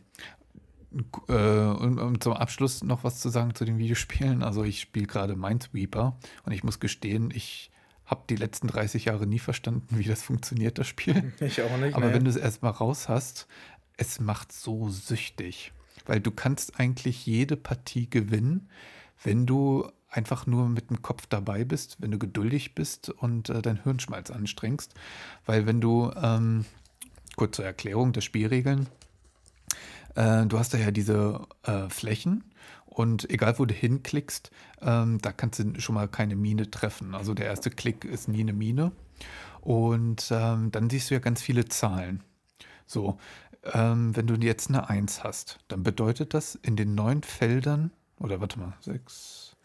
äh, und, und, zum Abschluss noch was zu sagen zu den Videospielen. Also ich spiele gerade Minesweeper und ich muss gestehen, ich habe die letzten 30 Jahre nie verstanden, wie das funktioniert, das Spiel. <laughs> Ich auch nicht. Aber nee. wenn du es erstmal raus hast, es macht so süchtig. Weil du kannst eigentlich jede Partie gewinnen, wenn du einfach nur mit dem Kopf dabei bist, wenn du geduldig bist und äh, dein Hirnschmalz anstrengst. Weil wenn du ähm, kurze Erklärung der Spielregeln. Äh, du hast da ja diese äh, Flächen und egal wo du hinklickst, ähm, da kannst du schon mal keine Mine treffen. Also der erste Klick ist nie eine Mine. Und ähm, dann siehst du ja ganz viele Zahlen. So, ähm, wenn du jetzt eine 1 hast, dann bedeutet das in den neun Feldern, oder warte mal, 6,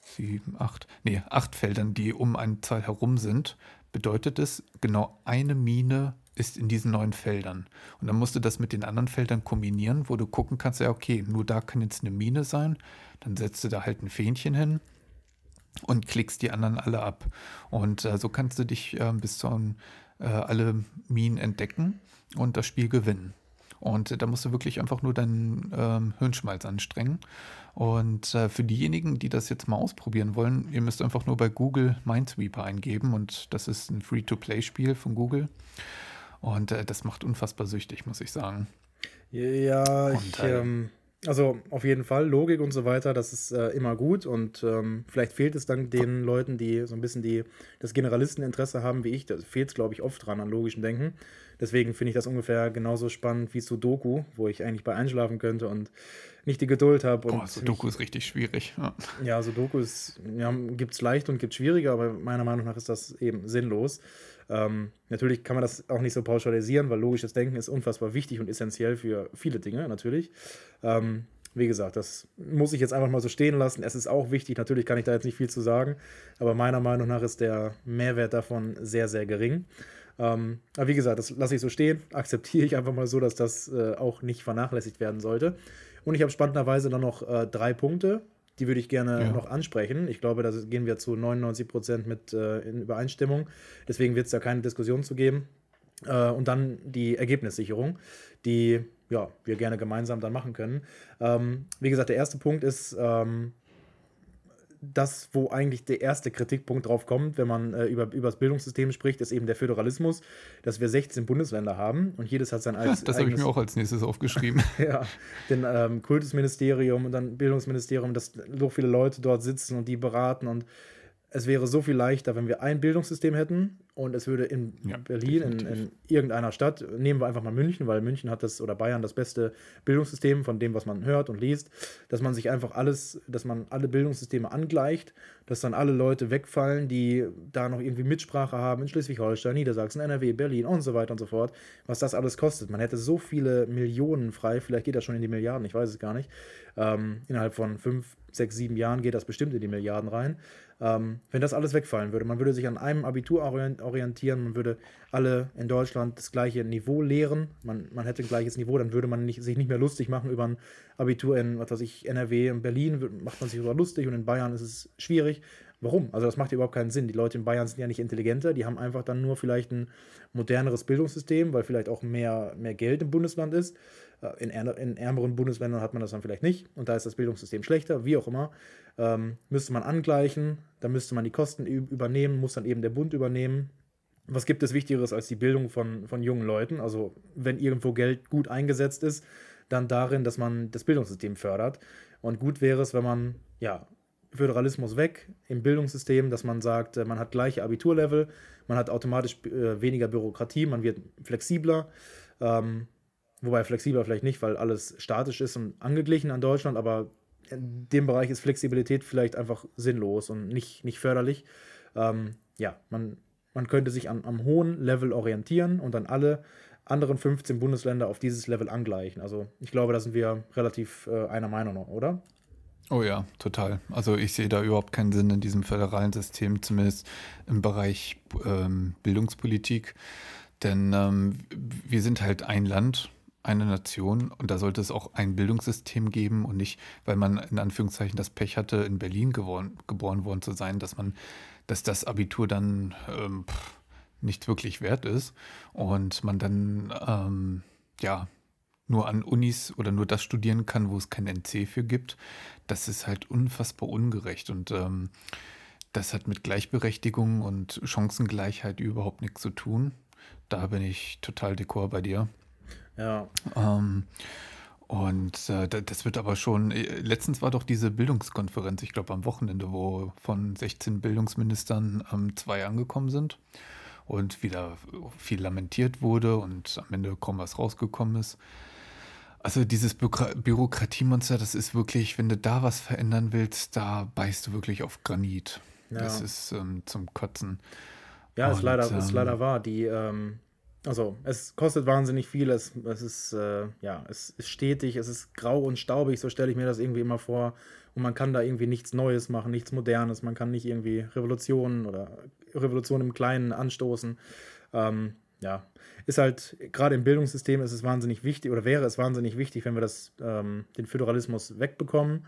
7, 8, nee, acht Feldern, die um eine Zahl herum sind, bedeutet es genau eine Mine ist in diesen neuen Feldern. Und dann musst du das mit den anderen Feldern kombinieren, wo du gucken kannst, ja, okay, nur da kann jetzt eine Mine sein. Dann setzt du da halt ein Fähnchen hin und klickst die anderen alle ab. Und äh, so kannst du dich äh, bis zu äh, alle Minen entdecken und das Spiel gewinnen. Und äh, da musst du wirklich einfach nur deinen ähm, Hirnschmalz anstrengen. Und äh, für diejenigen, die das jetzt mal ausprobieren wollen, ihr müsst einfach nur bei Google Minesweeper eingeben und das ist ein Free-to-Play-Spiel von Google. Und äh, das macht unfassbar süchtig, muss ich sagen. Ja, und, ich, äh, ähm, also auf jeden Fall, Logik und so weiter, das ist äh, immer gut und ähm, vielleicht fehlt es dann den Leuten, die so ein bisschen die, das Generalisteninteresse haben wie ich, da fehlt es, glaube ich, oft dran an logischem Denken. Deswegen finde ich das ungefähr genauso spannend wie Sudoku, wo ich eigentlich bei einschlafen könnte und nicht die Geduld habe. Boah, Sudoku ist richtig schwierig. Ja, ja Sudoku ist, ja, gibt es leicht und gibt es schwieriger, aber meiner Meinung nach ist das eben sinnlos. Ähm, natürlich kann man das auch nicht so pauschalisieren, weil logisches Denken ist unfassbar wichtig und essentiell für viele Dinge, natürlich. Ähm, wie gesagt, das muss ich jetzt einfach mal so stehen lassen. Es ist auch wichtig, natürlich kann ich da jetzt nicht viel zu sagen, aber meiner Meinung nach ist der Mehrwert davon sehr, sehr gering. Ähm, aber wie gesagt, das lasse ich so stehen, akzeptiere ich einfach mal so, dass das äh, auch nicht vernachlässigt werden sollte. Und ich habe spannenderweise dann noch äh, drei Punkte, die würde ich gerne ja. noch ansprechen. Ich glaube, da gehen wir zu 99 Prozent mit äh, in Übereinstimmung. Deswegen wird es da keine Diskussion zu geben. Äh, und dann die Ergebnissicherung, die ja, wir gerne gemeinsam dann machen können. Ähm, wie gesagt, der erste Punkt ist, ähm, das, wo eigentlich der erste Kritikpunkt drauf kommt, wenn man äh, über, über das Bildungssystem spricht, ist eben der Föderalismus, dass wir 16 Bundesländer haben und jedes hat sein <laughs> eigenes. Ja, das habe ich mir auch als nächstes aufgeschrieben. <laughs> ja, den ähm, Kultusministerium und dann Bildungsministerium, dass so viele Leute dort sitzen und die beraten und es wäre so viel leichter, wenn wir ein Bildungssystem hätten und es würde in ja, Berlin, in, in, irgendeiner Stadt, nehmen wir einfach mal München, weil München hat das oder Bayern das beste Bildungssystem von dem, was man hört und liest, dass man sich einfach alles, dass man alle Bildungssysteme angleicht, dass dann alle Leute wegfallen, die da noch irgendwie Mitsprache haben in Schleswig-Holstein, Niedersachsen, NRW, Berlin und so weiter und so fort, was das alles kostet. Man hätte so viele Millionen frei, vielleicht geht das schon in die Milliarden, ich weiß es gar nicht. Ähm, innerhalb von fünf, sechs, sieben Jahren geht das bestimmt in die Milliarden rein. Ähm, wenn das alles wegfallen würde, man würde sich an einem Abitur orientieren, man würde alle in Deutschland das gleiche Niveau lehren, man, man hätte ein gleiches Niveau, dann würde man nicht, sich nicht mehr lustig machen über ein Abitur in, was weiß ich, NRW, in Berlin macht man sich darüber lustig und in Bayern ist es schwierig. Warum? Also das macht überhaupt keinen Sinn. Die Leute in Bayern sind ja nicht intelligenter, die haben einfach dann nur vielleicht ein moderneres Bildungssystem, weil vielleicht auch mehr, mehr Geld im Bundesland ist. Äh, in, in ärmeren Bundesländern hat man das dann vielleicht nicht und da ist das Bildungssystem schlechter, wie auch immer. Ähm, müsste man angleichen, dann müsste man die Kosten übernehmen, muss dann eben der Bund übernehmen. Was gibt es Wichtigeres als die Bildung von, von jungen Leuten? Also wenn irgendwo Geld gut eingesetzt ist, dann darin, dass man das Bildungssystem fördert. Und gut wäre es, wenn man ja Föderalismus weg im Bildungssystem, dass man sagt, äh, man hat gleiche Abiturlevel, man hat automatisch äh, weniger Bürokratie, man wird flexibler. Ähm, wobei flexibler vielleicht nicht, weil alles statisch ist und angeglichen an Deutschland, aber in dem Bereich ist Flexibilität vielleicht einfach sinnlos und nicht, nicht förderlich. Ähm, ja, man, man könnte sich an, am hohen Level orientieren und dann alle anderen 15 Bundesländer auf dieses Level angleichen. Also ich glaube, da sind wir relativ äh, einer Meinung, oder? Oh ja, total. Also ich sehe da überhaupt keinen Sinn in diesem föderalen System, zumindest im Bereich ähm, Bildungspolitik. Denn ähm, wir sind halt ein Land, eine Nation und da sollte es auch ein Bildungssystem geben und nicht, weil man in Anführungszeichen das Pech hatte, in Berlin geboren, geboren worden zu sein, dass man, dass das Abitur dann ähm, nichts wirklich wert ist und man dann ähm, ja nur an Unis oder nur das studieren kann, wo es kein NC für gibt, das ist halt unfassbar ungerecht. Und ähm, das hat mit Gleichberechtigung und Chancengleichheit überhaupt nichts zu tun. Da bin ich total dekor bei dir. Ja. Ähm, und äh, das wird aber schon, äh, letztens war doch diese Bildungskonferenz, ich glaube am Wochenende, wo von 16 Bildungsministern ähm, zwei angekommen sind und wieder viel lamentiert wurde und am Ende kaum was rausgekommen ist. Also dieses Bürokra Bürokratiemonster, das ist wirklich, wenn du da was verändern willst, da beißt du wirklich auf Granit. Ja. Das ist ähm, zum Kotzen. Ja, ist, leider, ähm, ist leider wahr. Die, ähm, also es kostet wahnsinnig viel, es, es ist, äh, ja, es ist stetig, es ist grau und staubig, so stelle ich mir das irgendwie immer vor. Und man kann da irgendwie nichts Neues machen, nichts Modernes, man kann nicht irgendwie Revolutionen oder Revolutionen im Kleinen anstoßen. Ähm, ja, ist halt, gerade im Bildungssystem ist es wahnsinnig wichtig oder wäre es wahnsinnig wichtig, wenn wir das, ähm, den Föderalismus wegbekommen.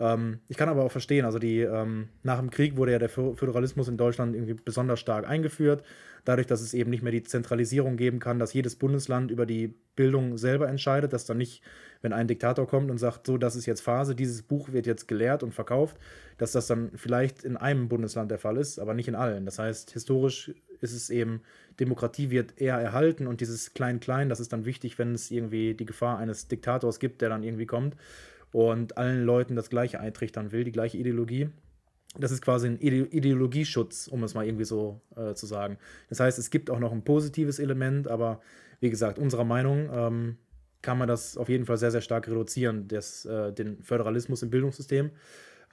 Ähm, ich kann aber auch verstehen, also die, ähm, nach dem Krieg wurde ja der Föderalismus in Deutschland irgendwie besonders stark eingeführt, dadurch, dass es eben nicht mehr die Zentralisierung geben kann, dass jedes Bundesland über die Bildung selber entscheidet, dass dann nicht, wenn ein Diktator kommt und sagt, so, das ist jetzt Phase, dieses Buch wird jetzt gelehrt und verkauft, dass das dann vielleicht in einem Bundesland der Fall ist, aber nicht in allen. Das heißt, historisch ist es eben, Demokratie wird eher erhalten und dieses Klein-Klein, das ist dann wichtig, wenn es irgendwie die Gefahr eines Diktators gibt, der dann irgendwie kommt und allen Leuten das Gleiche eintrichtern will, die gleiche Ideologie. Das ist quasi ein Ideologieschutz, um es mal irgendwie so äh, zu sagen. Das heißt, es gibt auch noch ein positives Element, aber wie gesagt, unserer Meinung ähm, kann man das auf jeden Fall sehr, sehr stark reduzieren, des, äh, den Föderalismus im Bildungssystem.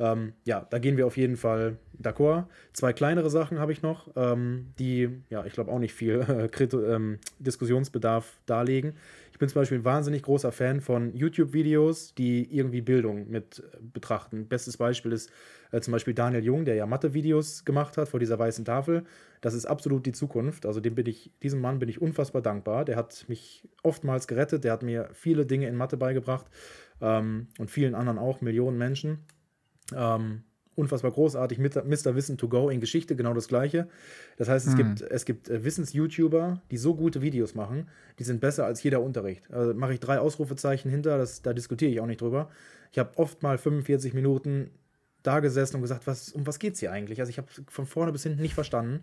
Ähm, ja, da gehen wir auf jeden Fall d'accord. Zwei kleinere Sachen habe ich noch, ähm, die, ja, ich glaube auch nicht viel äh, ähm, Diskussionsbedarf darlegen. Ich bin zum Beispiel ein wahnsinnig großer Fan von YouTube-Videos, die irgendwie Bildung mit äh, betrachten. Bestes Beispiel ist äh, zum Beispiel Daniel Jung, der ja Mathe-Videos gemacht hat vor dieser weißen Tafel. Das ist absolut die Zukunft. Also dem bin ich, diesem Mann bin ich unfassbar dankbar. Der hat mich oftmals gerettet, der hat mir viele Dinge in Mathe beigebracht ähm, und vielen anderen auch, Millionen Menschen. Ähm, unfassbar großartig. Mr. Wissen to Go in Geschichte genau das gleiche. Das heißt, es hm. gibt, es gibt äh, Wissens-YouTuber, die so gute Videos machen, die sind besser als jeder Unterricht. Also mache ich drei Ausrufezeichen hinter, das, da diskutiere ich auch nicht drüber. Ich habe oft mal 45 Minuten da gesessen und gesagt, was, um was geht es hier eigentlich? Also ich habe von vorne bis hinten nicht verstanden.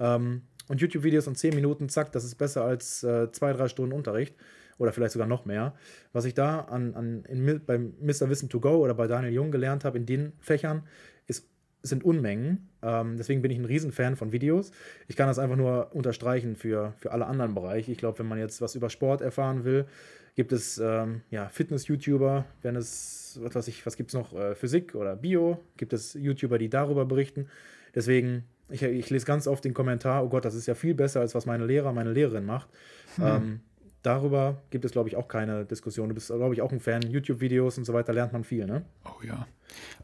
Ähm, und YouTube-Videos in 10 Minuten, zack, das ist besser als äh, zwei, drei Stunden Unterricht oder vielleicht sogar noch mehr. Was ich da an, an in, beim Mr. Wissen to Go oder bei Daniel Jung gelernt habe in den Fächern, ist, sind Unmengen. Ähm, deswegen bin ich ein Riesenfan von Videos. Ich kann das einfach nur unterstreichen für, für alle anderen Bereiche. Ich glaube, wenn man jetzt was über Sport erfahren will, gibt es ähm, ja, Fitness-YouTuber, wenn es, was weiß ich, was gibt es noch, äh, Physik oder Bio, gibt es YouTuber, die darüber berichten. Deswegen, ich, ich lese ganz oft den Kommentar, oh Gott, das ist ja viel besser, als was meine Lehrer, meine Lehrerin macht. Hm. Ähm, darüber gibt es, glaube ich, auch keine Diskussion. Du bist, glaube ich, auch ein Fan. YouTube-Videos und so weiter lernt man viel, ne? Oh ja.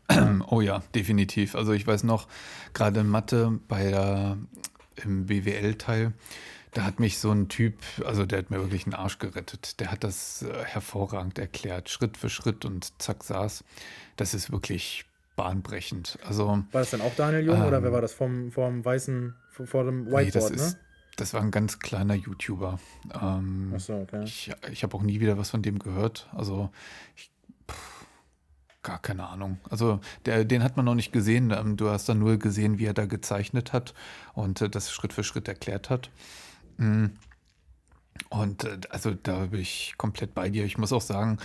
<clears throat> oh ja, definitiv. Also ich weiß noch, gerade in Mathe bei der, im BWL-Teil, da hat mich so ein Typ, also der hat mir wirklich einen Arsch gerettet. Der hat das äh, hervorragend erklärt, Schritt für Schritt und zack saß. Das ist wirklich bahnbrechend. Also, war das dann auch Daniel Jung ähm, oder wer war das vom, vom weißen, vor dem Whiteboard, nee, das ist, ne? Das war ein ganz kleiner YouTuber. Ähm, so, okay. Ich, ich habe auch nie wieder was von dem gehört. Also, ich, pff, gar keine Ahnung. Also, der, den hat man noch nicht gesehen. Ähm, du hast dann nur gesehen, wie er da gezeichnet hat und äh, das Schritt für Schritt erklärt hat. Mhm. Und äh, also, da bin ich komplett bei dir. Ich muss auch sagen,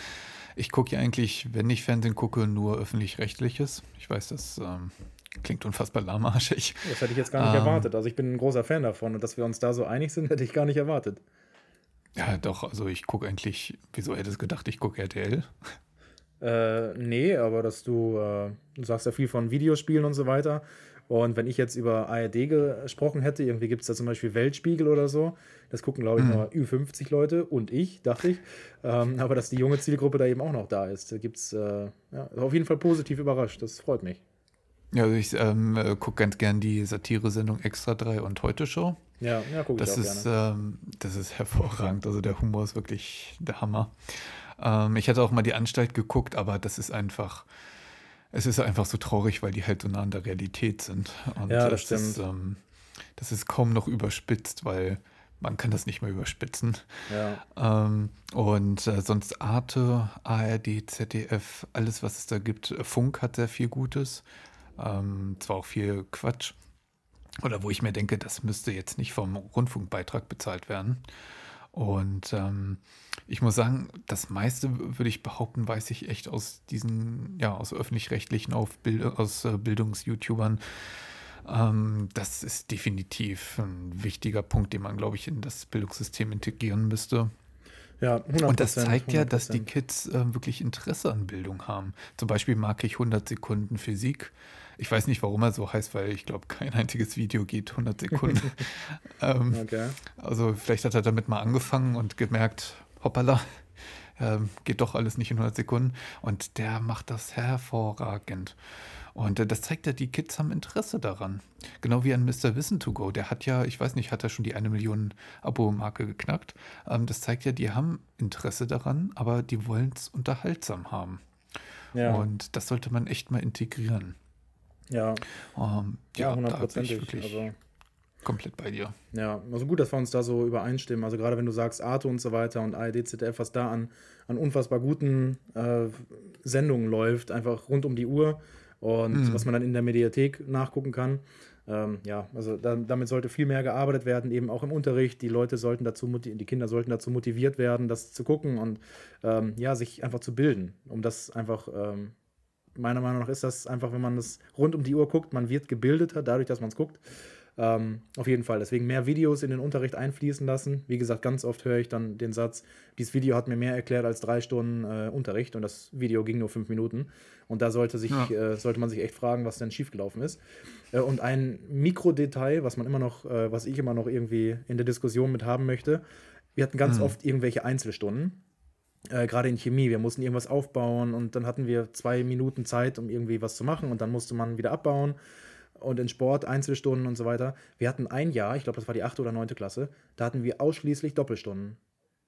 ich gucke ja eigentlich, wenn ich Fernsehen gucke, nur öffentlich-rechtliches. Ich weiß, das ähm, klingt unfassbar lahmarschig. Das hätte ich jetzt gar nicht ähm, erwartet. Also ich bin ein großer Fan davon und dass wir uns da so einig sind, <laughs> hätte ich gar nicht erwartet. Ja, doch, also ich gucke eigentlich, wieso hättest du gedacht, ich gucke RTL? Äh, nee, aber dass du, äh, du sagst ja viel von Videospielen und so weiter. Und wenn ich jetzt über ARD gesprochen hätte, irgendwie gibt es da zum Beispiel Weltspiegel oder so, das gucken, glaube ich, mhm. nur Ü50 Leute und ich, dachte ich. Ähm, aber dass die junge Zielgruppe da eben auch noch da ist, da gibt es äh, ja, auf jeden Fall positiv überrascht. Das freut mich. Ja, also ich ähm, äh, gucke ganz gern die Satire-Sendung Extra 3 und Heute Show. Ja, ja gucke ich das auch ist, gerne. Ähm, das ist hervorragend. Also der Humor ist wirklich der Hammer. Ähm, ich hatte auch mal die Anstalt geguckt, aber das ist einfach, es ist einfach so traurig, weil die halt so nah an der Realität sind. Und ja, das, das stimmt. Ist, ähm, das ist kaum noch überspitzt, weil man kann das nicht mehr überspitzen. Ja. Ähm, und äh, sonst Arte, ARD, ZDF, alles, was es da gibt. Funk hat sehr viel Gutes. Ähm, zwar auch viel Quatsch. Oder wo ich mir denke, das müsste jetzt nicht vom Rundfunkbeitrag bezahlt werden. Und ähm, ich muss sagen, das meiste würde ich behaupten, weiß ich echt aus diesen, ja, aus öffentlich-rechtlichen, aus äh, Bildungs-YouTubern. Ähm, das ist definitiv ein wichtiger Punkt, den man, glaube ich, in das Bildungssystem integrieren müsste. Ja, 100%, Und das zeigt 100%. ja, dass die Kids äh, wirklich Interesse an Bildung haben. Zum Beispiel mag ich 100 Sekunden Physik. Ich weiß nicht, warum er so heißt, weil ich glaube, kein einziges Video geht 100 Sekunden. <laughs> ähm, okay. Also vielleicht hat er damit mal angefangen und gemerkt, hoppala, ähm, geht doch alles nicht in 100 Sekunden. Und der macht das hervorragend. Und äh, das zeigt ja, die Kids haben Interesse daran. Genau wie an Mr. Wissen to Go. Der hat ja, ich weiß nicht, hat er schon die eine Million Abo-Marke geknackt. Ähm, das zeigt ja, die haben Interesse daran, aber die wollen es unterhaltsam haben. Ja. Und das sollte man echt mal integrieren. Ja. Ähm, ja, hundertprozentig. Also, komplett bei dir. Ja, also gut, dass wir uns da so übereinstimmen. Also gerade wenn du sagst Arte und so weiter und ARD, ZDF, was da an, an unfassbar guten äh, Sendungen läuft, einfach rund um die Uhr und mhm. was man dann in der Mediathek nachgucken kann. Ähm, ja, also da, damit sollte viel mehr gearbeitet werden, eben auch im Unterricht. Die Leute sollten dazu, die Kinder sollten dazu motiviert werden, das zu gucken und ähm, ja, sich einfach zu bilden, um das einfach ähm, meiner Meinung nach ist das einfach, wenn man das rund um die Uhr guckt, man wird gebildeter dadurch, dass man es guckt. Ähm, auf jeden Fall. Deswegen mehr Videos in den Unterricht einfließen lassen. Wie gesagt, ganz oft höre ich dann den Satz, dieses Video hat mir mehr erklärt als drei Stunden äh, Unterricht und das Video ging nur fünf Minuten. Und da sollte, sich, ja. äh, sollte man sich echt fragen, was denn schiefgelaufen ist. Äh, und ein Mikrodetail, was man immer noch, äh, was ich immer noch irgendwie in der Diskussion mit haben möchte, wir hatten ganz mhm. oft irgendwelche Einzelstunden äh, gerade in Chemie, wir mussten irgendwas aufbauen und dann hatten wir zwei Minuten Zeit, um irgendwie was zu machen und dann musste man wieder abbauen. Und in Sport, Einzelstunden und so weiter. Wir hatten ein Jahr, ich glaube, das war die achte oder neunte Klasse, da hatten wir ausschließlich Doppelstunden.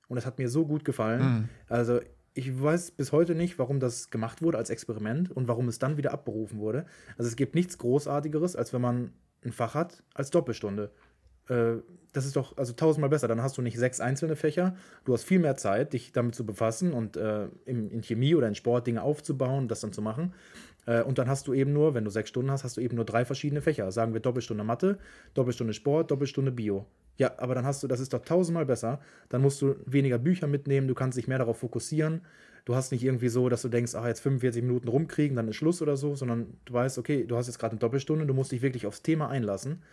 Und das hat mir so gut gefallen. Mhm. Also ich weiß bis heute nicht, warum das gemacht wurde als Experiment und warum es dann wieder abberufen wurde. Also es gibt nichts Großartigeres, als wenn man ein Fach hat als Doppelstunde. Äh, das ist doch also tausendmal besser. Dann hast du nicht sechs einzelne Fächer. Du hast viel mehr Zeit, dich damit zu befassen und äh, in, in, Chemie oder in Sport Dinge aufzubauen, das dann zu machen. Äh, und dann hast du eben nur, wenn du sechs Stunden hast, hast du eben nur drei verschiedene Fächer. Sagen wir Doppelstunde Mathe, Doppelstunde Sport, Doppelstunde Bio. Ja, aber dann hast du, das ist doch tausendmal besser. Dann musst du weniger Bücher mitnehmen, du kannst dich mehr darauf fokussieren. Du hast nicht irgendwie so, dass du denkst, ach, jetzt 45 Minuten rumkriegen, dann ist Schluss oder so, sondern du weißt, okay, du hast jetzt gerade eine Doppelstunde, du musst dich wirklich aufs Thema einlassen.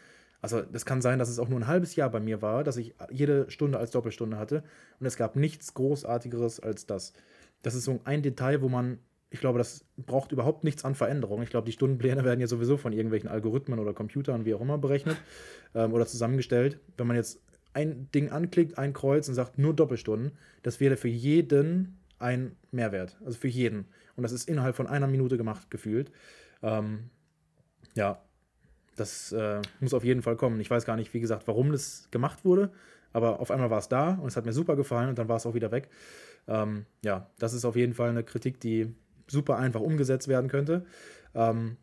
Also das kann sein, dass es auch nur ein halbes Jahr bei mir war, dass ich jede Stunde als Doppelstunde hatte und es gab nichts Großartigeres als das. Das ist so ein Detail, wo man, ich glaube, das braucht überhaupt nichts an Veränderung. Ich glaube, die Stundenpläne <laughs> werden ja sowieso von irgendwelchen Algorithmen oder Computern, wie auch immer, berechnet ähm, oder zusammengestellt. Wenn man jetzt ein Ding anklickt, ein Kreuz und sagt nur Doppelstunden, das wäre für jeden ein Mehrwert. Also für jeden. Und das ist innerhalb von einer Minute gemacht, gefühlt. Ähm, ja, das äh, muss auf jeden Fall kommen. Ich weiß gar nicht, wie gesagt, warum das gemacht wurde, aber auf einmal war es da und es hat mir super gefallen und dann war es auch wieder weg. Ähm, ja, das ist auf jeden Fall eine Kritik, die super einfach umgesetzt werden könnte. Ähm,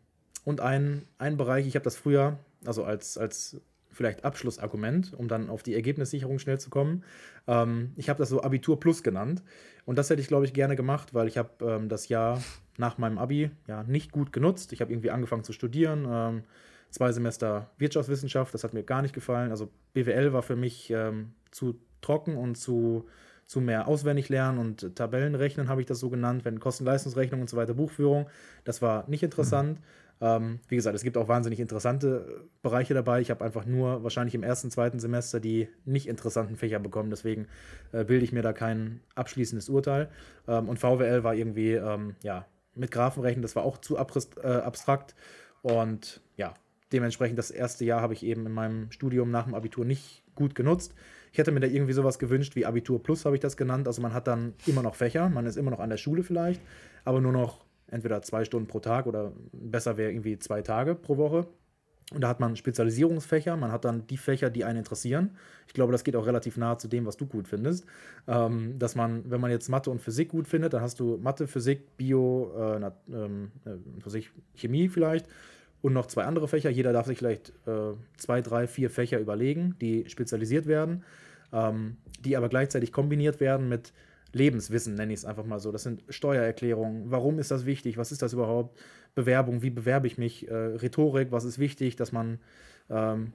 und ein, ein Bereich, ich habe das früher, also als, als vielleicht Abschlussargument, um dann auf die Ergebnissicherung schnell zu kommen. Ähm, ich habe das so Abitur Plus genannt. Und das hätte ich, glaube ich, gerne gemacht, weil ich habe ähm, das Jahr nach meinem Abi ja nicht gut genutzt. Ich habe irgendwie angefangen zu studieren. Ähm, zwei Semester Wirtschaftswissenschaft, das hat mir gar nicht gefallen. Also BWL war für mich ähm, zu trocken und zu, zu mehr auswendig lernen und Tabellenrechnen habe ich das so genannt, wenn Kosten-Leistungsrechnung und so weiter, Buchführung. Das war nicht interessant. Mhm. Ähm, wie gesagt, es gibt auch wahnsinnig interessante Bereiche dabei. Ich habe einfach nur wahrscheinlich im ersten, zweiten Semester die nicht interessanten Fächer bekommen. Deswegen äh, bilde ich mir da kein abschließendes Urteil. Ähm, und VWL war irgendwie, ähm, ja, mit Graphenrechnen, das war auch zu äh, abstrakt. Und ja, dementsprechend das erste Jahr habe ich eben in meinem Studium nach dem Abitur nicht gut genutzt. Ich hätte mir da irgendwie sowas gewünscht wie Abitur Plus, habe ich das genannt. Also man hat dann immer noch Fächer, man ist immer noch an der Schule vielleicht, aber nur noch entweder zwei Stunden pro Tag oder besser wäre irgendwie zwei Tage pro Woche. Und da hat man Spezialisierungsfächer, man hat dann die Fächer, die einen interessieren. Ich glaube, das geht auch relativ nahe zu dem, was du gut findest. Ähm, dass man, wenn man jetzt Mathe und Physik gut findet, dann hast du Mathe, Physik, Bio, äh, ähm, äh, Physik, Chemie vielleicht und noch zwei andere Fächer. Jeder darf sich vielleicht äh, zwei, drei, vier Fächer überlegen, die spezialisiert werden, ähm, die aber gleichzeitig kombiniert werden mit Lebenswissen, nenne ich es einfach mal so. Das sind Steuererklärungen. Warum ist das wichtig? Was ist das überhaupt? Bewerbung, wie bewerbe ich mich? Äh, Rhetorik, was ist wichtig, dass man ähm,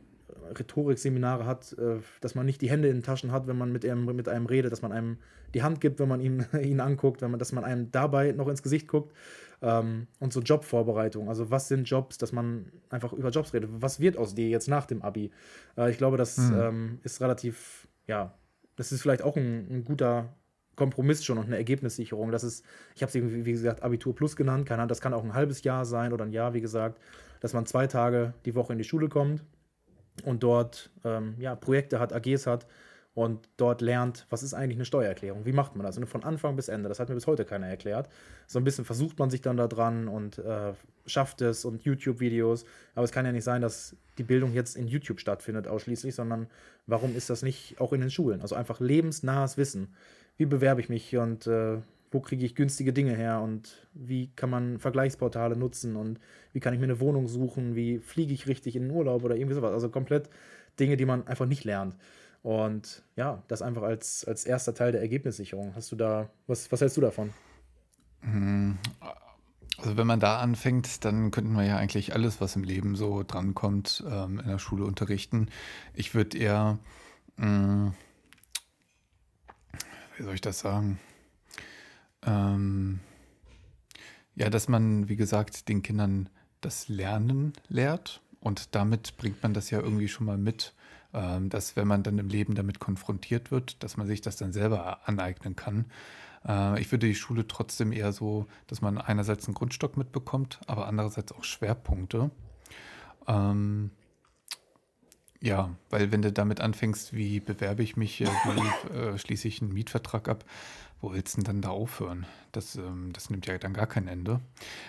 Rhetorikseminare hat, äh, dass man nicht die Hände in den Taschen hat, wenn man mit einem, mit einem redet, dass man einem die Hand gibt, wenn man ihn, <laughs> ihn anguckt, wenn man, dass man einem dabei noch ins Gesicht guckt. Ähm, und so Jobvorbereitung. Also, was sind Jobs, dass man einfach über Jobs redet? Was wird aus dir jetzt nach dem Abi? Äh, ich glaube, das mhm. ähm, ist relativ, ja, das ist vielleicht auch ein, ein guter Kompromiss schon und eine Ergebnissicherung. Das ist, ich habe es irgendwie, wie gesagt, Abitur Plus genannt. Keine Ahnung, das kann auch ein halbes Jahr sein oder ein Jahr, wie gesagt, dass man zwei Tage die Woche in die Schule kommt und dort ähm, ja, Projekte hat, AGs hat und dort lernt, was ist eigentlich eine Steuererklärung, wie macht man das? Und von Anfang bis Ende, das hat mir bis heute keiner erklärt. So ein bisschen versucht man sich dann da dran und äh, schafft es und YouTube-Videos. Aber es kann ja nicht sein, dass die Bildung jetzt in YouTube stattfindet ausschließlich, sondern warum ist das nicht auch in den Schulen? Also einfach lebensnahes Wissen. Wie bewerbe ich mich und äh, wo kriege ich günstige Dinge her und wie kann man Vergleichsportale nutzen und wie kann ich mir eine Wohnung suchen, wie fliege ich richtig in den Urlaub oder irgendwie sowas. Also komplett Dinge, die man einfach nicht lernt. Und ja, das einfach als, als erster Teil der Ergebnissicherung. Hast du da, was, was hältst du davon? Hm, also wenn man da anfängt, dann könnten wir ja eigentlich alles, was im Leben so drankommt, ähm, in der Schule unterrichten. Ich würde eher, hm, wie soll ich das sagen? Ähm, ja, dass man, wie gesagt, den Kindern das Lernen lehrt und damit bringt man das ja irgendwie schon mal mit, dass wenn man dann im Leben damit konfrontiert wird, dass man sich das dann selber aneignen kann. Äh, ich würde die Schule trotzdem eher so, dass man einerseits einen Grundstock mitbekommt, aber andererseits auch Schwerpunkte. Ähm, ja, weil wenn du damit anfängst, wie bewerbe ich mich, wie äh, schließe ich einen Mietvertrag ab, wo willst du denn dann da aufhören? Das, ähm, das nimmt ja dann gar kein Ende.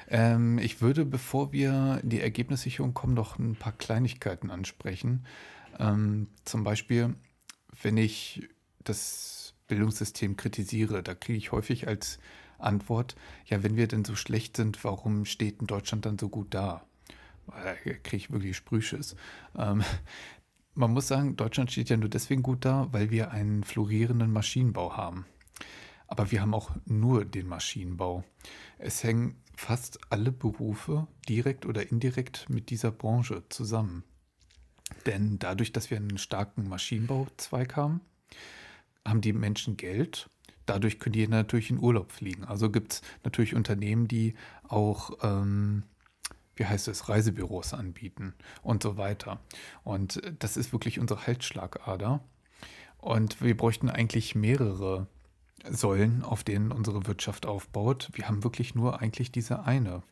Ähm, ich würde, bevor wir in die Ergebnissicherung kommen, noch ein paar Kleinigkeiten ansprechen. Ähm, zum Beispiel, wenn ich das Bildungssystem kritisiere, da kriege ich häufig als Antwort, ja, wenn wir denn so schlecht sind, warum steht in Deutschland dann so gut da? Da kriege ich wirklich Sprühschiss. Ähm, <laughs> man muss sagen, Deutschland steht ja nur deswegen gut da, weil wir einen florierenden Maschinenbau haben. Aber wir haben auch nur den Maschinenbau. Es hängen fast alle Berufe direkt oder indirekt mit dieser Branche zusammen. Denn dadurch, dass wir einen starken Maschinenbauzweig haben, haben die Menschen Geld. Dadurch können die natürlich in Urlaub fliegen. Also gibt es natürlich Unternehmen, die auch, ähm, wie heißt es, Reisebüros anbieten und so weiter. Und das ist wirklich unsere Halsschlagader. Und wir bräuchten eigentlich mehrere Säulen, auf denen unsere Wirtschaft aufbaut. Wir haben wirklich nur eigentlich diese eine.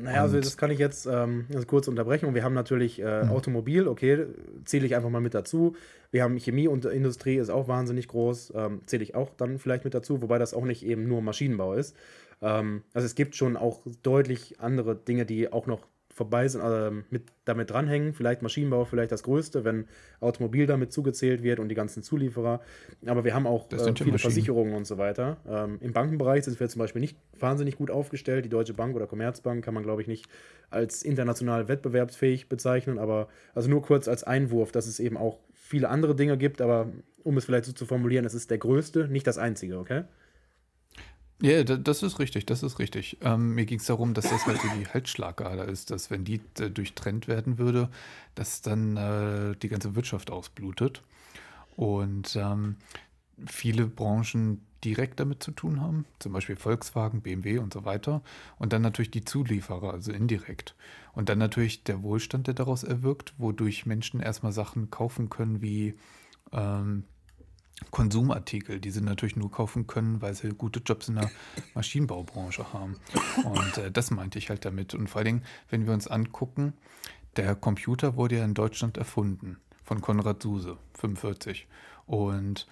Naja, also das kann ich jetzt ähm, also kurz unterbrechen. Wir haben natürlich äh, hm. Automobil, okay, zähle ich einfach mal mit dazu. Wir haben Chemie und Industrie ist auch wahnsinnig groß, ähm, zähle ich auch dann vielleicht mit dazu, wobei das auch nicht eben nur Maschinenbau ist. Ähm, also es gibt schon auch deutlich andere Dinge, die auch noch vorbei sind, äh, mit, damit dranhängen. Vielleicht Maschinenbau, vielleicht das Größte, wenn Automobil damit zugezählt wird und die ganzen Zulieferer. Aber wir haben auch äh, viele. Versicherungen und so weiter. Ähm, Im Bankenbereich sind wir zum Beispiel nicht wahnsinnig gut aufgestellt. Die Deutsche Bank oder Commerzbank kann man, glaube ich, nicht als international wettbewerbsfähig bezeichnen. Aber also nur kurz als Einwurf, dass es eben auch viele andere Dinge gibt. Aber um es vielleicht so zu formulieren, es ist der größte, nicht das einzige, okay? Ja, das ist richtig, das ist richtig. Ähm, mir ging es darum, dass das halt die Halsschlagader ist, dass wenn die äh, durchtrennt werden würde, dass dann äh, die ganze Wirtschaft ausblutet. Und ähm, viele Branchen direkt damit zu tun haben, zum Beispiel Volkswagen, BMW und so weiter. Und dann natürlich die Zulieferer, also indirekt. Und dann natürlich der Wohlstand, der daraus erwirkt, wodurch Menschen erstmal Sachen kaufen können wie ähm, Konsumartikel, die sie natürlich nur kaufen können, weil sie gute Jobs in der Maschinenbaubranche haben. Und äh, das meinte ich halt damit. Und vor allen Dingen, wenn wir uns angucken, der Computer wurde ja in Deutschland erfunden von Konrad Suse, 45. Und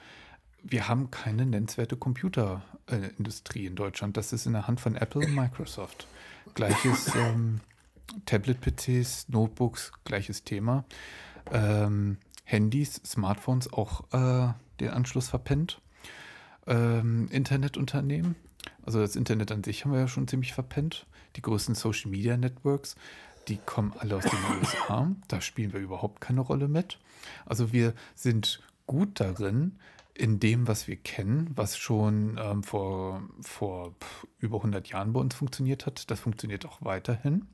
wir haben keine nennenswerte Computerindustrie in Deutschland. Das ist in der Hand von Apple und Microsoft. Gleiches <laughs> ähm, Tablet-PCs, Notebooks, gleiches Thema. Ähm, Handys, Smartphones auch äh, den Anschluss verpennt. Ähm, Internetunternehmen, also das Internet an sich haben wir ja schon ziemlich verpennt. Die größten Social Media Networks, die kommen alle aus den USA. Da spielen wir überhaupt keine Rolle mit. Also wir sind gut darin, in dem, was wir kennen, was schon ähm, vor, vor über 100 Jahren bei uns funktioniert hat. Das funktioniert auch weiterhin.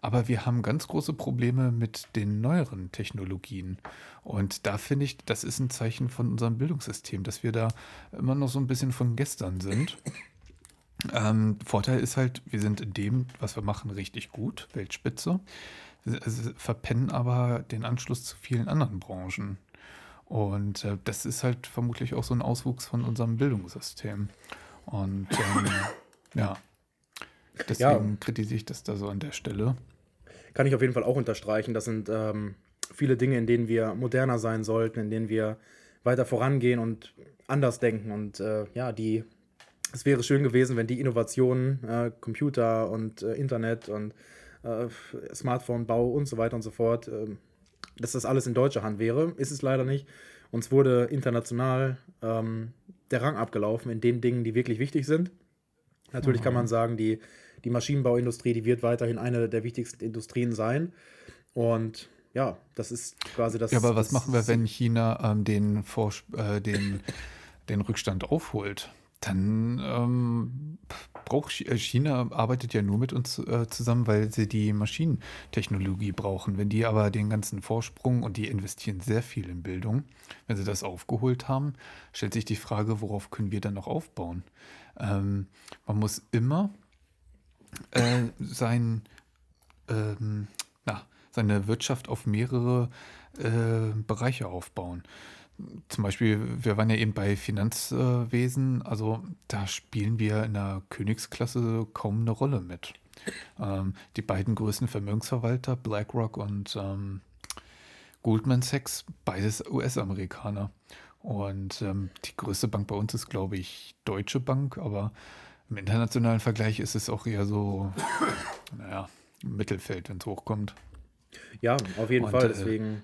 Aber wir haben ganz große Probleme mit den neueren Technologien. Und da finde ich, das ist ein Zeichen von unserem Bildungssystem, dass wir da immer noch so ein bisschen von gestern sind. <coughs> Ähm, Vorteil ist halt, wir sind in dem, was wir machen, richtig gut, Weltspitze, wir verpennen aber den Anschluss zu vielen anderen Branchen. Und äh, das ist halt vermutlich auch so ein Auswuchs von unserem Bildungssystem. Und ähm, <coughs> ja, Deswegen ja. kritisiere ich das da so an der Stelle. Kann ich auf jeden Fall auch unterstreichen. Das sind ähm, viele Dinge, in denen wir moderner sein sollten, in denen wir weiter vorangehen und anders denken. Und äh, ja, die, es wäre schön gewesen, wenn die Innovationen, äh, Computer und äh, Internet und äh, Smartphone-Bau und so weiter und so fort, ähm, dass das alles in deutscher Hand wäre. Ist es leider nicht. Uns wurde international ähm, der Rang abgelaufen in den Dingen, die wirklich wichtig sind. Natürlich kann man mhm. sagen, die die Maschinenbauindustrie, die wird weiterhin eine der wichtigsten Industrien sein. Und ja, das ist quasi das. Ja, aber was machen wir, wenn China ähm, den, Vors äh, den, den Rückstand aufholt? Dann ähm, braucht äh, China arbeitet ja nur mit uns äh, zusammen, weil sie die Maschinentechnologie brauchen. Wenn die aber den ganzen Vorsprung und die investieren sehr viel in Bildung, wenn sie das aufgeholt haben, stellt sich die Frage, worauf können wir dann noch aufbauen? Ähm, man muss immer äh, sein, ähm, na, seine Wirtschaft auf mehrere äh, Bereiche aufbauen. Zum Beispiel, wir waren ja eben bei Finanzwesen, also da spielen wir in der Königsklasse kaum eine Rolle mit. Ähm, die beiden größten Vermögensverwalter, BlackRock und ähm, Goldman Sachs, beides US-Amerikaner. Und ähm, die größte Bank bei uns ist, glaube ich, Deutsche Bank, aber im internationalen Vergleich ist es auch eher so, naja, im Mittelfeld, wenn es hochkommt. Ja, auf jeden Und, Fall. Äh, Deswegen.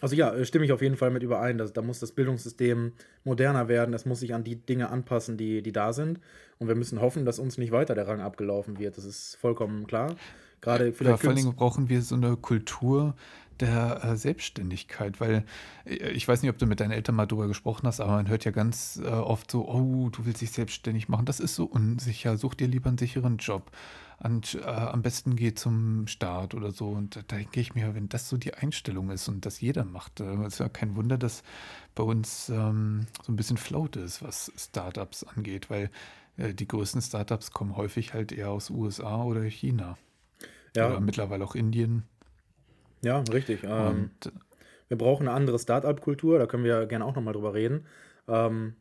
Also ja, stimme ich auf jeden Fall mit überein. Dass, da muss das Bildungssystem moderner werden. Es muss sich an die Dinge anpassen, die, die da sind. Und wir müssen hoffen, dass uns nicht weiter der Rang abgelaufen wird. Das ist vollkommen klar. Gerade vielleicht. Ja, vor allen Dingen brauchen wir so eine Kultur der äh, Selbstständigkeit, weil äh, ich weiß nicht, ob du mit deinen Eltern mal drüber gesprochen hast, aber man hört ja ganz äh, oft so, oh, du willst dich selbstständig machen, das ist so unsicher, such dir lieber einen sicheren Job. Und, äh, am besten geh zum Start oder so. Und da denke ich mir, wenn das so die Einstellung ist und das jeder macht, äh, ist ja kein Wunder, dass bei uns ähm, so ein bisschen Float ist, was Startups angeht, weil äh, die größten Startups kommen häufig halt eher aus USA oder China. Ja. Oder mittlerweile auch Indien. Ja, richtig. Ähm, wir brauchen eine andere Startup-Kultur, da können wir gerne auch nochmal drüber reden. Ähm,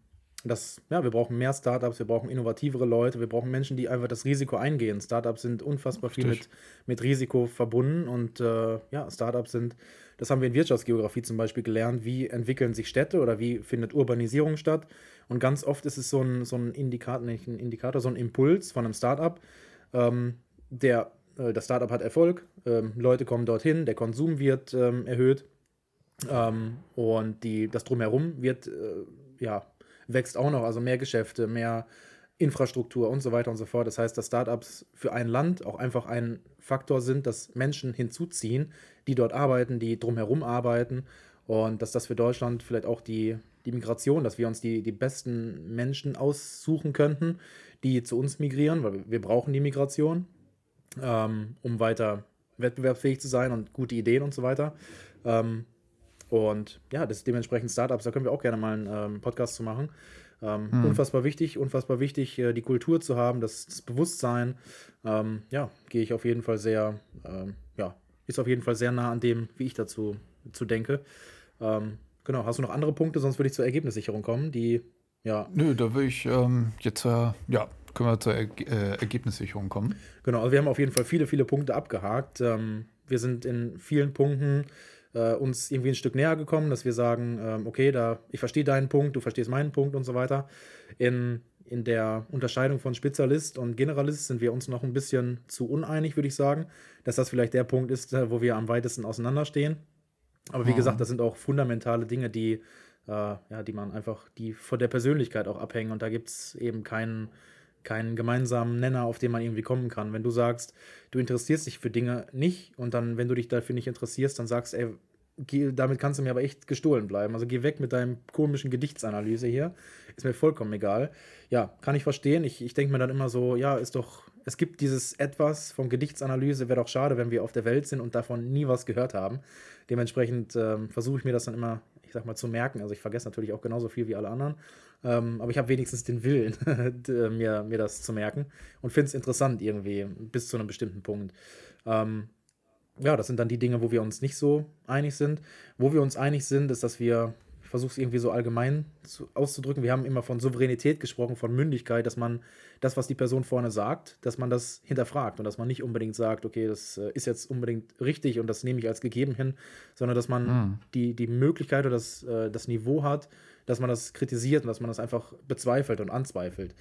das, ja, wir brauchen mehr Startups, wir brauchen innovativere Leute, wir brauchen Menschen, die einfach das Risiko eingehen. Startups sind unfassbar viel mit, mit Risiko verbunden und äh, ja, Startups sind, das haben wir in Wirtschaftsgeografie zum Beispiel gelernt, wie entwickeln sich Städte oder wie findet Urbanisierung statt. Und ganz oft ist es so ein, so ein Indikator, nicht ein Indikator, so ein Impuls von einem Startup, ähm, der das Startup hat Erfolg, ähm, Leute kommen dorthin, der Konsum wird ähm, erhöht. Ähm, und die, das Drumherum wird, äh, ja, wächst auch noch, also mehr Geschäfte, mehr Infrastruktur und so weiter und so fort. Das heißt, dass Startups für ein Land auch einfach ein Faktor sind, dass Menschen hinzuziehen, die dort arbeiten, die drumherum arbeiten. Und dass das für Deutschland vielleicht auch die, die Migration, dass wir uns die, die besten Menschen aussuchen könnten, die zu uns migrieren, weil wir brauchen die Migration, ähm, um weiter wettbewerbsfähig zu sein und gute Ideen und so weiter. Ähm, und ja, das ist dementsprechend Startups, da können wir auch gerne mal einen ähm, Podcast zu machen. Ähm, hm. Unfassbar wichtig, unfassbar wichtig, äh, die Kultur zu haben, das, das Bewusstsein. Ähm, ja, gehe ich auf jeden Fall sehr, ähm, ja, ist auf jeden Fall sehr nah an dem, wie ich dazu zu denke. Ähm, genau, hast du noch andere Punkte? Sonst würde ich zur Ergebnissicherung kommen, die, ja. Nö, da würde ich ähm, jetzt, äh, ja, können wir zur er äh, Ergebnissicherung kommen. Genau, also wir haben auf jeden Fall viele, viele Punkte abgehakt. Ähm, wir sind in vielen Punkten äh, uns irgendwie ein Stück näher gekommen, dass wir sagen, ähm, okay, da ich verstehe deinen Punkt, du verstehst meinen Punkt und so weiter. In, in der Unterscheidung von Spezialist und Generalist sind wir uns noch ein bisschen zu uneinig, würde ich sagen, dass das vielleicht der Punkt ist, äh, wo wir am weitesten auseinanderstehen. Aber wie mhm. gesagt, das sind auch fundamentale Dinge, die, äh, ja, die man einfach, die von der Persönlichkeit auch abhängen. Und da gibt es eben keinen, keinen gemeinsamen Nenner, auf den man irgendwie kommen kann. Wenn du sagst, du interessierst dich für Dinge nicht und dann, wenn du dich dafür nicht interessierst, dann sagst, ey, geh, damit kannst du mir aber echt gestohlen bleiben. Also geh weg mit deinem komischen Gedichtsanalyse hier. Ist mir vollkommen egal. Ja, kann ich verstehen. Ich, ich denke mir dann immer so, ja, ist doch, es gibt dieses Etwas von Gedichtsanalyse, wäre doch schade, wenn wir auf der Welt sind und davon nie was gehört haben. Dementsprechend ähm, versuche ich mir das dann immer, ich sag mal, zu merken. Also ich vergesse natürlich auch genauso viel wie alle anderen. Ähm, aber ich habe wenigstens den Willen, <laughs> mir, mir das zu merken und finde es interessant irgendwie bis zu einem bestimmten Punkt. Ähm, ja, das sind dann die Dinge, wo wir uns nicht so einig sind. Wo wir uns einig sind, ist, dass wir, ich versuche es irgendwie so allgemein zu, auszudrücken, wir haben immer von Souveränität gesprochen, von Mündigkeit, dass man das, was die Person vorne sagt, dass man das hinterfragt und dass man nicht unbedingt sagt, okay, das äh, ist jetzt unbedingt richtig und das nehme ich als gegeben hin, sondern dass man mhm. die, die Möglichkeit oder das, äh, das Niveau hat, dass man das kritisiert und dass man das einfach bezweifelt und anzweifelt.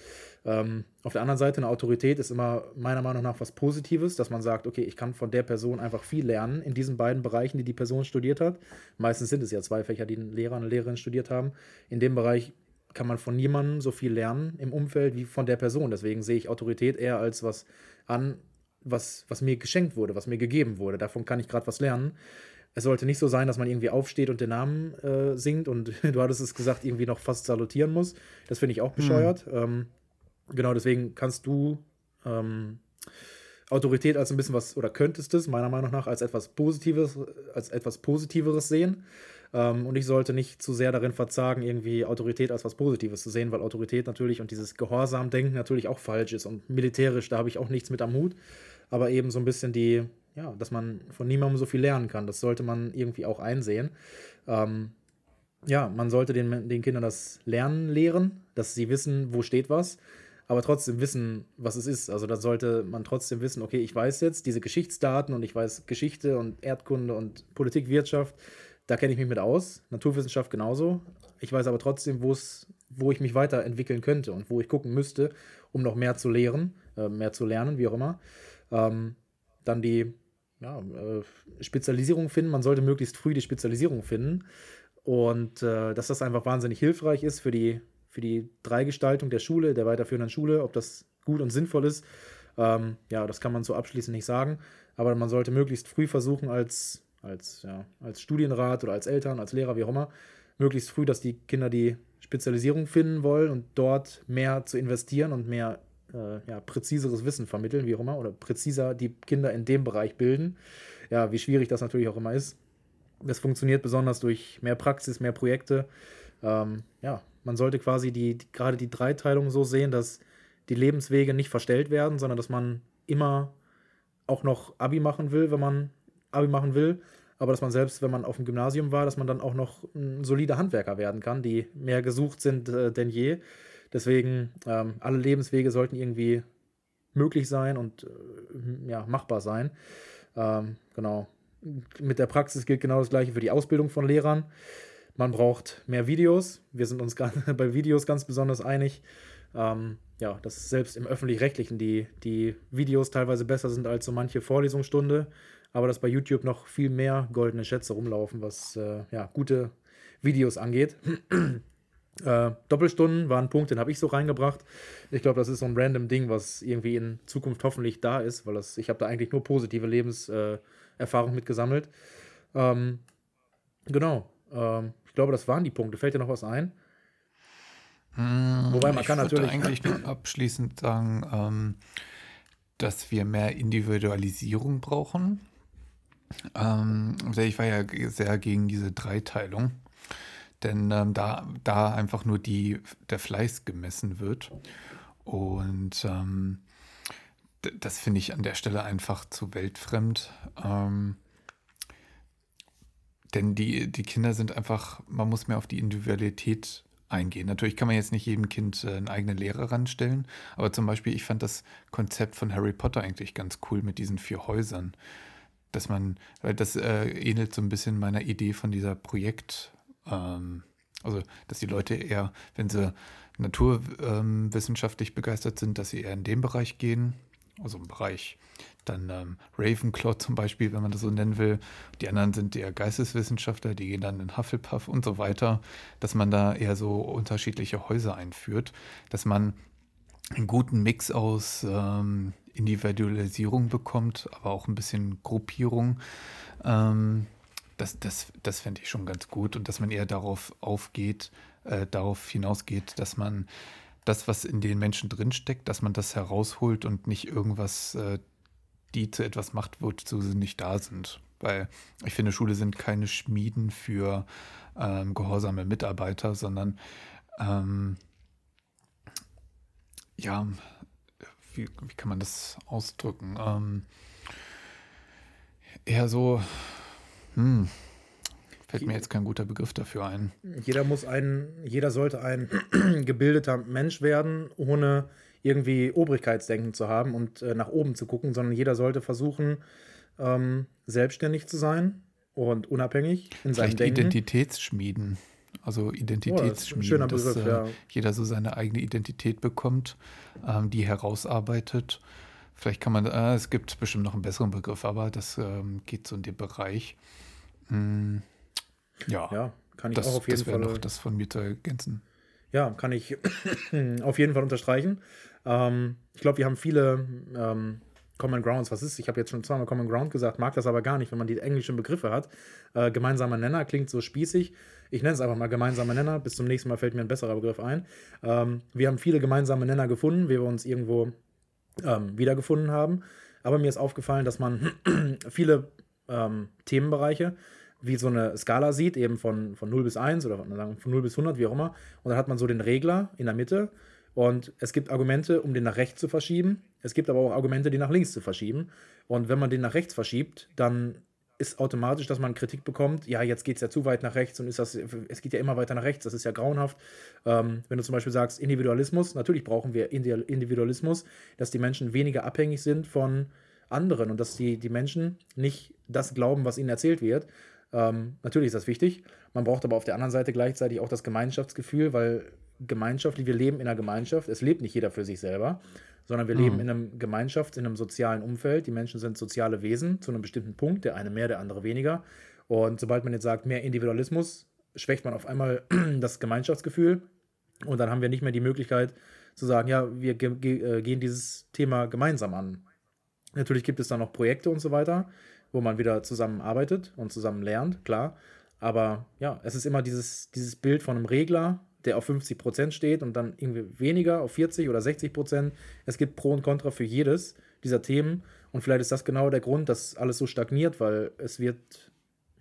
Ähm, auf der anderen Seite, eine Autorität ist immer meiner Meinung nach was Positives, dass man sagt, okay, ich kann von der Person einfach viel lernen in diesen beiden Bereichen, die die Person studiert hat. Meistens sind es ja zwei Fächer, die ein Lehrer und eine Lehrerin studiert haben. In dem Bereich kann man von niemandem so viel lernen im Umfeld wie von der Person. Deswegen sehe ich Autorität eher als was an, was, was mir geschenkt wurde, was mir gegeben wurde. Davon kann ich gerade was lernen es sollte nicht so sein, dass man irgendwie aufsteht und den Namen äh, singt und <laughs> du hattest es gesagt, irgendwie noch fast salutieren muss. Das finde ich auch hm. bescheuert. Mhm. Ähm, genau, deswegen kannst du ähm, Autorität als ein bisschen was, oder könntest es meiner Meinung nach als etwas Positives, als etwas Positiveres sehen. Ähm, und ich sollte nicht zu sehr darin verzagen, irgendwie Autorität als was Positives zu sehen, weil Autorität natürlich und dieses Gehorsam-Denken natürlich auch falsch ist. Und militärisch, da habe ich auch nichts mit am Hut. Aber eben so ein bisschen die, ja, dass man von niemandem so viel lernen kann. Das sollte man irgendwie auch einsehen. Ähm, ja, man sollte den, den Kindern das Lernen lehren, dass sie wissen, wo steht was, aber trotzdem wissen, was es ist. Also da sollte man trotzdem wissen, okay, ich weiß jetzt diese Geschichtsdaten und ich weiß Geschichte und Erdkunde und Politik, Wirtschaft, da kenne ich mich mit aus. Naturwissenschaft genauso. Ich weiß aber trotzdem, wo ich mich weiterentwickeln könnte und wo ich gucken müsste, um noch mehr zu lehren, äh, mehr zu lernen, wie auch immer. Ähm, dann die ja, äh, Spezialisierung finden. Man sollte möglichst früh die Spezialisierung finden. Und äh, dass das einfach wahnsinnig hilfreich ist für die, für die Dreigestaltung der Schule, der weiterführenden Schule, ob das gut und sinnvoll ist. Ähm, ja, das kann man so abschließend nicht sagen. Aber man sollte möglichst früh versuchen, als, als, ja, als Studienrat oder als Eltern, als Lehrer, wie auch immer, möglichst früh, dass die Kinder die Spezialisierung finden wollen und dort mehr zu investieren und mehr äh, ja, präziseres Wissen vermitteln, wie auch immer, oder präziser die Kinder in dem Bereich bilden. Ja, wie schwierig das natürlich auch immer ist. Das funktioniert besonders durch mehr Praxis, mehr Projekte. Ähm, ja, man sollte quasi die, die, gerade die Dreiteilung so sehen, dass die Lebenswege nicht verstellt werden, sondern dass man immer auch noch Abi machen will, wenn man Abi machen will, aber dass man selbst, wenn man auf dem Gymnasium war, dass man dann auch noch ein solider Handwerker werden kann, die mehr gesucht sind äh, denn je. Deswegen, ähm, alle Lebenswege sollten irgendwie möglich sein und äh, ja, machbar sein. Ähm, genau. Mit der Praxis gilt genau das gleiche für die Ausbildung von Lehrern. Man braucht mehr Videos. Wir sind uns <laughs> bei Videos ganz besonders einig. Ähm, ja, dass selbst im öffentlich-rechtlichen die, die Videos teilweise besser sind als so manche Vorlesungsstunde, aber dass bei YouTube noch viel mehr goldene Schätze rumlaufen, was äh, ja, gute Videos angeht. <clears throat> äh, Doppelstunden war ein Punkt, den habe ich so reingebracht. Ich glaube, das ist so ein random Ding, was irgendwie in Zukunft hoffentlich da ist, weil das, ich habe da eigentlich nur positive Lebenserfahrung äh, mitgesammelt. Ähm, genau. Ähm, ich glaube, das waren die Punkte. Fällt dir noch was ein? Hm, Wobei man ich kann natürlich. eigentlich nur <clears throat> abschließend sagen, ähm, dass wir mehr Individualisierung brauchen. Ähm, ich war ja sehr gegen diese Dreiteilung, denn ähm, da, da einfach nur die, der Fleiß gemessen wird. Und ähm, das finde ich an der Stelle einfach zu weltfremd. Ähm, denn die, die Kinder sind einfach, man muss mehr auf die Individualität eingehen. Natürlich kann man jetzt nicht jedem Kind äh, einen eigenen Lehrer ranstellen, aber zum Beispiel, ich fand das Konzept von Harry Potter eigentlich ganz cool mit diesen vier Häusern. Dass man, weil das äh, ähnelt so ein bisschen meiner Idee von dieser Projekt, ähm, also dass die Leute eher, wenn sie naturwissenschaftlich ähm, begeistert sind, dass sie eher in den Bereich gehen, also im Bereich dann ähm, Ravenclaw zum Beispiel, wenn man das so nennen will. Die anderen sind eher Geisteswissenschaftler, die gehen dann in Hufflepuff und so weiter, dass man da eher so unterschiedliche Häuser einführt, dass man einen guten Mix aus ähm, Individualisierung bekommt, aber auch ein bisschen Gruppierung. Ähm, das das, das fände ich schon ganz gut und dass man eher darauf aufgeht, äh, darauf hinausgeht, dass man das, was in den Menschen drinsteckt, dass man das herausholt und nicht irgendwas, äh, die zu etwas macht, wozu sie nicht da sind. Weil ich finde, Schule sind keine Schmieden für ähm, gehorsame Mitarbeiter, sondern ähm, ja, wie, wie, kann man das ausdrücken? Ähm, eher so, hm, Fällt mir jetzt kein guter Begriff dafür ein. Jeder muss ein, jeder sollte ein <clears throat> gebildeter Mensch werden, ohne irgendwie Obrigkeitsdenken zu haben und äh, nach oben zu gucken, sondern jeder sollte versuchen, ähm, selbstständig zu sein und unabhängig in Vielleicht seinem Denken. Identitätsschmieden. Also Identitätsschmieden, oh, schöner Begriff, dass äh, ja. jeder so seine eigene Identität bekommt, ähm, die herausarbeitet. Vielleicht kann man, äh, es gibt bestimmt noch einen besseren Begriff, aber das ähm, geht so in den Bereich. Hm. Ja, ja kann ich das, auch auf jeden das Fall. noch das von mir zu ergänzen. Ja, kann ich <clears throat> auf jeden Fall unterstreichen. Ähm, ich glaube, wir haben viele ähm, Common Grounds. Was ist? Ich habe jetzt schon zweimal Common Ground gesagt, mag das aber gar nicht, wenn man die englischen Begriffe hat. Äh, gemeinsamer Nenner klingt so spießig. Ich nenne es einfach mal gemeinsamer Nenner. Bis zum nächsten Mal fällt mir ein besserer Begriff ein. Ähm, wir haben viele gemeinsame Nenner gefunden, wie wir uns irgendwo ähm, wiedergefunden haben. Aber mir ist aufgefallen, dass man <clears throat> viele ähm, Themenbereiche wie so eine Skala sieht, eben von, von 0 bis 1 oder von, von 0 bis 100, wie auch immer. Und dann hat man so den Regler in der Mitte. Und es gibt Argumente, um den nach rechts zu verschieben. Es gibt aber auch Argumente, die nach links zu verschieben. Und wenn man den nach rechts verschiebt, dann ist automatisch, dass man Kritik bekommt, ja, jetzt geht es ja zu weit nach rechts und ist das, es geht ja immer weiter nach rechts, das ist ja grauenhaft. Ähm, wenn du zum Beispiel sagst, Individualismus, natürlich brauchen wir Individualismus, dass die Menschen weniger abhängig sind von anderen und dass die, die Menschen nicht das glauben, was ihnen erzählt wird, ähm, natürlich ist das wichtig. Man braucht aber auf der anderen Seite gleichzeitig auch das Gemeinschaftsgefühl, weil gemeinschaftlich, wir leben in einer Gemeinschaft. Es lebt nicht jeder für sich selber, sondern wir mhm. leben in einem Gemeinschafts-, in einem sozialen Umfeld. Die Menschen sind soziale Wesen zu einem bestimmten Punkt, der eine mehr, der andere weniger. Und sobald man jetzt sagt, mehr Individualismus, schwächt man auf einmal <clears throat> das Gemeinschaftsgefühl. Und dann haben wir nicht mehr die Möglichkeit zu sagen, ja, wir ge ge äh, gehen dieses Thema gemeinsam an. Natürlich gibt es da noch Projekte und so weiter wo man wieder zusammen arbeitet und zusammen lernt, klar. Aber ja, es ist immer dieses, dieses Bild von einem Regler, der auf 50 Prozent steht und dann irgendwie weniger auf 40 oder 60 Prozent. Es gibt Pro und Contra für jedes dieser Themen. Und vielleicht ist das genau der Grund, dass alles so stagniert, weil es wird,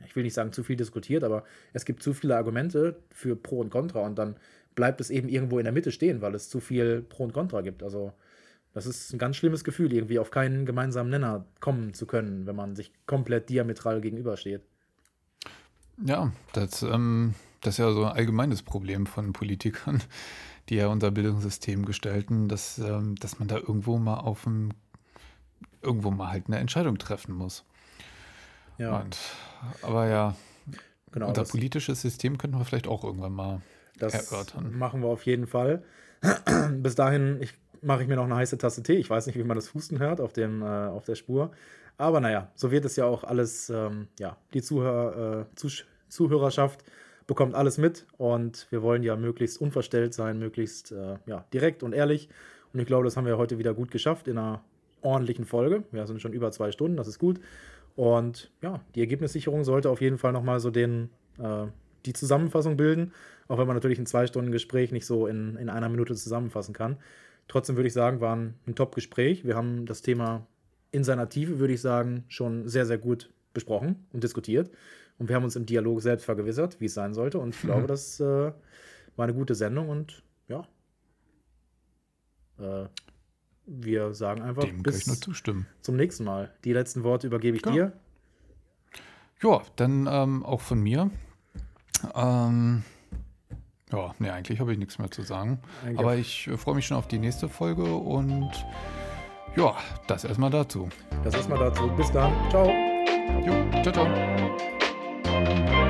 ich will nicht sagen zu viel diskutiert, aber es gibt zu viele Argumente für Pro und Contra und dann bleibt es eben irgendwo in der Mitte stehen, weil es zu viel Pro und Contra gibt. Also das ist ein ganz schlimmes Gefühl, irgendwie auf keinen gemeinsamen Nenner kommen zu können, wenn man sich komplett diametral gegenübersteht. Ja, das, ähm, das ist ja so ein allgemeines Problem von Politikern, <laughs> die ja unser Bildungssystem gestalten, dass, ähm, dass man da irgendwo mal auf dem, irgendwo mal halt eine Entscheidung treffen muss. Ja. Und, aber ja, genau, unser politisches System könnten wir vielleicht auch irgendwann mal das erörtern. machen wir auf jeden Fall. <clears throat> Bis dahin, ich mache ich mir noch eine heiße Tasse Tee. Ich weiß nicht, wie man das Husten hört auf, dem, äh, auf der Spur. Aber naja, so wird es ja auch alles, ähm, ja, die Zuhör, äh, Zuh Zuhörerschaft bekommt alles mit und wir wollen ja möglichst unverstellt sein, möglichst äh, ja, direkt und ehrlich. Und ich glaube, das haben wir heute wieder gut geschafft in einer ordentlichen Folge. Wir sind schon über zwei Stunden, das ist gut. Und ja, die Ergebnissicherung sollte auf jeden Fall nochmal so den, äh, die Zusammenfassung bilden, auch wenn man natürlich ein zwei Stunden Gespräch nicht so in, in einer Minute zusammenfassen kann. Trotzdem würde ich sagen, war ein, ein Top-Gespräch. Wir haben das Thema in seiner Tiefe, würde ich sagen, schon sehr, sehr gut besprochen und diskutiert. Und wir haben uns im Dialog selbst vergewissert, wie es sein sollte. Und ich mhm. glaube, das äh, war eine gute Sendung und ja. Äh, wir sagen einfach Dem bis kann ich nur zustimmen. zum nächsten Mal. Die letzten Worte übergebe ich ja. dir. Ja, dann ähm, auch von mir. Ähm, ja, ne, eigentlich habe ich nichts mehr zu sagen. Eigentlich Aber ich äh, freue mich schon auf die nächste Folge und ja, das erstmal dazu. Das erstmal dazu. Bis dann. Ciao. Jo, ciao, ciao.